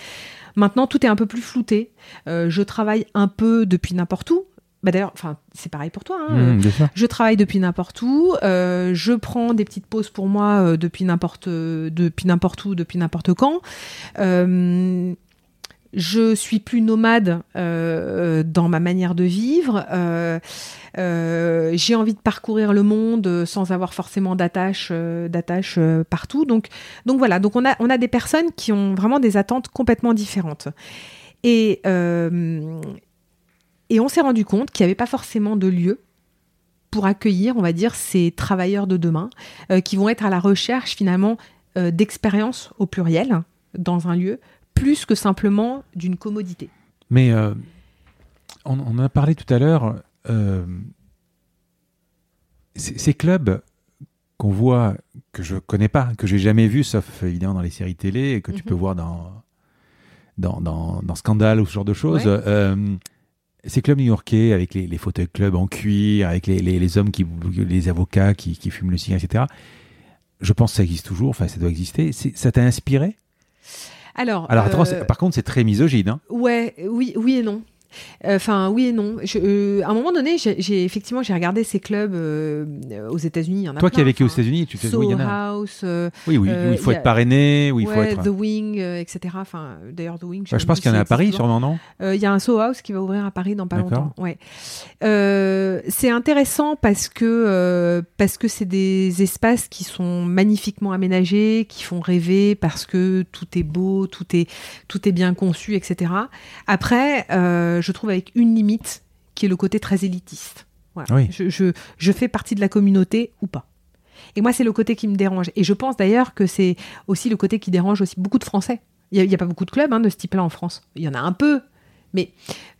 Maintenant, tout est un peu plus flouté. Euh, je travaille un peu depuis n'importe où. Bah d'ailleurs, enfin, c'est pareil pour toi. Hein. Mmh, je travaille depuis n'importe où. Euh, je prends des petites pauses pour moi depuis n'importe depuis n'importe où, depuis n'importe quand je suis plus nomade euh, dans ma manière de vivre. Euh, euh, j'ai envie de parcourir le monde sans avoir forcément d'attache, partout. Donc, donc voilà. Donc on a, on a des personnes qui ont vraiment des attentes complètement différentes. Et, et on s'est rendu compte qu'il n'y avait pas forcément de lieu pour accueillir, on va dire, ces travailleurs de demain qui vont être à la recherche finalement d'expériences au pluriel dans un lieu plus que simplement d'une commodité. Mais euh, on, en a parlé tout à l'heure. Euh, ces clubs qu'on voit, que je connais pas, que j'ai jamais vu, sauf évidemment dans les séries télé, et que tu mhm. peux voir dans, dans, dans, Scandale ou ce genre de choses. Euh, ces clubs new-yorkais avec les, les, fauteuils clubs en cuir, avec les, les, hommes qui, les avocats qui, qui fument le cigare, etc. Je pense que ça existe toujours. Enfin, ça doit exister. Ça t'a inspiré? Alors, Alors euh, par contre, c'est très misogyne. Hein. Ouais, oui, oui et non. Enfin, oui et non. Je, euh, à un moment donné, j'ai effectivement, j'ai regardé ces clubs euh, aux États-Unis. Toi qui as vécu aux États-unis, tu fais oui, il y en a. House, euh, Oui, oui, euh, où il faut a- être parrainé, où il faut être. The Wing, euh, etc. Enfin, d'ailleurs, The Wing. Bah, je pense qu'il y en a à Paris, sûrement, non Euh, Il y a un Soho House qui va ouvrir à Paris dans pas longtemps. Ouais. Euh, c'est intéressant parce que euh, parce que c'est des espaces qui sont magnifiquement aménagés, qui font rêver parce que tout est beau, tout est tout est bien conçu, etc. Après, euh, je trouve avec une limite qui est le côté très élitiste. Voilà. Oui. Je, je, je fais partie de la communauté ou pas. Et moi, c'est le côté qui me dérange. Et je pense d'ailleurs que c'est aussi le côté qui dérange aussi beaucoup de Français. Il n'y a, pas beaucoup de clubs hein, de ce type-là en France. Il y en a un peu, mais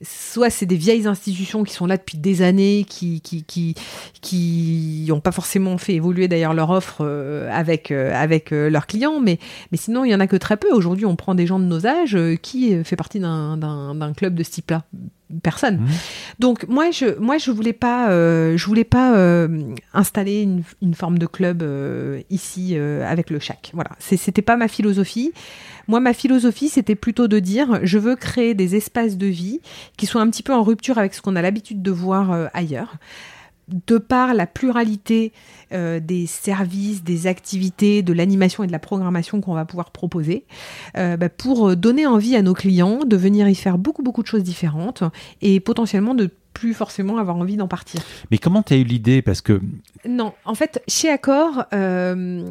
soit c'est des vieilles institutions qui sont là depuis des années, qui qui qui qui n'ont pas forcément fait évoluer d'ailleurs leur offre euh, avec euh, avec euh, leurs clients, mais mais sinon il y en a que très peu. Aujourd'hui, on prend des gens de nos âges qui fait partie d'un club de ce type-là. Personne. Mhm. Donc moi je moi je voulais pas euh, je voulais pas euh, installer une, une forme de club euh, ici avec le chac. Voilà, c'était pas ma philosophie. Moi ma philosophie c'était plutôt de dire je veux créer des espaces de vie qui soient un petit peu en rupture avec ce qu'on a l'habitude de voir euh, ailleurs. De par la pluralité euh, des services, des activités, de l'animation et de la programmation qu'on va pouvoir proposer, euh, bah, pour donner envie à nos clients de venir y faire beaucoup beaucoup de choses différentes et potentiellement de plus forcément avoir envie d'en partir. Mais comment tu as eu l'idée? Parce que Non, en fait, chez Accor, euh,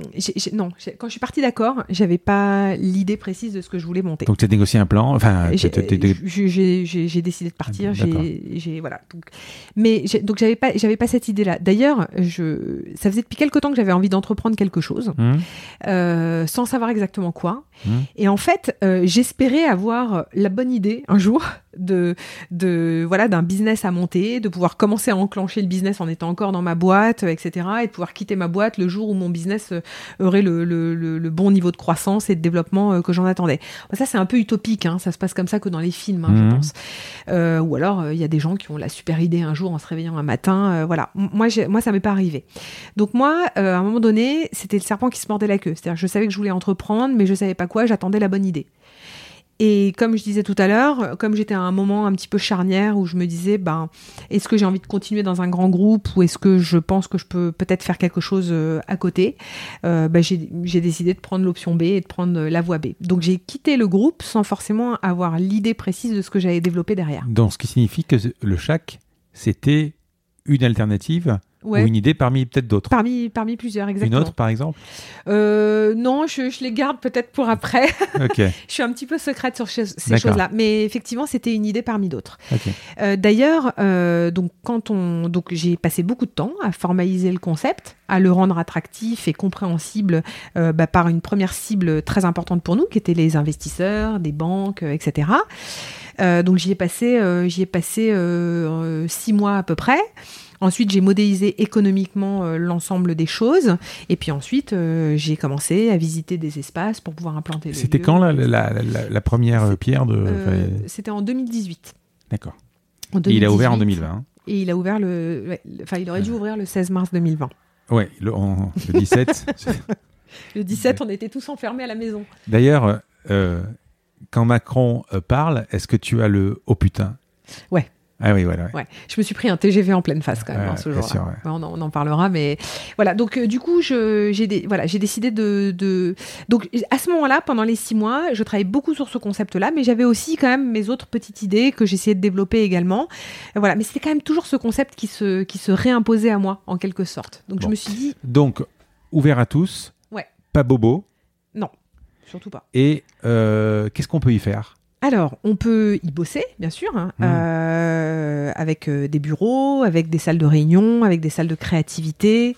non, quand je suis partie d'Accor, j'avais pas l'idée précise de ce que je voulais monter. donc tu as négocié un plan. Enfin, J'ai- décidé de partir. Ah, j'ai voilà. Donc, mais donc j'avais pas j'avais pas cette idée-là. D'ailleurs, je ça faisait depuis quelque temps que j'avais envie d'entreprendre quelque chose, Hum, euh, sans savoir exactement quoi. hum. Et en fait, euh, j'espérais avoir la bonne idée un jour de, de voilà d'un business à monter, de pouvoir commencer à enclencher le business en étant encore dans ma boîte, etc. Et de pouvoir quitter ma boîte le jour où mon business euh, aurait le, le, le, le bon niveau de croissance et de développement euh, que j'en attendais. Ça, c'est un peu utopique. Hein, ça se passe comme ça que dans les films, hein, Mhm. je pense. Euh, ou alors, euh, il y a des gens qui ont la super idée un jour en se réveillant un matin. euh, voilà. Moi, moi, ça m'est pas arrivé. Donc moi, à un moment donné, c'était le serpent qui se mordait la queue. C'est-à-dire, je savais que je voulais entreprendre, mais je savais pas quoi. J'attendais la bonne idée. Et comme je disais tout à l'heure, comme j'étais à un moment un petit peu charnière où je me disais, ben, est-ce que j'ai envie de continuer dans un grand groupe ou est-ce que je pense que je peux peut-être faire quelque chose euh, à côté, euh, ben, j'ai décidé de prendre l'option B et de prendre euh, la voie B. Donc j'ai quitté le groupe sans forcément avoir l'idée précise de ce que j'allais développer derrière. Donc, ce qui signifie que le chac, c'était une alternative Ouais. ou une idée parmi peut-être d'autres. Parmi, parmi plusieurs, Une exactement. autre, par exemple Euh, non, je, je les garde peut-être pour après. Je suis un petit peu secrète sur ces choses-là. Mais effectivement, c'était une idée parmi d'autres. Euh, D'ailleurs, euh, donc quand on, donc j'ai passé beaucoup de temps à formaliser le concept, à le rendre attractif et compréhensible bah, par une première cible très importante pour nous, qui étaient les investisseurs, des banques, etc. Donc j'y ai passé, j'y ai passé six mois à peu près. Ensuite, j'ai modélisé économiquement euh, l'ensemble des choses. Et puis ensuite, euh, j'ai commencé à visiter des espaces pour pouvoir implanter C'était quand la, la, la- la- la première C'est- pierre de. Euh, C'était en 2018. D'accord. Et il a ouvert en 2018. 2020. hein. Et il a ouvert le. Enfin, il aurait dû ouvrir le 16 mars 2020. Ouais, le, en- le 17. c'est- Le 17, on était tous enfermés à la maison. D'ailleurs, euh, quand Macron euh, parle, est-ce que tu as le oh putain Ouais. Ah oui, voilà. ouais. Ouais. Je me suis pris un TGV en pleine face quand même hein, ce jour-là. sûr, ouais. On, en, on en parlera, mais voilà. Donc euh, du coup, j'ai dé- voilà, j'ai décidé de, de- donc à ce moment-là, pendant les six mois, je travaillais beaucoup sur ce concept-là, mais j'avais aussi quand même mes autres petites idées que j'essayais de développer également. Euh, Voilà, mais c'était quand même toujours ce concept qui se qui se réimposait à moi en quelque sorte. Donc je me suis dit Donc, ouvert à tous, Ouais. pas bobo, non, surtout pas. et euh, qu'est-ce qu'on peut y faire? Alors, on peut y bosser, bien sûr, hein, Mm. euh, avec euh, des bureaux, avec des salles de réunion, avec des salles de créativité,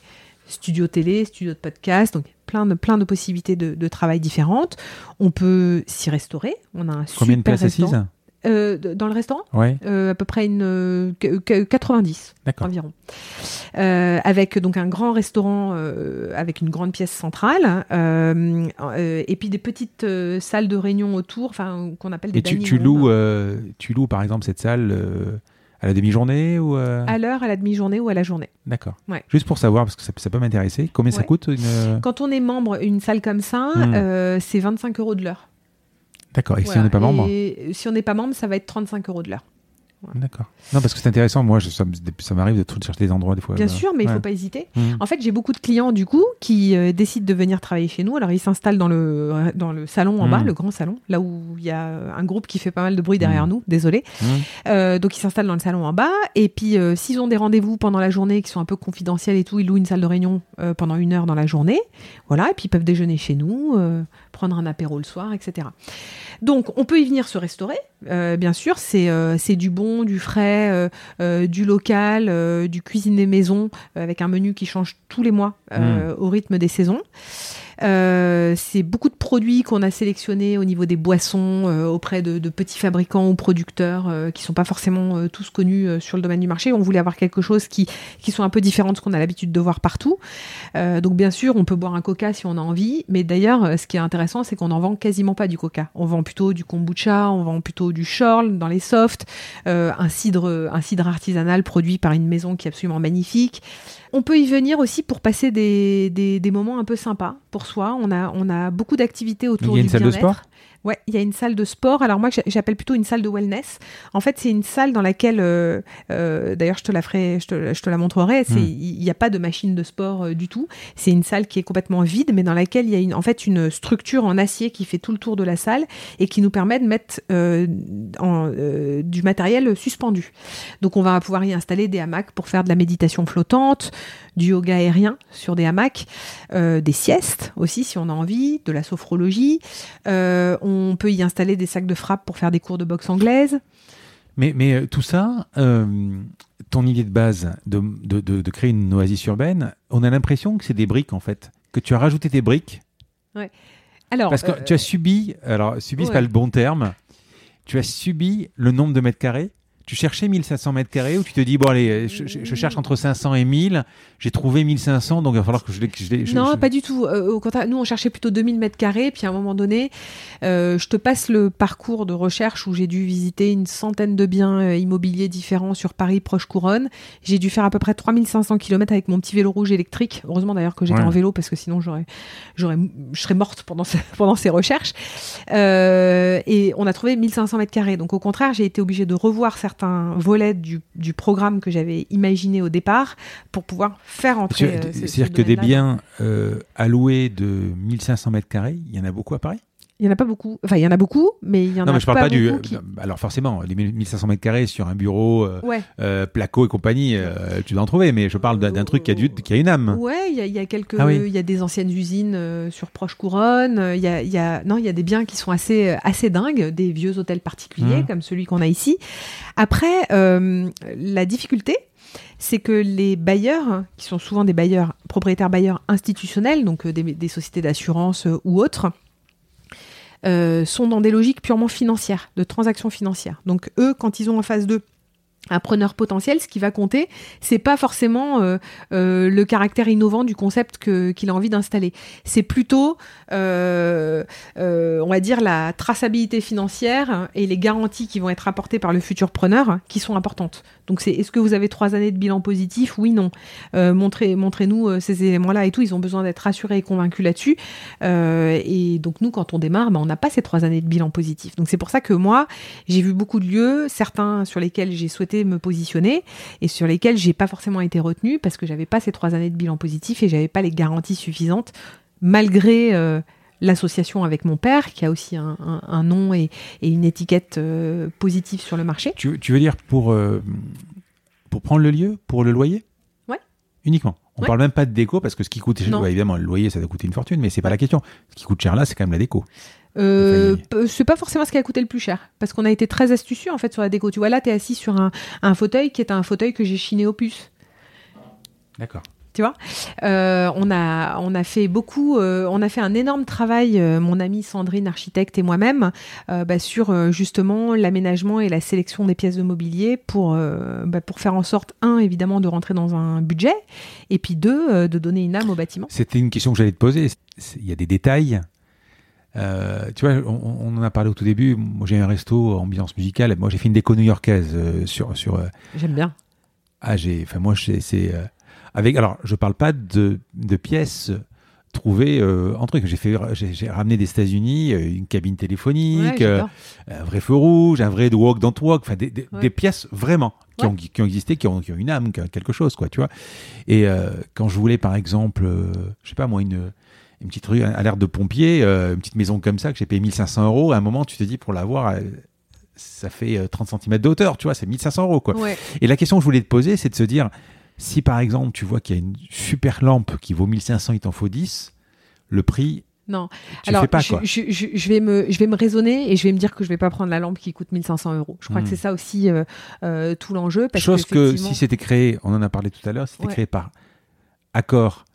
studio télé, studio de podcast, donc plein de, plein de possibilités de, de travail différentes. On peut s'y restaurer. On a un Combien de super places restaurant. assises Euh, Dans le restaurant Ouais, Euh, À peu près une euh, que- que- 90 d'accord. environ. Euh, avec donc un grand restaurant avec une grande pièce centrale et puis des petites salles de réunion autour, enfin qu'on appelle des Et tu, tu loues, tu loues par exemple cette salle à la demi-journée ou euh, à l'heure, à la demi-journée ou à la journée. D'accord. Ouais. Juste pour savoir parce que ça, ça peut m'intéresser. Combien ça coûte une... Quand on est membre, une salle comme ça, Hmm. euh, c'est 25 euros de l'heure. D'accord. Et si on n'est pas membre Et si on n'est pas membre, ça va être 35 euros de l'heure. D'accord. Non, parce que c'est intéressant. Moi, je, ça, m'arrive de chercher des endroits des fois. Bien Bah, sûr, mais il ouais. faut pas hésiter. Mhm. En fait, j'ai beaucoup de clients du coup qui euh, décident de venir travailler chez nous. Alors, ils s'installent dans le dans le salon en Mhm. bas, le grand salon, là où il y a euh, un groupe qui fait pas mal de bruit derrière Mhm. nous. Désolé. Euh, donc, ils s'installent dans le salon en bas. Et puis, euh, s'ils ont des rendez-vous pendant la journée qui sont un peu confidentiels et tout, ils louent une salle de réunion euh, pendant une heure dans la journée. Voilà. Et puis, ils peuvent déjeuner chez nous, euh, prendre un apéro le soir, etc. Donc, on peut y venir se restaurer. Euh, bien sûr, c'est euh, c'est du bon, du frais, euh, euh, du local, euh, du cuisiné maison, avec un menu qui change tous les mois euh, au rythme des saisons. Euh, c'est beaucoup de produits qu'on a sélectionnés au niveau des boissons euh, auprès de, de petits fabricants ou producteurs euh, qui sont pas forcément euh, tous connus euh, sur le domaine du marché. On voulait avoir quelque chose qui, qui soit un peu différent de ce qu'on a l'habitude de voir partout. Donc bien sûr, on peut boire un coca si on a envie, mais d'ailleurs, ce qui est intéressant, c'est qu'on en vend quasiment pas du coca. On vend plutôt du kombucha, on vend plutôt du chorle dans les softs, un cidre, un cidre artisanal produit par une maison qui est absolument magnifique. On peut y venir aussi pour passer des, des, des moments un peu sympas pour soi. On a, on a beaucoup d'activités autour Il y a du une salle de bien-être. sport? Ouais, il y a une salle de sport. Alors moi, j'appelle plutôt une salle de wellness. En fait, c'est une salle dans laquelle, euh, euh, d'ailleurs, je te la ferai, je te, je te la montrerai. Hmm. il n'y a pas de machine de sport euh, du tout. C'est une salle qui est complètement vide, mais dans laquelle il y a une, en fait une structure en acier qui fait tout le tour de la salle et qui nous permet de mettre en, du matériel suspendu. Donc, on va pouvoir y installer des hamacs pour faire de la méditation flottante, du yoga aérien sur des hamacs, euh, des siestes aussi si on a envie, de la sophrologie. Euh, on peut y installer des sacs de frappe pour faire des cours de boxe anglaise. Mais, mais euh, tout ça, ton idée de base de, de, de, de créer une oasis urbaine, on a l'impression que c'est des briques en fait. Que tu as rajouté des briques. Alors, Parce que tu as subi, alors subi, c'est ouais. pas le bon terme, tu as subi le nombre de mètres carrés. Tu cherchais 1500 mètres carrés ou tu te dis, bon, allez, je, je- je cherche entre 500 et 1000, j'ai trouvé 1500, donc il va falloir que je les. non, je- pas du tout. Euh, au contraire, nous, on cherchait plutôt 2000 mètres carrés. Puis à un moment donné, euh, je te passe le parcours de recherche où j'ai dû visiter une centaine de biens euh, immobiliers différents sur Paris, proche couronne. J'ai dû faire à peu près 3500 km avec mon petit vélo rouge électrique. Heureusement d'ailleurs que j'étais Ouais. en vélo parce que sinon j'aurais, j'aurais, je serais morte pendant, ce- pendant ces recherches. Et on a trouvé 1500 mètres carrés. Donc au contraire, j'ai été obligée de revoir certains volets du, du programme que j'avais imaginé au départ pour pouvoir faire entrer. Euh, ce- ce C'est-à-dire que des biens euh, alloués de 1500 mètres carrés, il y en a beaucoup à Paris? Il y en a pas beaucoup. Enfin, il y en a beaucoup, mais il y en Non, a mais je parle pas, du. beaucoup qui- Alors forcément, les 1500 mètres carrés sur un bureau, euh, Ouais. euh, placo et compagnie, euh, tu dois en trouver, mais je parle d'un truc qui a, du, qui a une âme. Ouais, il y a, il y a quelques, Ah oui. il y a des anciennes usines euh, sur proche couronne. euh, Il y a, il y a, non, il y a des biens qui sont assez, euh, assez dingues, des vieux hôtels particuliers Mhm. comme celui qu'on a ici. Après, euh, la difficulté, c'est que les bailleurs, qui sont souvent des bailleurs propriétaires bailleurs institutionnels, donc euh, des, des sociétés d'assurance euh, ou autres, euh, sont dans des logiques purement financières, de transactions financières. Donc eux, quand ils ont en face d'eux un preneur potentiel, ce qui va compter, c'est pas forcément euh, euh, le caractère innovant du concept que- qu'il a envie d'installer. C'est plutôt, euh, on va dire, la traçabilité financière et les garanties qui vont être apportées par le futur preneur qui sont importantes. Donc c'est est-ce que vous avez trois années de bilan positif? Oui, non. Montrez, montrez-nous ces éléments-là et tout. Ils ont besoin d'être rassurés et convaincus là-dessus. Et donc nous, quand on démarre, ben, on n'a pas ces trois années de bilan positif. Donc c'est pour ça que moi, j'ai vu beaucoup de lieux, certains sur lesquels j'ai souhaité me positionner et sur lesquels j'ai pas forcément été retenue parce que j'avais pas ces trois années de bilan positif et j'avais pas les garanties suffisantes malgré euh, l'association avec mon père qui a aussi un, un- un nom et, et une étiquette euh, positive sur le marché. Tu, tu veux dire pour, euh, pour prendre le lieu, pour le loyer? Ouais. Uniquement? On Ouais. parle même pas de déco parce que ce qui coûte, Non. ouais, évidemment, le loyer ça doit coûter une fortune, mais c'est pas la question. Ce qui coûte cher là, c'est quand même la déco. Euh, c'est pas forcément ce qui a coûté le plus cher parce qu'on a été très astucieux en fait sur la déco. Tu vois là, tu es assis sur un, un fauteuil qui est un fauteuil que j'ai chiné au puce. D'accord. Tu vois, Euh, on a on a fait beaucoup, euh, on a fait un énorme travail, euh, mon amie Sandrine architecte et moi-même, bah, sur justement l'aménagement et la sélection des pièces de mobilier pour bah, pour faire en sorte un évidemment de rentrer dans un budget et puis deux de donner une âme au bâtiment. C'était une question que j'allais te poser. Il y a des détails. Euh, tu vois, on, on en a parlé au tout début. Moi, j'ai un resto ambiance musicale. Moi, j'ai fait une déco new-yorkaise euh, sur sur. euh, J'aime bien. ah, j'ai. Enfin, moi, c'est avec. Alors, je parle pas de de pièces trouver euh, un truc. J'ai fait, j'ai ramené des États-Unis une cabine téléphonique, un vrai feu rouge, un vrai walk don't walk, enfin des, des, Ouais. des pièces vraiment qui, Ouais. ont, qui ont existé, qui ont, qui ont une âme, qui ont quelque chose, quoi, tu vois. Et quand je voulais, par exemple, je sais pas moi, une, une petite rue à l'air de pompier, euh, une petite maison comme ça que j'ai payé 1500 euros, à un moment, tu te dis pour l'avoir, euh, ça fait euh, 30 cm de hauteur, tu vois, c'est 1500 euros, quoi. Ouais. Et la question que je voulais te poser, c'est de se dire, si par exemple tu vois qu'il y a une super lampe qui vaut 1500, il t'en faut 10, le prix, Non. tu Alors, pas je, je- je- je vais me, je vais me raisonner et je vais me dire que je vais pas prendre la lampe qui coûte 1500 euros. Je crois Hmm. que c'est ça aussi euh, euh, tout l'enjeu. Chose que si c'était créé, on en a parlé tout à l'heure, si c'était Ouais. créé par Accor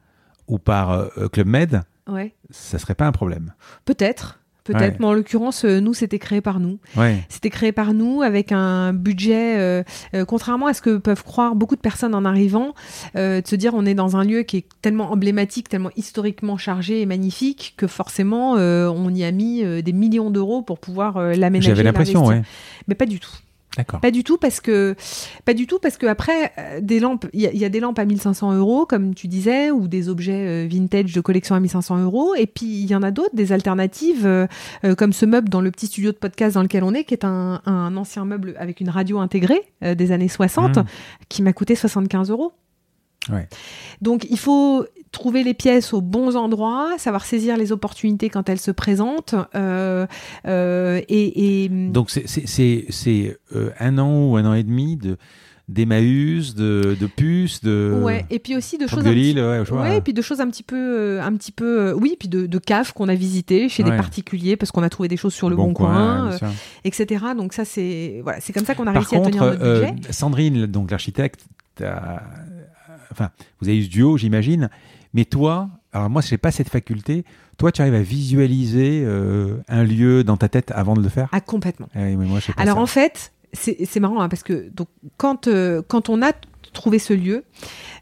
ou par euh, Club Med, Ouais. ça serait pas un problème. Peut-être. Peut-être, Ouais. mais en l'occurrence, euh, nous, c'était créé par nous. Ouais. C'était créé par nous avec un budget, euh, euh, contrairement à ce que peuvent croire beaucoup de personnes en arrivant, de se dire on est dans un lieu qui est tellement emblématique, tellement historiquement chargé et magnifique que forcément on y a mis des millions d'euros pour pouvoir l'aménager. J'avais l'impression, ouais. Mais pas du tout. D'accord. Pas du tout parce que pas du tout parce que après euh, des lampes il y, a- il y a des lampes à 1500 euros comme tu disais ou des objets euh, vintage de collection à 1500 euros et puis il y en a d'autres des alternatives euh, comme ce meuble dans le petit studio de podcast dans lequel on est qui est un, un ancien meuble avec une radio intégrée des années 60 Mmh. qui m'a coûté 75 euros. Ouais. Donc il faut trouver les pièces aux bons endroits, savoir saisir les opportunités quand elles se présentent euh, euh, et, et Donc c'est- euh, un an ou un an et demi de d'Emmaüs, de, de puces, de ouais et puis aussi de choses de un petit- Lille, ouais. Ouais, et puis de choses un petit peu, un petit peu, oui, puis de, de caves qu'on a visitées chez Ouais. des particuliers parce qu'on a trouvé des choses sur le bon, coin, euh, etc. Donc ça, c'est voilà, c'est comme ça qu'on a Par réussi à tenir notre euh, budget. Sandrine, donc l'architecte, enfin, vous avez eu ce duo, j'imagine. Mais toi, alors moi, je n'ai pas cette faculté. Toi, tu arrives à visualiser euh, un lieu dans ta tête avant de le faire? Ah complètement. Ah oui, mais moi, je sais pas Alors ça. en fait, c'est c'est marrant hein, parce que donc quand euh, quand on a trouvé ce lieu,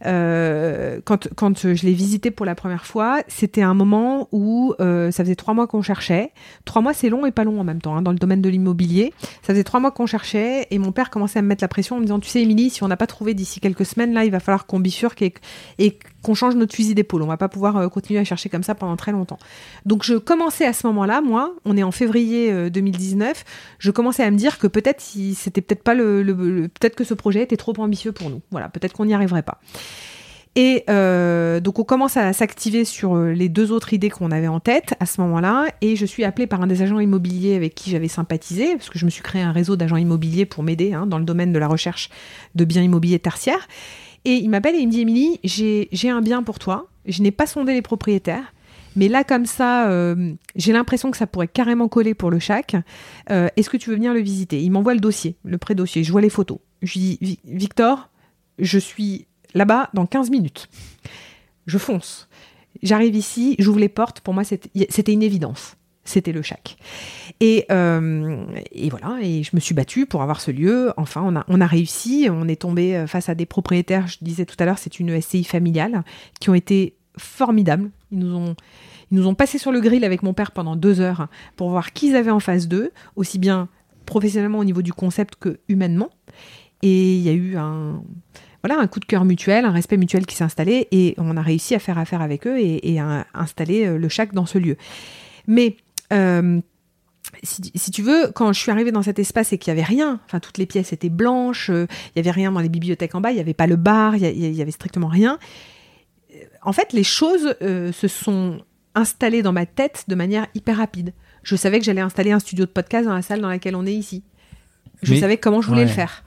euh, quand quand je l'ai visité pour la première fois, c'était un moment où euh, ça faisait trois mois qu'on cherchait. Trois mois, c'est long et pas long en même temps hein, dans le domaine de l'immobilier. Ça faisait trois mois qu'on cherchait et mon père commençait à me mettre la pression en me disant, tu sais, Émilie, si on n'a pas trouvé d'ici quelques semaines, là, il va falloir qu'on bifurque et, et qu'on change notre fusil d'épaule. On va pas pouvoir euh, continuer à chercher comme ça pendant très longtemps. Donc je commençais à ce moment-là, moi, on est en février euh, 2019, je commençais à me dire que peut-être c'était peut-être pas le, peut-être que ce projet était trop ambitieux pour nous. Voilà, peut-être qu'on n'y arriverait pas. Et euh, donc on commence à s'activer sur euh, les deux autres idées qu'on avait en tête à ce moment-là, et je suis appelée par un des agents immobiliers avec qui j'avais sympathisé, parce que je me suis créé un réseau d'agents immobiliers pour m'aider hein, dans le domaine de la recherche de biens immobiliers tertiaires. Et il m'appelle et il me dit Émilie, j'ai un bien pour toi, je n'ai pas sondé les propriétaires, mais là comme ça, euh, j'ai l'impression que ça pourrait carrément coller pour le chac. Euh, Est-ce que tu veux venir le visiter? Il m'envoie le dossier, le pré-dossier, je vois les photos. Je lui dis Vi- Victor, je suis là-bas dans 15 minutes. Je fonce. J'arrive ici, j'ouvre les portes. Pour moi, c'était une évidence. C'était le chac. Et, euh, et voilà, et je me suis battue pour avoir ce lieu. Enfin, on a, on a réussi. On est tombé euh, face à des propriétaires, je disais tout à l'heure, c'est une SCI familiale, qui ont été formidables. Ils nous ont, ils nous ont passé sur le grill avec mon père pendant deux heures pour voir qui ils avaient en face d'eux, aussi bien professionnellement au niveau du concept que humainement. Et il y a eu un, voilà, un coup de cœur mutuel, un respect mutuel qui s'est installé et on a réussi à faire affaire avec eux et, et à installer euh, le chac dans ce lieu. Mais euh, si, si tu veux, quand je suis arrivée dans cet espace et qu'il n'y avait rien, enfin toutes les pièces étaient blanches, euh, il y avait rien dans les bibliothèques en bas, il n'y avait pas le bar, il y a- il y, avait strictement rien. Euh, En fait, les choses euh, se sont installées dans ma tête de manière hyper rapide. Je savais que j'allais installer un studio de podcast dans la salle dans laquelle on est ici. Je Mais- savais comment je voulais ouais. le faire.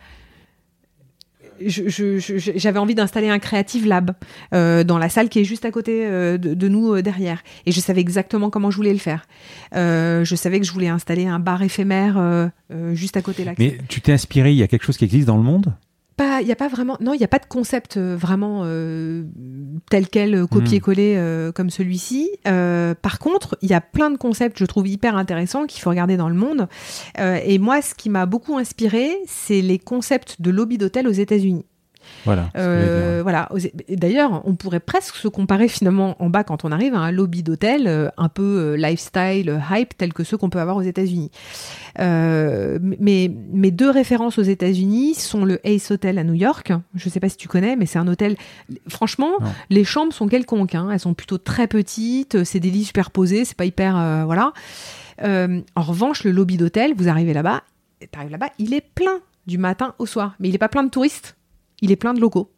J'avais envie d'installer un Creative Lab euh, dans la salle qui est juste à côté euh, de, nous euh, derrière. Et je savais exactement comment je voulais le faire. Je savais que je voulais installer un bar éphémère juste à côté là. Mais tu t'es inspiré, il y a quelque chose qui existe dans le monde? Pas, il y a pas vraiment, non, il n'y a pas de concept euh, vraiment euh, tel quel euh, copier-coller euh, comme celui-ci. Euh, par contre, il y a plein de concepts, je trouve hyper intéressants qu'il faut regarder dans le monde. Et moi, ce qui m'a beaucoup inspiré, c'est les concepts de lobby d'hôtel aux États-Unis. Voilà. Euh, voilà. D'ailleurs, on pourrait presque se comparer finalement en bas quand on arrive à un lobby d'hôtel euh, un peu euh, lifestyle, hype, tel que ceux qu'on peut avoir aux États-Unis. mais mes deux références aux États-Unis sont le Ace Hotel à New York. Je ne sais pas si tu connais, mais c'est un hôtel. Franchement, les chambres sont quelconques. Hein. Elles sont plutôt très petites. C'est des lits superposés. C'est pas hyper. voilà. en revanche, le lobby d'hôtel, vous arrivez là-bas, là-bas, il est plein du matin au soir. Mais il n'est pas plein de touristes, il est plein de locaux.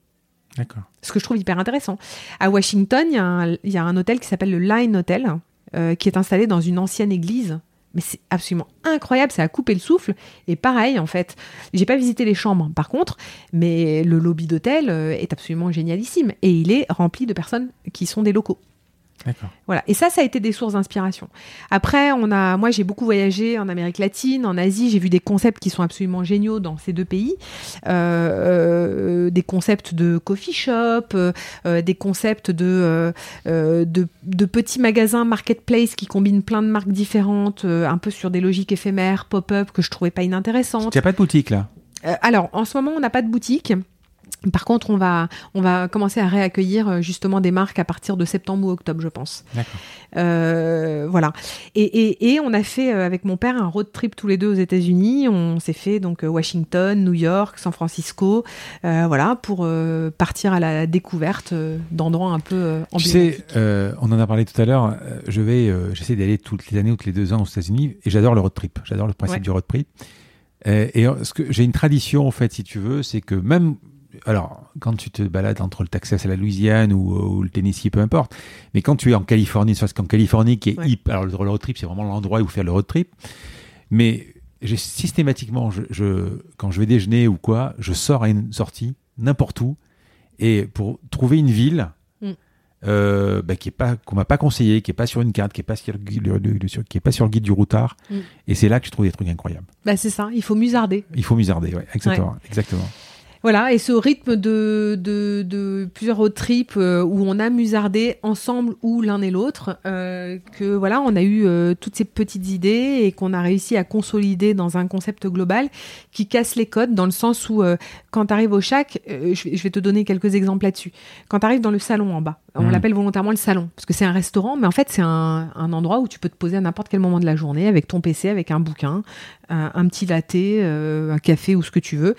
D'accord. Ce que je trouve hyper intéressant. À Washington, il y, a un hôtel qui s'appelle le Line Hotel, euh, qui est installé dans une ancienne église. Mais c'est absolument incroyable, ça a coupé le souffle. Et pareil, en fait, j'ai pas visité les chambres, par contre, mais le lobby d'hôtel euh, est absolument génialissime. Et il est rempli de personnes qui sont des locaux. Voilà. Et ça, ça a été des sources d'inspiration. Après, on a, moi, j'ai beaucoup voyagé en Amérique latine, en Asie. J'ai vu des concepts qui sont absolument géniaux dans ces deux pays. Euh, euh, des concepts de coffee shop, euh, des concepts de, de, petits magasins marketplace qui combinent plein de marques différentes, un peu sur des logiques éphémères, pop-up que je trouvais pas inintéressantes. Il n'y a pas de boutique là? alors, en ce moment, on n'a pas de boutique. Par contre, on va, on va commencer à réaccueillir euh, justement des marques à partir de septembre ou octobre, je pense. D'accord. Euh, voilà. Et, et, on a fait euh, avec mon père un road trip tous les deux aux États-Unis. On s'est fait donc Washington, New York, San Francisco, voilà, pour partir à la découverte d'endroits un peu Tu sais, on en a parlé tout à l'heure. je vais, j'essaie d'aller toutes les années ou toutes les deux ans aux États-Unis et j'adore le road trip. J'adore le principe du road trip. Et, et ce que j'ai une tradition en fait, si tu veux, c'est que même alors, quand tu te balades entre le Texas et la Louisiane ou, le Tennessee, peu importe, mais quand tu es en Californie, parce qu'en Californie, qui est hip, alors le road trip, c'est vraiment l'endroit où faire le road trip, mais j'ai systématiquement, je, quand je vais déjeuner ou quoi, je sors à une sortie, n'importe où, et pour trouver une ville mm. euh, bah, qui est pas qu'on m'a pas conseillé, qui est pas sur une carte, qui est pas sur le, qui est pas sur le guide du routard, mm. et c'est là que je trouve des trucs incroyables. Bah c'est ça, il faut musarder. Il faut musarder, ouais, exactement, exactement. Voilà, et ce rythme de, de, plusieurs road trips euh, où on a musardé ensemble ou l'un et l'autre, euh, que voilà, on a eu euh, toutes ces petites idées et qu'on a réussi à consolider dans un concept global qui casse les codes dans le sens où quand tu arrives au chac, je, vais te donner quelques exemples là-dessus. Quand tu arrives dans le salon en bas, on mmh. l'appelle volontairement le salon parce que c'est un restaurant, mais en fait c'est un, endroit où tu peux te poser à n'importe quel moment de la journée avec ton PC, avec un bouquin, un, un petit latte, un café ou ce que tu veux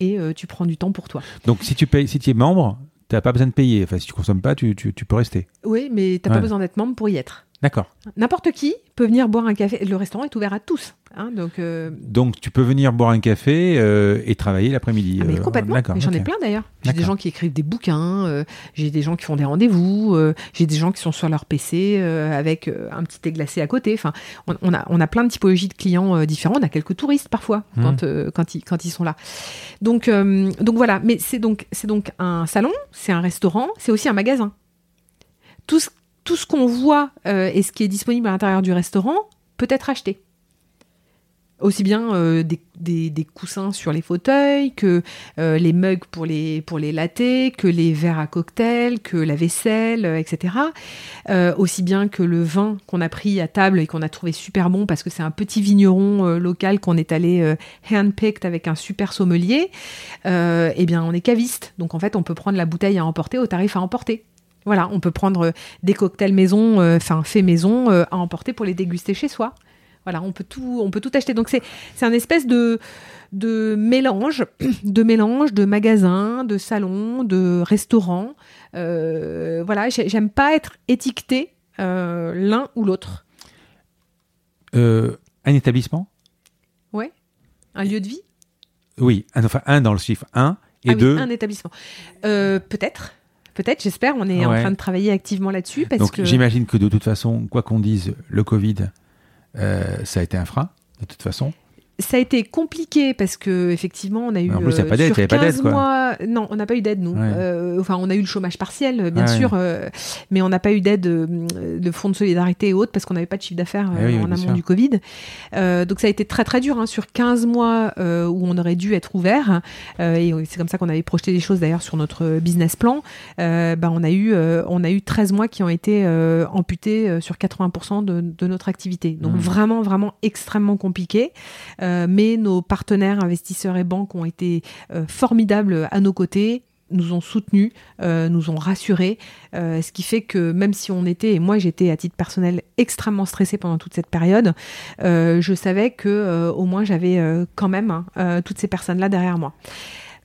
et euh, tu prends du temps pour toi. Donc si tu payes, si tu es membre, tu n'as pas besoin de payer. Enfin, si tu consommes pas, tu, tu, tu peux rester. Oui, mais tu n'as pas besoin d'être membre pour y être. D'accord. N'importe qui peut venir boire un café. Le restaurant est ouvert à tous. Hein, donc, euh, donc tu peux venir boire un café euh, et travailler l'après-midi. Ah, mais euh, complètement. j'en ai plein d'ailleurs. J'ai des gens qui écrivent des bouquins, j'ai des gens qui font des rendez-vous, j'ai des gens qui sont sur leur PC avec un petit thé glacé à côté. Enfin, on, a, on a plein de typologies de clients différents. On a quelques touristes parfois mmh. quand, quand, ils, quand ils sont là. Donc, donc voilà. Mais c'est donc, donc un salon, c'est un restaurant, c'est aussi un magasin. Tout ce, tout ce qu'on voit et ce qui est disponible à l'intérieur du restaurant peut être acheté aussi bien euh, des, coussins sur les fauteuils, que euh, les mugs pour les, pour les latés, que les verres à cocktail, que la vaisselle, euh, etc. aussi bien que le vin qu'on a pris à table et qu'on a trouvé super bon parce que c'est un petit vigneron local qu'on est allé handpicked avec un super sommelier. eh bien, on est caviste. Donc en fait, on peut prendre la bouteille à emporter au tarif à emporter. Voilà, on peut prendre des cocktails maison, enfin fait maison, à emporter pour les déguster chez soi. Voilà, on peut tout, on peut tout acheter. Donc c'est, c'est un espèce de, de mélange, de mélange de magasins, de salons, de restaurants. Euh, voilà, j'aime pas être étiqueté euh, l'un ou l'autre. Euh, un établissement? Ouais. Un lieu de vie? Oui, enfin un dans le chiffre 1 et ah deux. un établissement. peut-être. Peut-être, j'espère. On est en train de travailler activement là-dessus. Donc, que... j'imagine que de toute façon, quoi qu'on dise, le Covid ça a été un frein, de toute façon ça a été compliqué parce que effectivement on a eu en plus, n'y pas d'aide, pas d'aide mois non on n'a pas eu d'aide nous. Euh, enfin on a eu le chômage partiel bien sûr euh, mais on n'a pas eu d'aide de fonds de solidarité et autres parce qu'on n'avait pas de chiffre d'affaires eh en amont du Covid. Donc ça a été très très dur hein, sur 15 mois où on aurait dû être ouvert. Et c'est comme ça qu'on avait projeté des choses d'ailleurs sur notre business plan. Bah, on a eu on a eu 13 mois qui ont été amputés sur 80% de, de, notre activité. Donc mmh. vraiment vraiment extrêmement compliqué. Euh, mais nos partenaires investisseurs et banques ont été euh, formidables à nos côtés nous ont soutenus, nous ont rassurés, ce qui fait que même si on était, et moi j'étais à titre personnel extrêmement stressée pendant toute cette période, je savais que au moins j'avais quand même hein, toutes ces personnes-là derrière moi.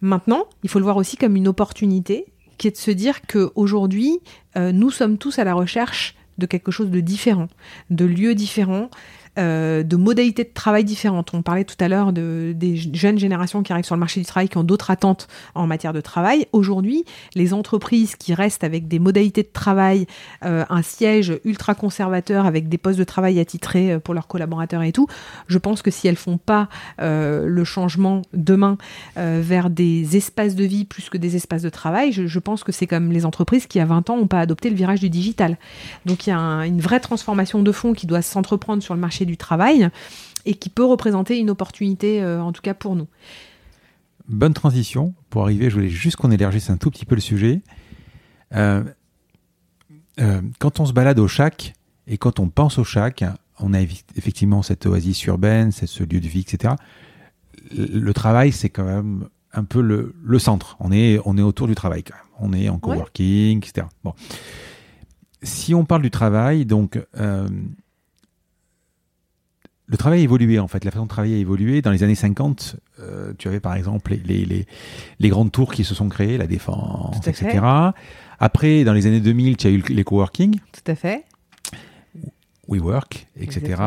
Maintenant, il faut le voir aussi comme une opportunité qui est de se dire qu'aujourd'hui, nous sommes tous à la recherche de quelque chose de différent, de lieux différents, euh, de modalités de travail différentes. On parlait tout à l'heure de, des jeunes générations qui arrivent sur le marché du travail qui ont d'autres attentes en matière de travail. Aujourd'hui, les entreprises qui restent avec des modalités de travail, euh, un siège ultra conservateur avec des postes de travail attitrés euh, pour leurs collaborateurs et tout, je pense que si elles font pas le changement demain vers des espaces de vie plus que des espaces de travail, je, pense que c'est comme les entreprises qui, à 20 ans, n'ont pas adopté le virage du digital. Donc il y a une vraie transformation de fond qui doit s'entreprendre sur le marché du travail et qui peut représenter une opportunité, euh, en tout cas pour nous. Bonne transition. Pour arriver, je voulais juste qu'on élargisse un tout petit peu le sujet. Euh, euh, quand on se balade au chac et quand on pense au chac, on a effectivement cette oasis urbaine, ce lieu de vie, etc. Le travail, c'est quand même un peu le, centre. On est, on est autour du travail quand même. On est en coworking, etc. Bon. Si on parle du travail, donc le travail a évolué en fait, la façon de travailler a évolué. Dans les années 50, euh, tu avais par exemple les, les, les, grandes tours qui se sont créées, la défense, etc. Après, dans les années 2000, tu as eu les coworking. Tout à fait. WeWork, etc.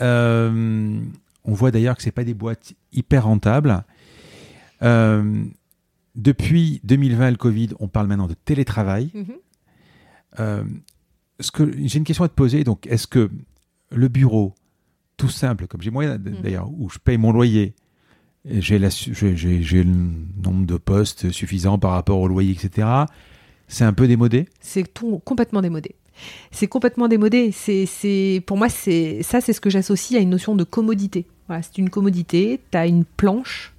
Euh, on voit d'ailleurs que c'est pas des boîtes hyper rentables. Euh, depuis 2020, le Covid, on parle maintenant de télétravail. Mm-hmm. ce que j'ai une question à te poser. Donc, est-ce que le bureau tout simple, comme j'ai moyen mm. d'ailleurs, où je paye mon loyer, j'ai le nombre de postes suffisant par rapport au loyer, etc. C'est un peu démodé? C'est complètement démodé. C'est complètement démodé. C'est, pour moi, c'est ça, c'est ce que j'associe à une notion de commodité. Voilà, c'est une commodité. Tu as une planche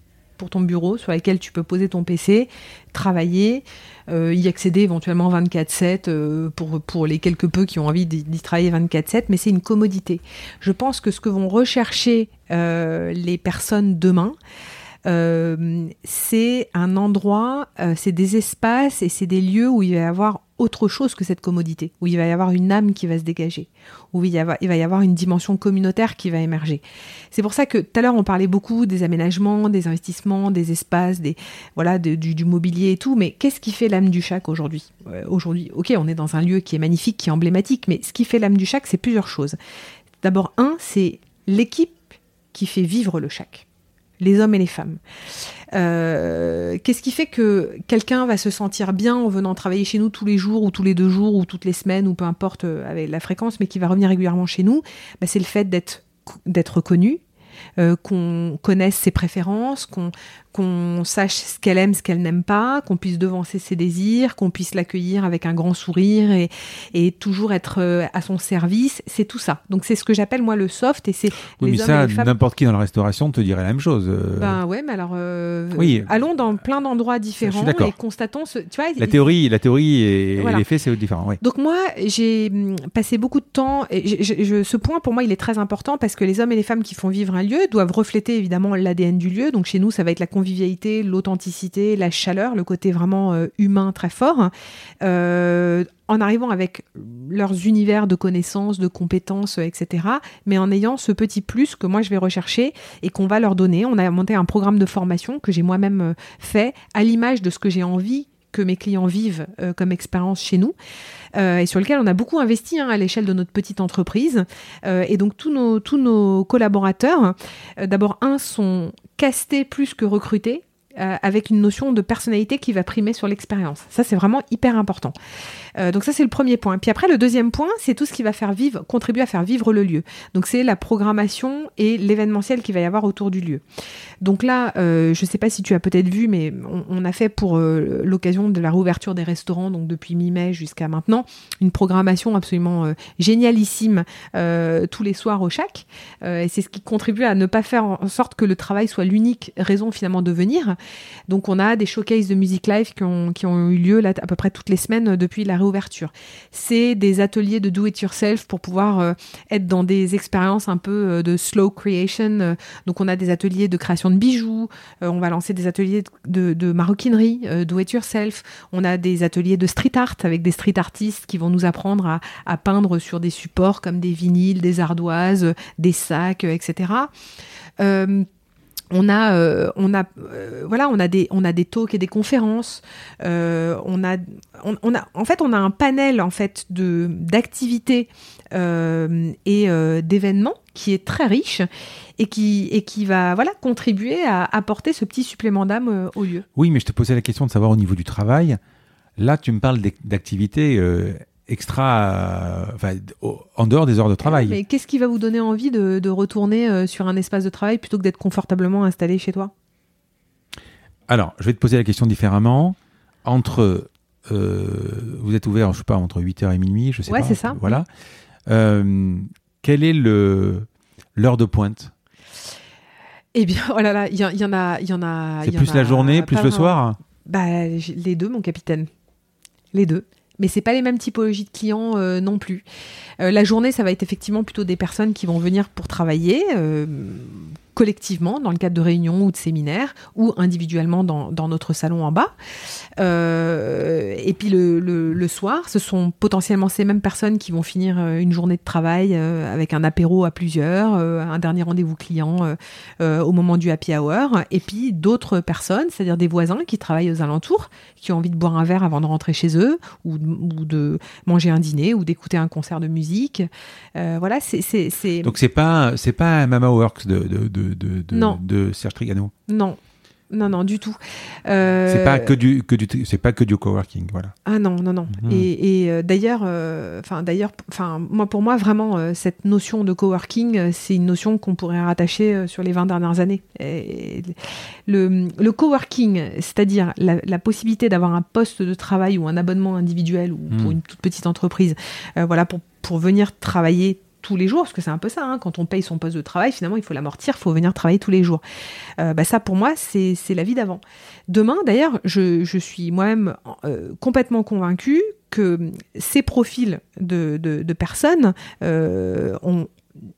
ton bureau sur laquelle tu peux poser ton PC, travailler, euh, y accéder éventuellement 24/7 euh, pour, pour les quelques peu qui ont envie d'y travailler 24/7, mais c'est une commodité. Je pense que ce que vont rechercher euh, les personnes demain, c'est un endroit, c'est des espaces et c'est des lieux où il va y avoir autre chose que cette commodité, où il va y avoir une âme qui va se dégager, où il, va y avoir une dimension communautaire qui va émerger. C'est pour ça que tout à l'heure on parlait beaucoup des aménagements, des investissements, des espaces, des voilà du, mobilier et tout, mais qu'est-ce qui fait l'âme du chac aujourd'hui? Euh, Aujourd'hui, ok, on est dans un lieu qui est magnifique, qui est emblématique, mais ce qui fait l'âme du chac, c'est plusieurs choses. D'abord, un, c'est l'équipe qui fait vivre le chac les hommes et les femmes. Euh, qu'est-ce qui fait que quelqu'un va se sentir bien en venant travailler chez nous tous les jours ou tous les deux jours ou toutes les semaines ou peu importe euh, avec la fréquence, mais qui va revenir régulièrement chez nous? Bah, C'est le fait d'être d'être reconnu, euh, qu'on connaisse ses préférences, qu'on qu'on sache ce qu'elle aime, ce qu'elle n'aime pas, qu'on puisse devancer ses désirs, qu'on puisse l'accueillir avec un grand sourire et, et toujours être euh, à son service. C'est tout ça. Donc c'est ce que j'appelle moi le soft et c'est oui, mais ça, n'importe qui dans la restauration te dirait la même chose. Euh. Ben ouais, mais alors oui. allons dans plein d'endroits différents et constatons ce. Tu vois, la théorie, la théorie et, les faits c'est différent. Oui. Donc moi j'ai hum, passé beaucoup de temps et je, ce point pour moi il est très important parce que les hommes et les femmes qui font vivre un lieu doivent refléter évidemment l'ADN du lieu. Donc chez nous ça va être la convivialité, l'authenticité, la chaleur, le côté vraiment euh, humain très fort, euh, en arrivant avec leurs univers de connaissances, de compétences, etc., mais en ayant ce petit plus que moi je vais rechercher et qu'on va leur donner. On a monté un programme de formation que j'ai moi-même euh, fait à l'image de ce que j'ai envie que mes clients vivent comme expérience chez nous. Et sur lequel on a beaucoup investi hein, à l'échelle de notre petite entreprise. et donc tous nos, tous nos collaborateurs, d'abord un, sont castés plus que recrutés. Euh, avec une notion de personnalité qui va primer sur l'expérience. Ça, c'est vraiment hyper important. Euh, donc ça, c'est le premier point. Puis après, le deuxième point, c'est tout ce qui va faire vivre, contribuer à faire vivre le lieu. Donc c'est la programmation et l'événementiel qu'il va y avoir autour du lieu. Donc là, euh, je ne sais pas si tu as peut-être vu, mais on, a fait pour l'occasion de la réouverture des restaurants, donc depuis mi-mai jusqu'à maintenant, une programmation absolument génialissime tous les soirs au chac. et c'est ce qui contribue à ne pas faire en sorte que le travail soit l'unique raison finalement de venir, Donc on a des showcases de musique live qui ont, eu lieu à peu près toutes les semaines depuis la réouverture. C'est des ateliers de do it yourself pour pouvoir être dans des expériences un peu de slow creation. Donc on a des ateliers de création de bijoux, on va lancer des ateliers de, maroquinerie, do it yourself. On a des ateliers de street art avec des street artistes qui vont nous apprendre à, peindre sur des supports comme des vinyles, des ardoises, des sacs, etc. Euh, on a, euh, on a, euh, voilà, on a des, on a des talks et des conférences. on a, on, a, en fait, on a un panel en fait de d'activités et d'événements qui est très riche et qui et qui va voilà contribuer à apporter ce petit supplément d'âme au lieu. Oui, mais je te posais la question de savoir au niveau du travail. Là, tu me parles d'activités extra, enfin, en dehors des heures de travail. Mais qu'est-ce qui va vous donner envie de, retourner euh, sur un espace de travail plutôt que d'être confortablement installé chez toi? Alors, je vais te poser la question différemment. Entre, euh, vous êtes ouvert, je sais pas, entre 8h et minuit, je sais ouais, pas. c'est ça. Voilà. Euh, quelle est le l'heure de pointe? Eh bien, oh là là, il y, en a, il y en a. C'est plus la journée, plus le soir? Bah, les deux, mon capitaine. Les deux mais c'est pas les mêmes typologies de clients euh, non plus. Euh, la journée, ça va être effectivement plutôt des personnes qui vont venir pour travailler, euh, collectivement dans le cadre de réunions ou de séminaires ou individuellement dans, notre salon en bas. Euh, et puis le, soir, ce sont potentiellement ces mêmes personnes qui vont finir euh, une journée de travail euh, avec un apéro à plusieurs, un dernier rendez-vous client au moment du happy hour. Et puis d'autres personnes, c'est-à-dire des voisins qui travaillent aux alentours, qui ont envie de boire un verre avant de rentrer chez eux ou, de manger un dîner ou d'écouter un concert de musique. voilà, c'est. Donc c'est pas c'est pas Mama Works de, de, Serge Trigano Non, non, non, du tout. Euh... C'est pas que du, que du, c'est pas que du coworking, voilà. Ah non, non, non. Mhm. Et, et euh, d'ailleurs, euh, d'ailleurs, enfin moi pour moi vraiment euh, cette notion de coworking, c'est une notion qu'on pourrait rattacher sur les 20 dernières années. Et le, le coworking, c'est-à-dire la, la, possibilité d'avoir un poste de travail ou un abonnement individuel ou pour mhm. une toute petite entreprise, voilà pour pour venir travailler tous les jours, parce que c'est un peu ça, hein. quand on paye son poste de travail, finalement, il faut l'amortir, il faut venir travailler tous les jours. Euh, bah ça, pour moi, c'est la vie d'avant. Demain, d'ailleurs, je, je, suis moi-même euh, complètement convaincue que ces profils de, de, de personnes euh, ont,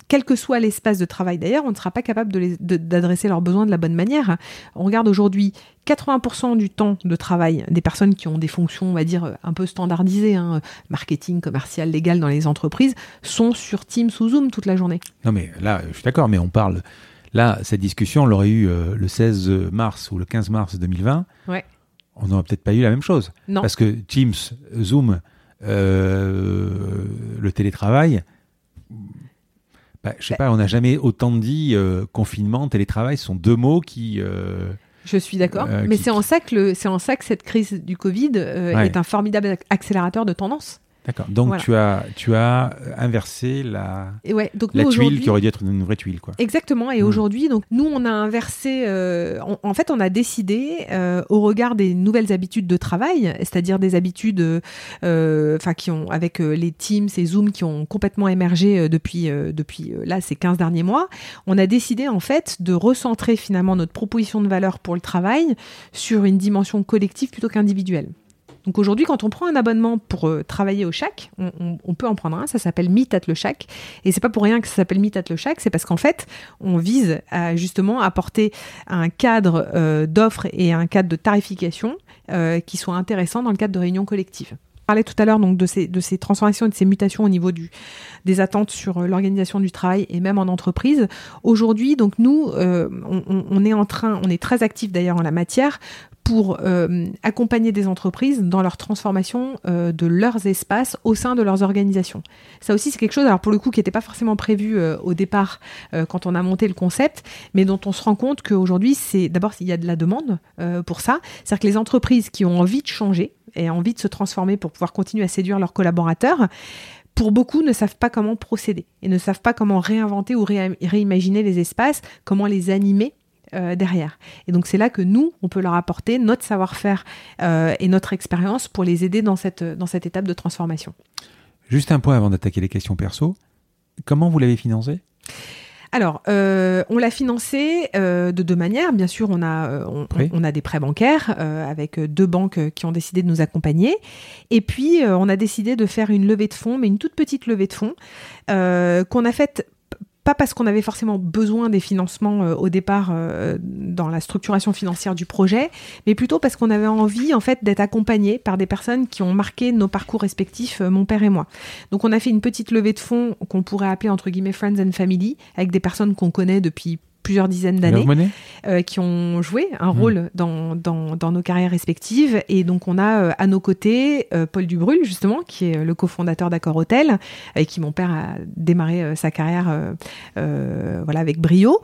quel que soit l'espace de travail d'ailleurs, on ne sera pas capable d'adresser leurs besoins de la bonne manière. On regarde aujourd'hui 80% du temps de travail des personnes qui ont des fonctions, on va dire, un peu standardisées, hein, marketing, commercial, légal dans les entreprises, sont sur Teams ou Zoom toute la journée. Non mais là, je suis d'accord, mais on parle... Là, cette discussion, on l'aurait eu euh, le 16 mars ou le 15 mars 2020. Ouais. On n'aurait peut-être pas eu la même chose. Non. Parce que Teams, Zoom, euh, le télétravail, bah, je sais pas, on n'a jamais autant dit euh, confinement, télétravail, ce sont deux mots qui. Euh, je suis d'accord, euh, mais c'est en ça que c'est en ça que cette crise du Covid est un formidable accélérateur de tendance. D'accord. Donc tu as tu as inversé la ouais, donc la tuile qui aurait dû être une vraie tuile quoi. Exactement. Et hmm. aujourd'hui donc nous on a inversé euh, en fait on a décidé euh, au regard des nouvelles habitudes de travail, c'est-à-dire des habitudes euh, enfin qui ont avec les Teams et Zoom qui ont complètement émergé depuis depuis là ces 15 derniers mois, on a décidé en fait de recentrer finalement notre proposition de valeur pour le travail sur une dimension collective plutôt qu'individuelle. Donc aujourd'hui, quand on prend un abonnement pour euh, travailler au Shack, on, peut en prendre un. Ça s'appelle Meet at le Shack. Et c'est pas pour rien que ça s'appelle Meet at le Shack, c'est parce qu'en fait, on vise à justement apporter un cadre euh, d'offres et un cadre de tarification euh, qui soit intéressant dans le cadre de réunions collectives parlais tout à l'heure donc de ces, transformations et de ces mutations au niveau des attentes sur l'organisation du travail et même en entreprise. Aujourd'hui, donc nous, on, on, est en train, on est très actif d'ailleurs en la matière pour euh, accompagner des entreprises dans leur transformation euh, de leurs espaces au sein de leurs organisations. Ça aussi, c'est quelque chose, alors pour le coup, qui n'était pas forcément prévu euh, au départ quand on a monté le concept, mais dont on se rend compte qu'aujourd'hui, c'est d'abord, il y a de la demande pour ça. C'est-à-dire que les entreprises qui ont envie de changer et envie de se transformer pour pouvoir continuer à séduire leurs collaborateurs, pour beaucoup, ne savent pas comment procéder et ne savent pas comment réinventer ou réimaginer les espaces, comment les animer euh, derrière. Et donc c'est là que nous, on peut leur apporter notre savoir-faire euh, et notre expérience pour les aider dans cette, dans cette étape de transformation. Juste un point avant d'attaquer les questions perso. Comment vous l'avez financé? Alors, euh, on l'a financé euh, de deux manières. Bien sûr, on a, euh, on, a des prêts bancaires avec deux banques qui ont décidé de nous accompagner. Et puis, on a décidé de faire une levée de fonds, mais une toute petite levée de fonds qu'on a faite pas parce qu'on avait forcément besoin des financements euh, au départ euh, dans la structuration financière du projet, mais plutôt parce qu'on avait envie en fait d'être accompagné par des personnes qui ont marqué nos parcours respectifs, euh, mon père et moi. Donc on a fait une petite levée de fonds qu'on pourrait appeler entre guillemets friends and family avec des personnes qu'on connaît depuis plusieurs dizaines d'années euh, qui ont joué un Mm. rôle dans, dans, dans nos carrières respectives. Et donc, on a euh, à nos côtés euh, Paul Dubrul, justement, qui est le cofondateur d'Accor Hotel, avec qui mon père a démarré sa carrière voilà, avec brio.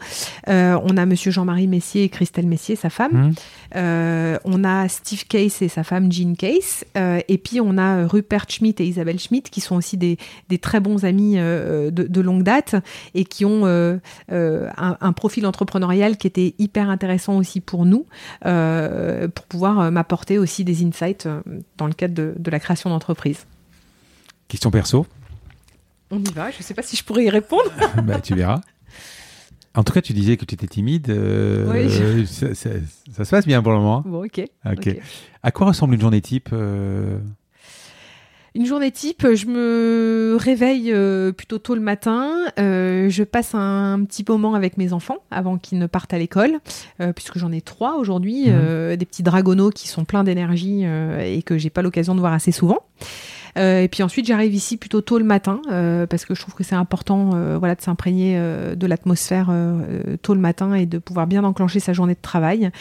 On a monsieur Jean-Marie Messier et Christelle Messier, sa femme. Euh, on a Steve Case et sa femme Jean Case. Et puis, on a Rupert Schmidt et Isabelle Schmidt, qui sont aussi des, des très bons amis de, de longue date et qui ont un, un profil entrepreneurial qui était hyper intéressant aussi pour nous, euh, pour pouvoir euh, m'apporter aussi des insights euh, dans le cadre de, de la création d'entreprise. Question perso. On y va, je ne sais pas si je pourrais y répondre. bah, tu verras. En tout cas, tu disais que tu étais timide. euh, Oui. ça, ça- ça se passe bien pour le moment. Bon, ok. À quoi ressemble une journée type euh, Une journée type, je me réveille euh, plutôt tôt le matin. euh, je passe un petit moment avec mes enfants avant qu'ils ne partent à l'école, euh, puisque j'en ai trois aujourd'hui, Mhm. euh, des petits dragonaux qui sont pleins d'énergie euh, et que j'ai pas l'occasion de voir assez souvent. Euh, et puis ensuite, j'arrive ici plutôt tôt le matin euh, parce que je trouve que c'est important, euh, voilà, de s'imprégner euh, de l'atmosphère tôt le matin et de pouvoir bien enclencher sa journée de travail.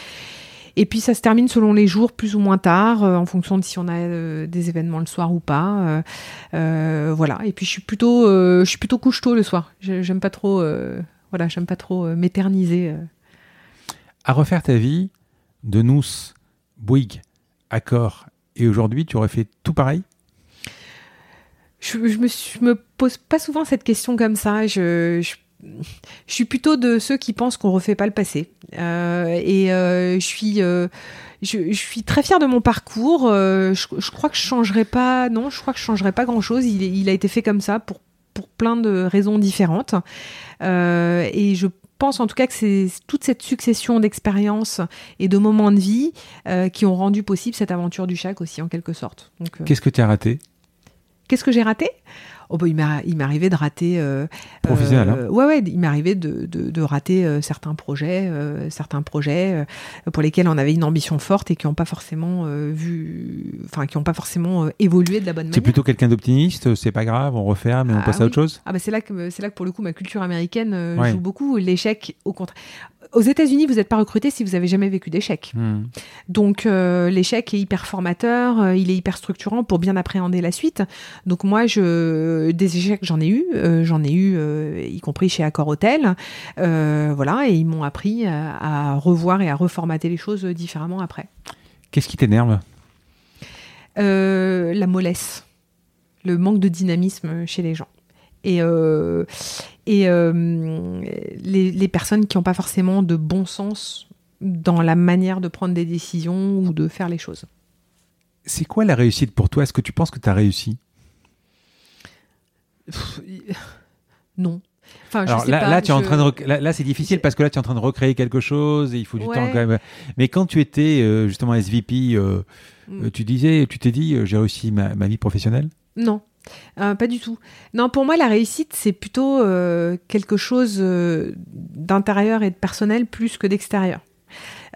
Et puis ça se termine selon les jours, plus ou moins tard, euh, en fonction de si on a euh, des événements le soir ou pas. euh, voilà. Et puis je suis plutôt, je suis plutôt couche tôt le soir. J'aime pas trop, voilà, j'aime pas trop m'éterniser. À refaire ta vie de nous, Bouygues, Accor, et aujourd'hui, tu aurais fait tout pareil? Je, je me, suis- je me pose pas souvent cette question comme ça. Je, je, je suis plutôt de ceux qui pensent qu'on refait pas le passé. Euh, et euh, je suis, euh, je, je suis très fière de mon parcours. Je, je crois que je changerai pas. Non, je crois que je changerai pas grand chose. Il, a été fait comme ça pour pour plein de raisons différentes. Et je pense en tout cas que c'est toute cette succession d'expériences et de moments de vie qui ont rendu possible cette aventure du chac aussi en quelque sorte. Qu'est-ce que tu as raté? Qu'est-ce que j'ai raté? Oh bah, il m'est arrivé de rater euh, Professionnel, euh, ouais ouais il m'est arrivé de, de, de rater euh, certains projets euh, certains projets euh, pour lesquels on avait une ambition forte et qui n'ont pas forcément euh, vu enfin qui n'ont pas forcément euh, évolué de la bonne manière. plutôt quelqu'un d'optimiste, c'est pas grave, on refait, mais on Ah passe à autre chose ah bah c'est là que c'est là que pour le coup ma culture américaine euh, Ouais. joue beaucoup. L'échec au contraire aux États-Unis vous n'êtes pas recruté si vous avez jamais vécu d'échec Hmm. donc euh, l'échec est hyper formateur, euh, il est hyper structurant pour bien appréhender la suite. Donc moi, je, des échecs, j'en ai eu, euh, j'en ai eu, y compris chez Accor Hotel, voilà, et ils m'ont appris à, à revoir et à reformater les choses différemment après. Qu'est-ce qui t'énerve? La mollesse, le manque de dynamisme chez les gens. Et, euh, et euh, les, les personnes qui n'ont pas forcément de bon sens dans la manière de prendre des décisions ou de faire les choses. C'est quoi la réussite pour toi? Est-ce que tu penses que tu as réussi? Pff, Non. Enfin, je Alors sais là, pas, là, tu es en train de rec- là, là, c'est difficile parce que là tu es en train de recréer quelque chose et il faut du Ouais. temps quand même. Mais quand tu étais euh, justement SVP, euh, Mm. tu disais, tu t'es dit, j'ai réussi ma, ma vie professionnelle? Non, Euh, pas du tout. Non, pour moi, la réussite, c'est plutôt euh, quelque chose euh, d'intérieur et de personnel plus que d'extérieur.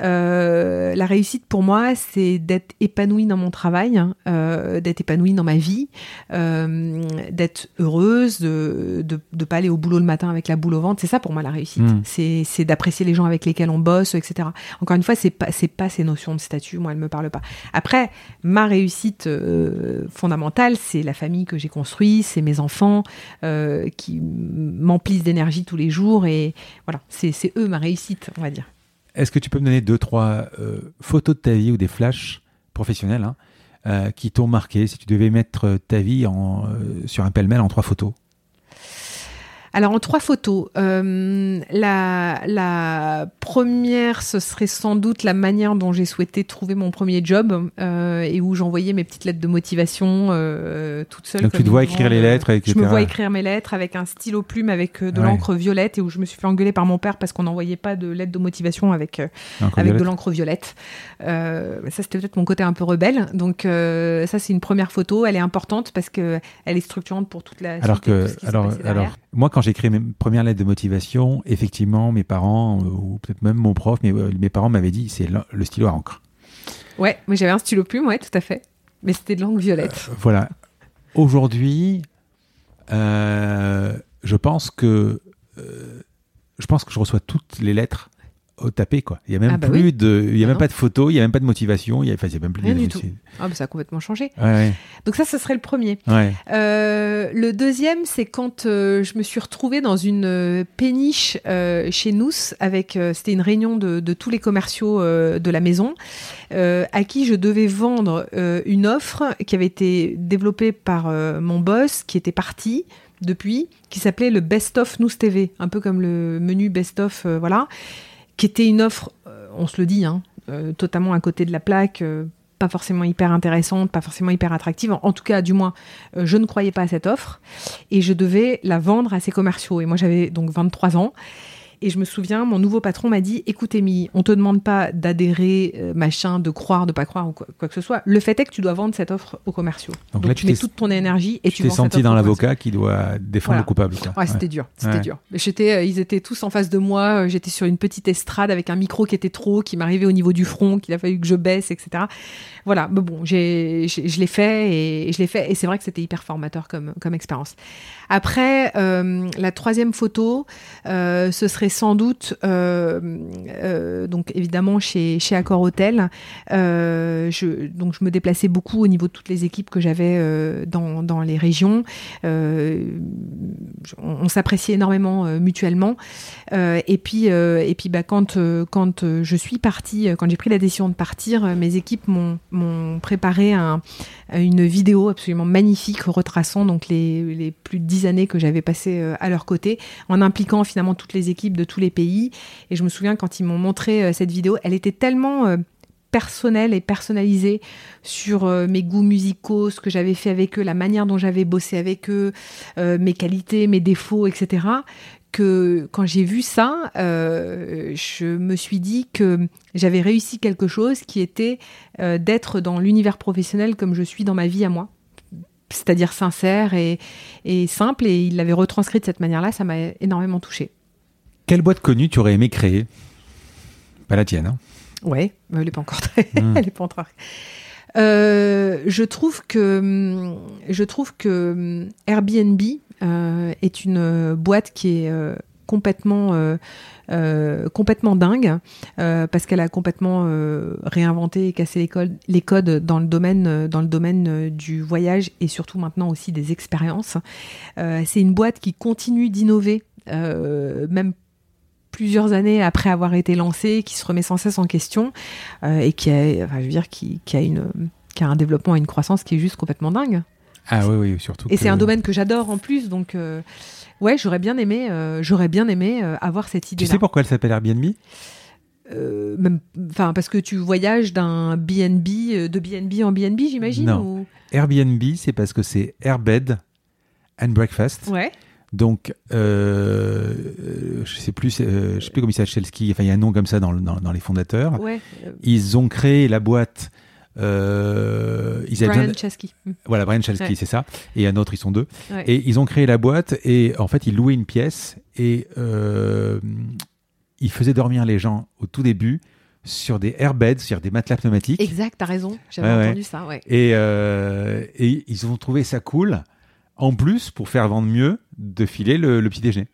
Euh, la réussite pour moi, c'est d'être épanouie dans mon travail, hein, euh, d'être épanouie dans ma vie, euh, d'être heureuse, de ne pas aller au boulot le matin avec la boule au ventre. C'est ça pour moi la réussite. Mm. C'est d'apprécier les gens avec lesquels on bosse, etc. Encore une fois, c'est pas pas ces notions de statut. Moi, elles me parlent pas. Après, ma réussite euh, fondamentale, c'est la famille que j'ai construite, c'est mes enfants euh, qui m'emplissent d'énergie tous les jours et voilà, c'est c'est eux ma réussite, on va dire. Est-ce que tu peux me donner deux, trois euh, photos de ta vie ou des flashs professionnels hein, euh, qui t'ont marqué? Si tu devais mettre ta vie en, euh, sur un pêle-mêle en trois photos Alors en trois photos, euh, la, la première, ce serait sans doute la manière dont j'ai souhaité trouver mon premier job euh, et où j'envoyais mes petites lettres de motivation euh, toute seule. Donc tu comme te vois une écrire les lettres, etc. Je me vois écrire mes lettres avec un stylo plume avec euh, de Ouais. l'encre violette et où je me suis fait engueuler par mon père parce qu'on n'envoyait pas de lettres de motivation avec euh, avec de l'encre violette. Euh, ça, c'était peut-être mon côté un peu rebelle. Donc, euh, ça, c'est une première photo. Elle est importante parce que elle est structurante pour toute la Alors suite que, alors, alors, moi, quand j'écris mes premières lettres de motivation, effectivement, mes parents, euh, ou peut-être même mon prof, mais euh, mes parents m'avaient dit, c'est le, stylo à encre. Ouais, mais j'avais un stylo plume, ouais, tout à fait. Mais c'était de l'encre violette. Voilà. Aujourd'hui, euh, je pense que, euh, je pense que je reçois toutes les lettres au tapé, quoi. Il y a même Ah bah plus oui. de, il y a Ah même non. pas de photos, il y a même pas de motivation, il y a, enfin, il y a même plus Rien de, du tout. Ah, bah, ça a complètement changé. Ouais, Donc, ça, ce serait le premier. ouais. Euh, le deuxième, c'est quand euh, je me suis retrouvée dans une euh, péniche euh, chez nous avec, c'était une réunion de, de tous les commerciaux de la maison, à qui je devais vendre une offre qui avait été développée par mon boss, qui était parti depuis, qui s'appelait le Best of Nous TV, un peu comme le menu Best of, voilà, qui était une offre, euh, on se le dit, hein, euh, totalement à côté de la plaque. euh, pas forcément hyper intéressante, pas forcément hyper attractive. En tout cas, du moins, je ne croyais pas à cette offre et je devais la vendre à ces commerciaux. Et moi, j'avais donc 23 ans. Et je me souviens, mon nouveau patron m'a dit Écoute, Émilie, on te demande pas d'adhérer, euh, machin, de croire, de pas croire ou quoi, quoi que ce soit. Le fait est que tu dois vendre cette offre aux commerciaux. Donc Donc, là, tu mets toute ton énergie et tu, Tu t'es senti dans l'avocat qui doit défendre Voilà. le coupable, quoi. Ouais, c'était dur, c'était Ouais. dur. J'étais, euh, ils étaient tous en face de moi. euh, J'étais sur une petite estrade avec un micro qui était trop, qui m'arrivait au niveau du front, qu'il a fallu que je baisse, etc. Voilà, mais bon, j'ai, je l'ai fait et, je l'ai fait. Et c'est vrai que c'était hyper formateur comme, comme expérience. Après, euh, la troisième photo, euh, ce serait sans doute, euh, euh, donc évidemment chez, chez Accor Hotel. Euh, je, donc je me déplaçais beaucoup au niveau de toutes les équipes que j'avais euh, dans, dans les régions. On, on s'appréciait énormément mutuellement. Et puis, et puis bah, quand, quand je suis partie, quand j'ai pris la décision de partir, mes équipes m'ont m'ont préparé un, une vidéo absolument magnifique retraçant donc les, plus de dix années que j'avais passées euh, à leur côté, en impliquant finalement toutes les équipes de tous les pays. Et je me souviens quand ils m'ont montré euh, cette vidéo, elle était tellement euh, personnelle et personnalisée sur mes goûts musicaux, ce que j'avais fait avec eux, la manière dont j'avais bossé avec eux, mes qualités, mes défauts, etc. Que quand j'ai vu ça, euh, je me suis dit que j'avais réussi quelque chose qui était euh, d'être dans l'univers professionnel comme je suis dans ma vie à moi. C'est-à-dire sincère et, et simple, et il l'avait retranscrit de cette manière-là, ça m'a énormément touchée. Quelle boîte connue tu aurais aimé créer? Pas la tienne, hein Ouais, mais elle n'est pas encore très. Hmm. elle est pas encore. Euh, je trouve que je trouve que hum, Airbnb est une euh, boîte qui est euh, complètement euh, euh, complètement dingue euh, parce qu'elle a complètement euh, réinventé et cassé les codes, dans le domaine euh, dans le domaine euh, du voyage et surtout maintenant aussi des expériences. Euh, c'est une boîte qui continue d'innover euh, même plusieurs années après avoir été lancée, qui se remet sans cesse en question euh, et qui enfin, je veux dire, qui a une, qui a un développement et une croissance qui est juste complètement dingue. Ah oui, oui, surtout. Et que- c'est un domaine que j'adore en plus, donc euh, ouais, j'aurais bien aimé, euh, j'aurais bien aimé euh, avoir cette Tu idée-là. sais pourquoi elle s'appelle Airbnb? Même, enfin, parce que tu voyages d'un BNB, de BNB en BNB, j'imagine. Non. Airbnb, c'est parce que c'est Airbed and Breakfast. ou- Ouais. Donc, euh, je sais plus, euh, je sais plus comment il s'appelle. Enfin, il y a un nom comme ça dans, dans, dans les fondateurs. Ouais. Ils ont créé la boîte. Euh, ils Brian besoin- Chesky. Mm. Voilà, Brian Chesky, Ouais. c'est ça. Et un autre, ils sont deux. Ouais. Et ils ont créé la boîte et en fait, ils louaient une pièce et euh, ils faisaient dormir les gens au tout début sur des airbeds, c'est-à-dire des matelas pneumatiques. Exact, t'as raison. J'avais Ouais, entendu ça. Et, euh, et ils ont trouvé ça cool. En plus, pour faire vendre mieux, de filer le, le petit déjeuner.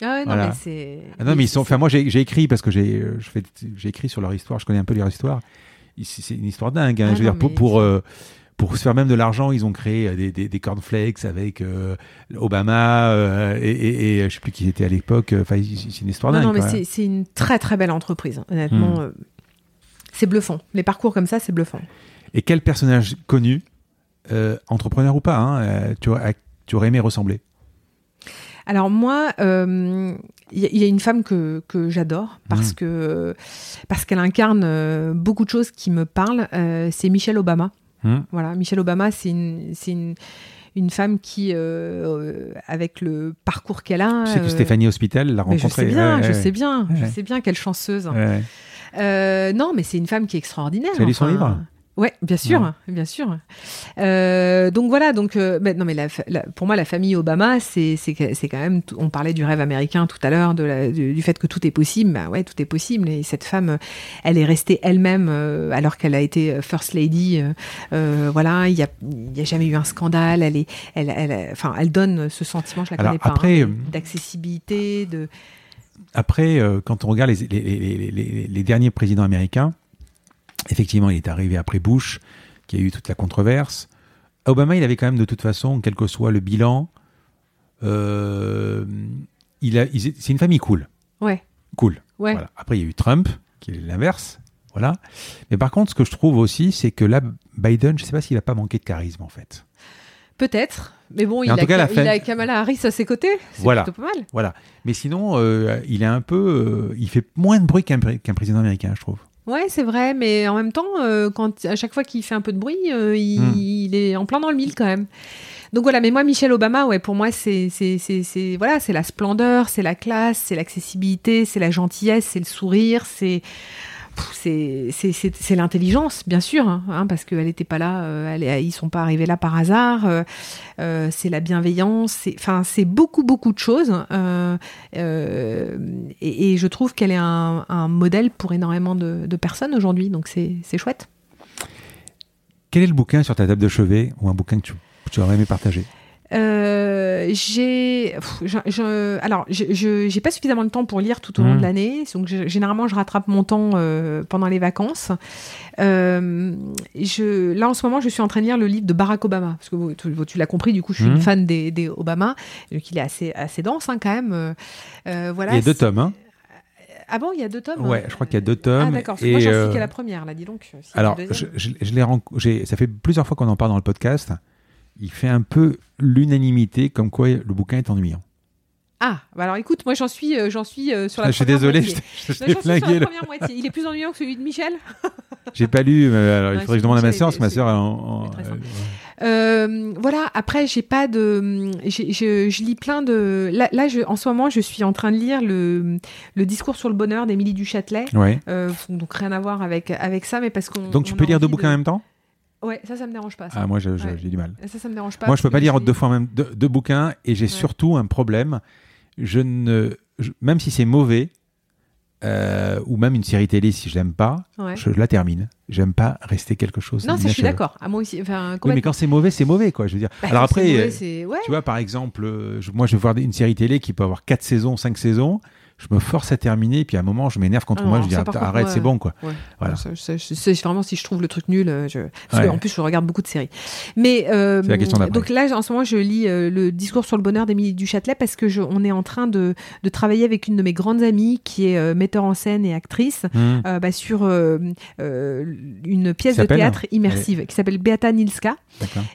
Ah ouais, non, Voilà. mais c'est. Ah non, mais ils sont. Enfin, moi, j'ai écrit parce que euh, j'ai écrit sur leur histoire. Je connais un peu leur histoire. C'est une histoire dingue. hein. Ah je veux non, dire, pour euh, pour se faire même de l'argent, ils ont créé euh, des, des, des cornflakes avec euh, Obama euh, et, et, et je sais plus qui était à l'époque. Enfin, c'est une histoire Non, dingue. non, mais c'est- une très très belle entreprise, honnêtement. Hmm. c'est bluffant. Les parcours comme ça, c'est bluffant. Et quel personnage connu, entrepreneur ou pas, hein, tu aurais aimé ressembler? Alors moi, il y, a une femme que, que j'adore parce mmh. que parce qu'elle incarne beaucoup de choses qui me parlent. c'est Michelle Obama. Mmh. Voilà, Michelle Obama, c'est une, une une femme qui, euh, avec le parcours qu'elle a. Tu sais que Stéphanie Hospital l'a rencontrée. Je sais bien, je sais bien, je sais bien, quelle chanceuse. Euh, non, mais c'est une femme qui est extraordinaire. Tu as lu son livre Ouais, bien sûr, bien sûr. Euh, donc voilà, donc euh, non mais pour moi la famille Obama, c'est c'est quand même. On parlait du rêve américain tout à l'heure, du, fait que tout est possible. Bah ouais, tout est possible. Et cette femme, elle est restée elle-même euh, alors qu'elle a été first lady. Voilà, il y a, y a jamais eu un scandale. Elle est, elle, elle, enfin, elle donne ce sentiment. Je la connais pas. Après, hein, d'accessibilité, de. Après, quand on regarde les, les, les, les derniers présidents américains Effectivement, il est arrivé après Bush, qui a eu toute la controverse. Obama, il avait quand même de toute façon, quel que soit le bilan, euh, il a, c'est une famille cool. Ouais. Cool. Ouais. Voilà. Après, il y a eu Trump, qui est l'inverse. Voilà. Mais par contre, ce que je trouve aussi, c'est que là, Biden, je ne sais pas s'il n'a pas manqué de charisme, en fait. Peut-être. Mais bon, il, a, il a, Kamala Harris à ses côtés. C'est voilà. plutôt pas mal. Voilà. Mais sinon, euh, il est un peu. Euh, il fait moins de bruit qu'un président américain, je trouve. Ouais, c'est vrai, mais en même temps, euh, quand, à chaque fois qu'il fait un peu de bruit, euh, hmm. il, est en plein dans le mille quand même. Donc voilà, mais moi, Michelle Obama, ouais, pour moi, c'est voilà, c'est la splendeur, c'est la classe, c'est l'accessibilité, c'est la gentillesse, c'est le sourire, c'est c'est l'intelligence, bien sûr, hein, hein parce qu'elle n'était pas là, euh, elle, ils sont pas arrivés là par hasard. Euh, euh, c'est la bienveillance, enfin, c'est beaucoup, beaucoup de choses. Et, je trouve qu'elle est un, modèle pour énormément de, personnes aujourd'hui, donc c'est chouette. Quel est le bouquin sur ta table de chevet ou un bouquin que tu, tu aurais aimé partager? Euh, j'ai, alors, je j'ai pas suffisamment de temps pour lire tout au long de mmh. l'année. Donc, généralement, je rattrape mon temps euh, pendant les vacances. Euh, je, là, en ce moment, je suis en train de lire le livre de Barack Obama, parce que tu, tu l'as compris. Du coup, je suis une mmh. fan des, des, Obama, donc il est assez assez dense hein, quand même. voilà. Il y a deux tomes. Hein. Ah bon, il y a deux tomes? Ouais, je crois qu'il y a deux tomes. Ah d'accord, moi j'en suis qu'à la première, là, dis donc. Alors, je, je, ça fait plusieurs fois qu'on en parle dans le podcast il fait un peu l'unanimité comme quoi le bouquin est ennuyant. Ah, bah alors écoute, moi j'en suis, euh, j'en suis euh, sur la. Ah, je suis désolé, je, la première moitié. Il est plus ennuyant que celui de Michel. J'ai pas lu, mais alors, il faudrait que je demande à ma sœur, parce que ma sœur. En, euh, voilà. Après, j'ai pas de, je, je, lis plein de. Là, là je, en ce moment, je suis en train de lire le, le discours sur le bonheur d'Émilie du Châtelet. Ouais. donc rien à voir avec avec ça, mais parce qu'on. Donc tu peux lire deux bouquins en même temps? Ouais, ça, ça me dérange pas. Ça. Ah, moi, j'ai du mal. Ça, ça me dérange pas. Moi, je peux pas lire deux fois même deux, bouquins et j'ai surtout un problème. Je ne, même si c'est mauvais, euh, ou même une série télé, si je l'aime pas, je la termine. J'aime pas rester quelque chose. Non, ça, je suis d'accord. À moi aussi. Enfin, oui, mais quand c'est mauvais, c'est mauvais, quoi. Je veux dire. Bah, Alors après, tu vois, par exemple, euh, moi, je vais voir une série télé qui peut avoir quatre saisons, cinq saisons je me force à terminer, et puis à un moment, je m'énerve contre moi, je dis arrête, c'est bon, quoi. Voilà. C'est vraiment si je trouve le truc nul, euh, je... parce en plus, je regarde beaucoup de séries. Mais euh, la question donc là, en ce moment, je lis euh, le discours sur le bonheur d'Émilie Duchâtelet parce que je, on est en train de, de, travailler avec une de mes grandes amies qui est metteur en scène et actrice mmh. bah, sur une pièce de théâtre immersive qui s'appelle Beata Nilska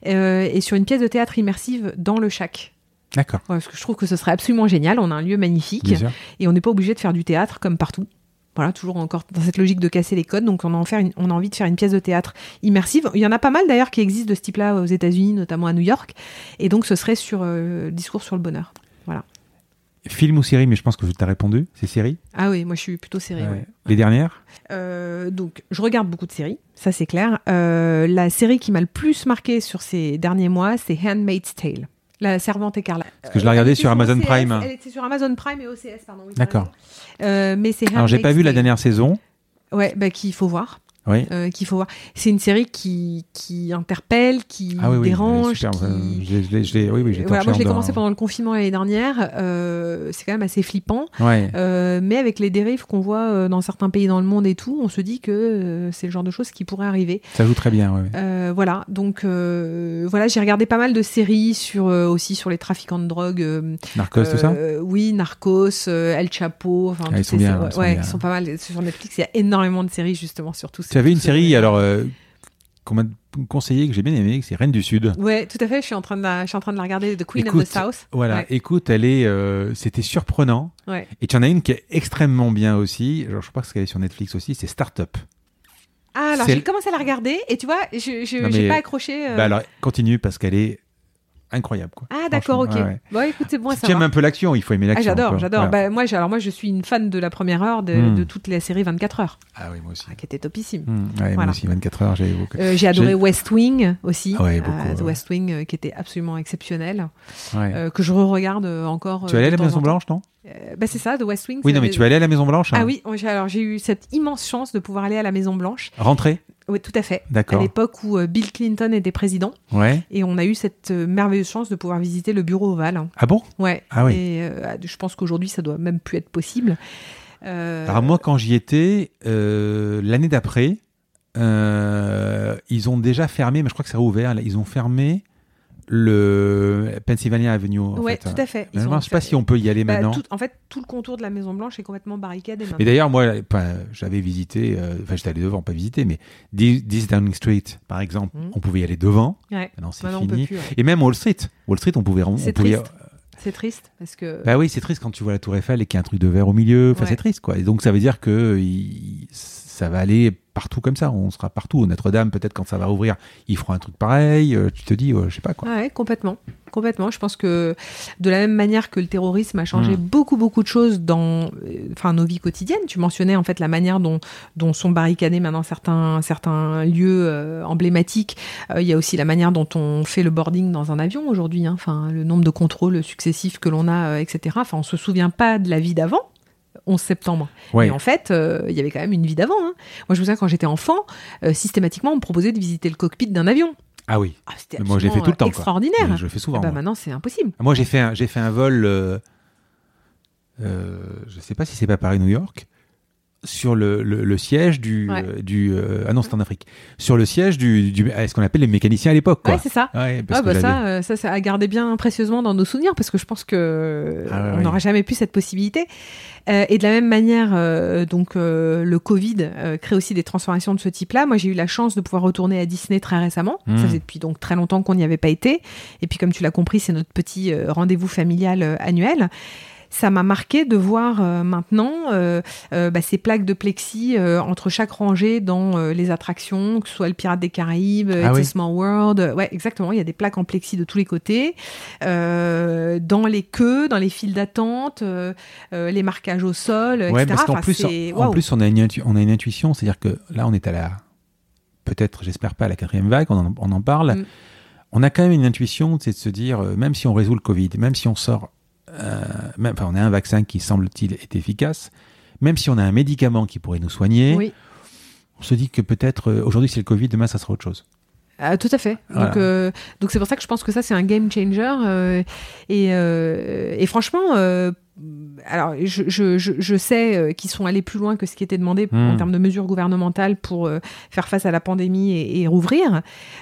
et sur une pièce de théâtre immersive dans le Chac. D'accord. parce que je trouve que ce serait absolument génial. On a un lieu magnifique et on n'est pas obligé de faire du théâtre comme partout. Voilà, toujours encore dans cette logique de casser les codes. Donc, on a, on a envie de faire une pièce de théâtre immersive. Il y en a pas mal d'ailleurs qui existent de ce type-là aux États-Unis, notamment à New York. Et donc, ce serait sur euh, discours sur le bonheur. Voilà. Film ou série, mais je pense que tu as répondu. C'est série Ah oui, moi je suis plutôt série. Les dernières euh, Donc, je regarde beaucoup de séries, ça c'est clair. Euh, la série qui m'a le plus marqué sur ces derniers mois, c'est Handmaid's Tale. La Servante écarlate. Parce que je l'ai regardé sur Amazon Prime. Elle était sur Amazon Prime et OCS, pardon. D'accord. Euh, mais c'est. Alors j'ai pas vu la dernière saison. Ouais, bah qu'il faut voir oui. Euh, qu'il faut voir. C'est une série qui, qui interpelle, qui ah dérange. Super, qui... Je, oui, oui, voilà, moi, je l'ai commencé pendant le confinement l'année dernière. Euh, c'est quand même assez flippant. Ouais. Euh, mais avec les dérives qu'on voit dans certains pays dans le monde et tout, on se dit que c'est le genre de choses qui pourrait arriver. Ça joue très bien, oui. Voilà. Donc, voilà, j'ai regardé pas mal de séries sur, aussi sur les trafiquants de drogue. Narcos, tout ça? Oui, Narcos, El Chapo. Enfin, ah, ils sont bien. Ouais, ils sont pas mal. Sur Netflix, il y a énormément de séries justement sur tout ça. Tu avais une série, alors, euh, qu'on m'a conseillé, que j'ai bien aimé, c'est Reine du Sud. Ouais, tout à fait. Je suis en train de la, je suis en train de la regarder, The Queen Écoute, of the South. Voilà, Ouais. écoute, elle est, euh, c'était surprenant. Ouais. Et tu en as une qui est extrêmement bien aussi. Genre, je crois que qu'elle est sur Netflix aussi, c'est Startup. Ah, alors j'ai commencé à la regarder et tu vois, je, mais- pas accroché. euh. Bah alors, continue parce qu'elle est incroyable, quoi. ah, d'accord, ok. Ouais. Bon, écoute, c'est bon à si tu aimes un peu l'action, il faut aimer Ah, l'action. j'adore, quoi. j'adore. Voilà. Bah, moi, alors moi, je suis une fan de la première heure de, Hmm. de toute la série 24 heures, Ah oui, moi aussi. ah, qui était topissime. Hmm, ouais, Moi aussi, 24 heures, j'ai évoqué. Euh, j'ai adoré West Wing aussi. Ah ouais, beaucoup, Euh. West Wing euh, qui était absolument exceptionnel, euh, que je re-regarde euh, encore. tu allé à de la Maison. Blanche, non? Bah c'est ça, The West Wing. Oui, non, mais tu es allé à la Maison Blanche. hein Ah oui, alors j'ai eu cette immense chance de pouvoir aller à la Maison Blanche. Rentrée? Oui, tout à fait. À D'accord. l'époque où euh, Bill Clinton était président, Ouais. et on a eu cette euh, merveilleuse chance de pouvoir visiter le bureau ovale. hein. Ah bon? Ouais. Ah oui. Et euh, je pense qu'aujourd'hui, ça doit même plus être possible. Euh, Alors moi, quand j'y étais, euh, l'année d'après, ils ont déjà fermé, mais je crois que ça a ouvert. là, Ils ont fermé le Pennsylvania Avenue. En ouais, fait. tout à fait. Mais Ils je ne sais pas si on peut y aller Bah, maintenant. tout- en fait, tout le contour de la Maison Blanche est complètement barricadé. Et maintenant. d'ailleurs, moi, j'avais visité, euh, enfin, j'étais allé devant, pas visiter, mais 10 10 Downing Street, par exemple, Mhm. on pouvait y aller devant. Ouais. Maintenant, c'est fini. plus, ouais. Et même Wall Street. Wall Street, on pouvait. C'est triste. C'est triste parce que. Bah oui, c'est triste quand tu vois la Tour Eiffel et qu'il y a un truc de verre au milieu. Enfin, Ouais. c'est triste, quoi. Et donc, ça veut dire que il- ça va aller partout comme ça. On sera partout. Notre-Dame, peut-être quand ça va ouvrir, ils feront un truc pareil. Euh, tu te dis, ouais, je sais pas quoi. Ouais, complètement. Complètement. Je pense que de la même manière que le terrorisme a changé Mm. beaucoup, beaucoup de choses dans euh, enfin, nos vies quotidiennes, tu mentionnais en fait la manière dont, dont sont barricadés maintenant certains, certains lieux euh, emblématiques. Euh, Il y a aussi la manière dont on fait le boarding dans un avion aujourd'hui. hein. Enfin, le nombre de contrôles successifs que l'on a, euh, etc. Enfin, on se souvient pas de la vie d'avant. 11 septembre. Ouais. Mais en fait, euh, il y avait quand même une vie d'avant. hein. Moi, je me souviens quand j'étais enfant, euh, systématiquement, on me proposait de visiter le cockpit d'un avion. Ah oui. Ah, c'était moi, je l'ai fait absolument, tout le temps, quoi. Extraordinaire. Je le fais souvent. Ah bah moi. maintenant, c'est impossible. Moi, j'ai fait un, j'ai fait un vol. Euh, euh, je sais pas si c'est pas Paris-New York. Sur le, le, le siège du. Ouais. euh, du euh, ah non, c'est en Afrique. Sur le siège du. du ce qu'on appelle les mécaniciens à l'époque. Ouais, c'est ça. Ouais, parce Ah que bah ça, euh, ça, ça a gardé bien précieusement dans nos souvenirs parce que je pense que Ah on n'aura jamais pu cette possibilité. Euh, et de la même manière, donc le Covid crée aussi des transformations de ce type-là. Moi, j'ai eu la chance de pouvoir retourner à Disney très récemment. Mm. Ça faisait depuis donc très longtemps qu'on n'y avait pas été. Et puis, comme tu l'as compris, c'est notre petit rendez-vous familial annuel. Ça m'a marqué de voir euh, maintenant euh, euh, bah, ces plaques de plexi entre chaque rangée dans les attractions, que ce soit le Pirate des Caraïbes, Ah It's a. Small World. Ouais, exactement. Il y a des plaques en plexi de tous les côtés. Dans les queues, dans les files d'attente, les marquages au sol, Ouais, etc. parce qu'en Enfin, plus, c'est- en, plus, on a une, intu- on a une intuition, c'est-à-dire que là, on est à la, peut-être, j'espère pas, à la quatrième vague, on en, on en parle. Mm. On a quand même une intuition, c'est de se dire, même si on résout le Covid, même si on sort, euh, même, enfin, on a un vaccin qui semble-t-il est efficace, même si on a un médicament qui pourrait nous soigner, Oui. on se dit que peut-être, euh, aujourd'hui c'est le Covid, demain ça sera autre chose. Ah, tout à fait. Voilà. Donc, euh, donc c'est pour ça que je pense que ça c'est un game changer. euh, et, euh, et franchement, alors je, je, je, je sais euh, qu'ils sont allés plus loin que ce qui était demandé Hmm. en termes de mesures gouvernementales pour euh, faire face à la pandémie et, et rouvrir.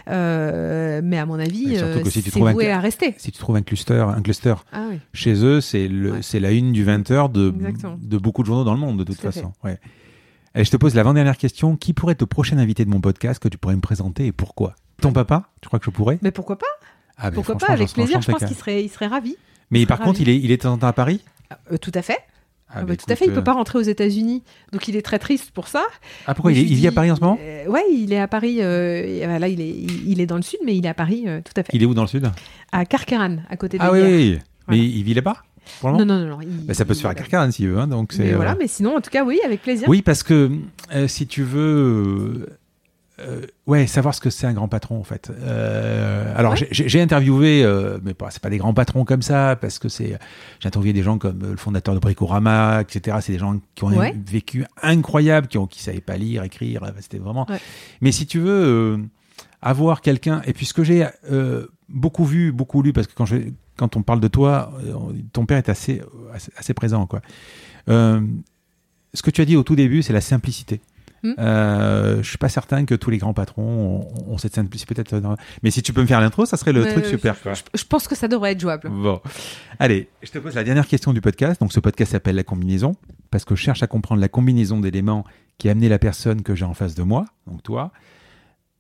Euh, mais à mon avis, Et si tu c'est trouves un voué cl- à rester. Si tu trouves un cluster, un cluster Ah oui. chez eux, c'est Ouais. la une du 20h de, beaucoup de journaux dans le monde, de toute Tout façon. Ouais. Allez, je te pose l'avant-dernière question. Qui pourrait être le prochain invité de mon podcast que tu pourrais me présenter et pourquoi? Ton papa? Tu crois que je pourrais? Mais pourquoi pas? Ah, mais Pourquoi pas? Avec plaisir. Je pense qu'il serait, il serait ravi. Mais par contre, il est, il est de temps en temps à Paris? Euh, tout à fait. ah, Ah bah, bah, tout à fait. Il peut euh, pas rentrer aux États-Unis, donc il est très triste pour ça. Ah, pourquoi il, est, je il vit à Paris en ce moment Euh, Ouais, il est à Paris. euh, euh, là, il est, il, est dans le sud, mais il est à Paris, euh, tout à fait. Il est où dans le sud? À Carqueran, à côté de Ah oui. Mais il vit là-bas Non, non, non. non, il- Bah, Ça peut se faire à Carcarane s'il veut. hein, donc Mais euh, voilà, mais sinon, en tout cas, oui, avec plaisir. Oui, parce que euh, si tu veux, euh, ouais, savoir ce que c'est un grand patron en fait. Euh, alors Ouais. j'ai- interviewé, euh, mais pas, c'est pas des grands patrons comme ça, parce que c'est, j'ai interviewé des gens comme euh, le fondateur de Bricorama, etc. C'est des gens qui ont un vécu incroyable, qui ont, qui savaient pas lire, écrire. C'était vraiment. Ouais. Mais si tu veux avoir quelqu'un, et puis ce que j'ai beaucoup vu, beaucoup lu, parce que quand je, quand on parle de toi, ton père est assez, assez, assez présent, quoi. Ce que tu as dit au tout début, c'est la simplicité. Hmm. Euh, je suis pas certain que tous les grands patrons ont, ont cette simplicité. Peut-être, dans- mais si tu peux me faire l'intro, ça serait le truc super. quoi. Je, je pense que ça devrait être jouable. Bon, allez, je te pose la dernière question du podcast. Donc, ce podcast s'appelle la combinaison parce que je cherche à comprendre la combinaison d'éléments qui a amené la personne que j'ai en face de moi, donc toi,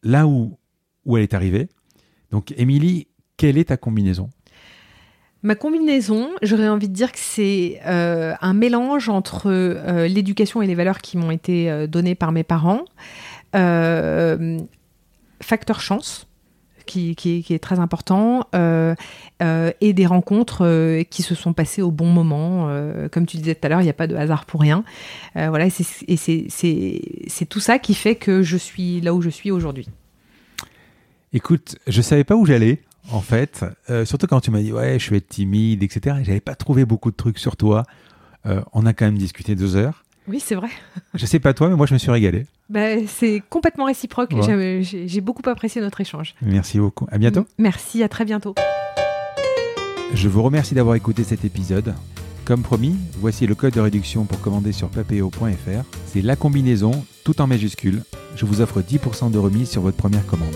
là où, où elle est arrivée. Donc, Émilie, quelle est ta combinaison? Ma combinaison, j'aurais envie de dire que c'est euh, un mélange entre euh, l'éducation et les valeurs qui m'ont été euh, données par mes parents, facteur chance, qui, est très important, et des rencontres qui se sont passées au bon moment. comme tu disais tout à l'heure, il n'y a pas de hasard pour rien. voilà, et c'est tout ça qui fait que je suis là où je suis aujourd'hui. Écoute, je savais pas où j'allais en fait. Euh, surtout quand tu m'as dit, ouais, je vais être timide, etc. Et j'avais pas trouvé beaucoup de trucs sur toi. Euh, on a quand même discuté deux heures. Oui, c'est vrai. je sais pas toi, mais moi, je me suis régalé. Bah, c'est complètement réciproque. J'ai beaucoup apprécié notre échange. Merci beaucoup. À bientôt. Merci, à très bientôt. Je vous remercie d'avoir écouté cet épisode. Comme promis, voici le code de réduction pour commander sur papéo.fr. C'est la combinaison, tout en majuscule. Je vous offre 10% de remise sur votre première commande.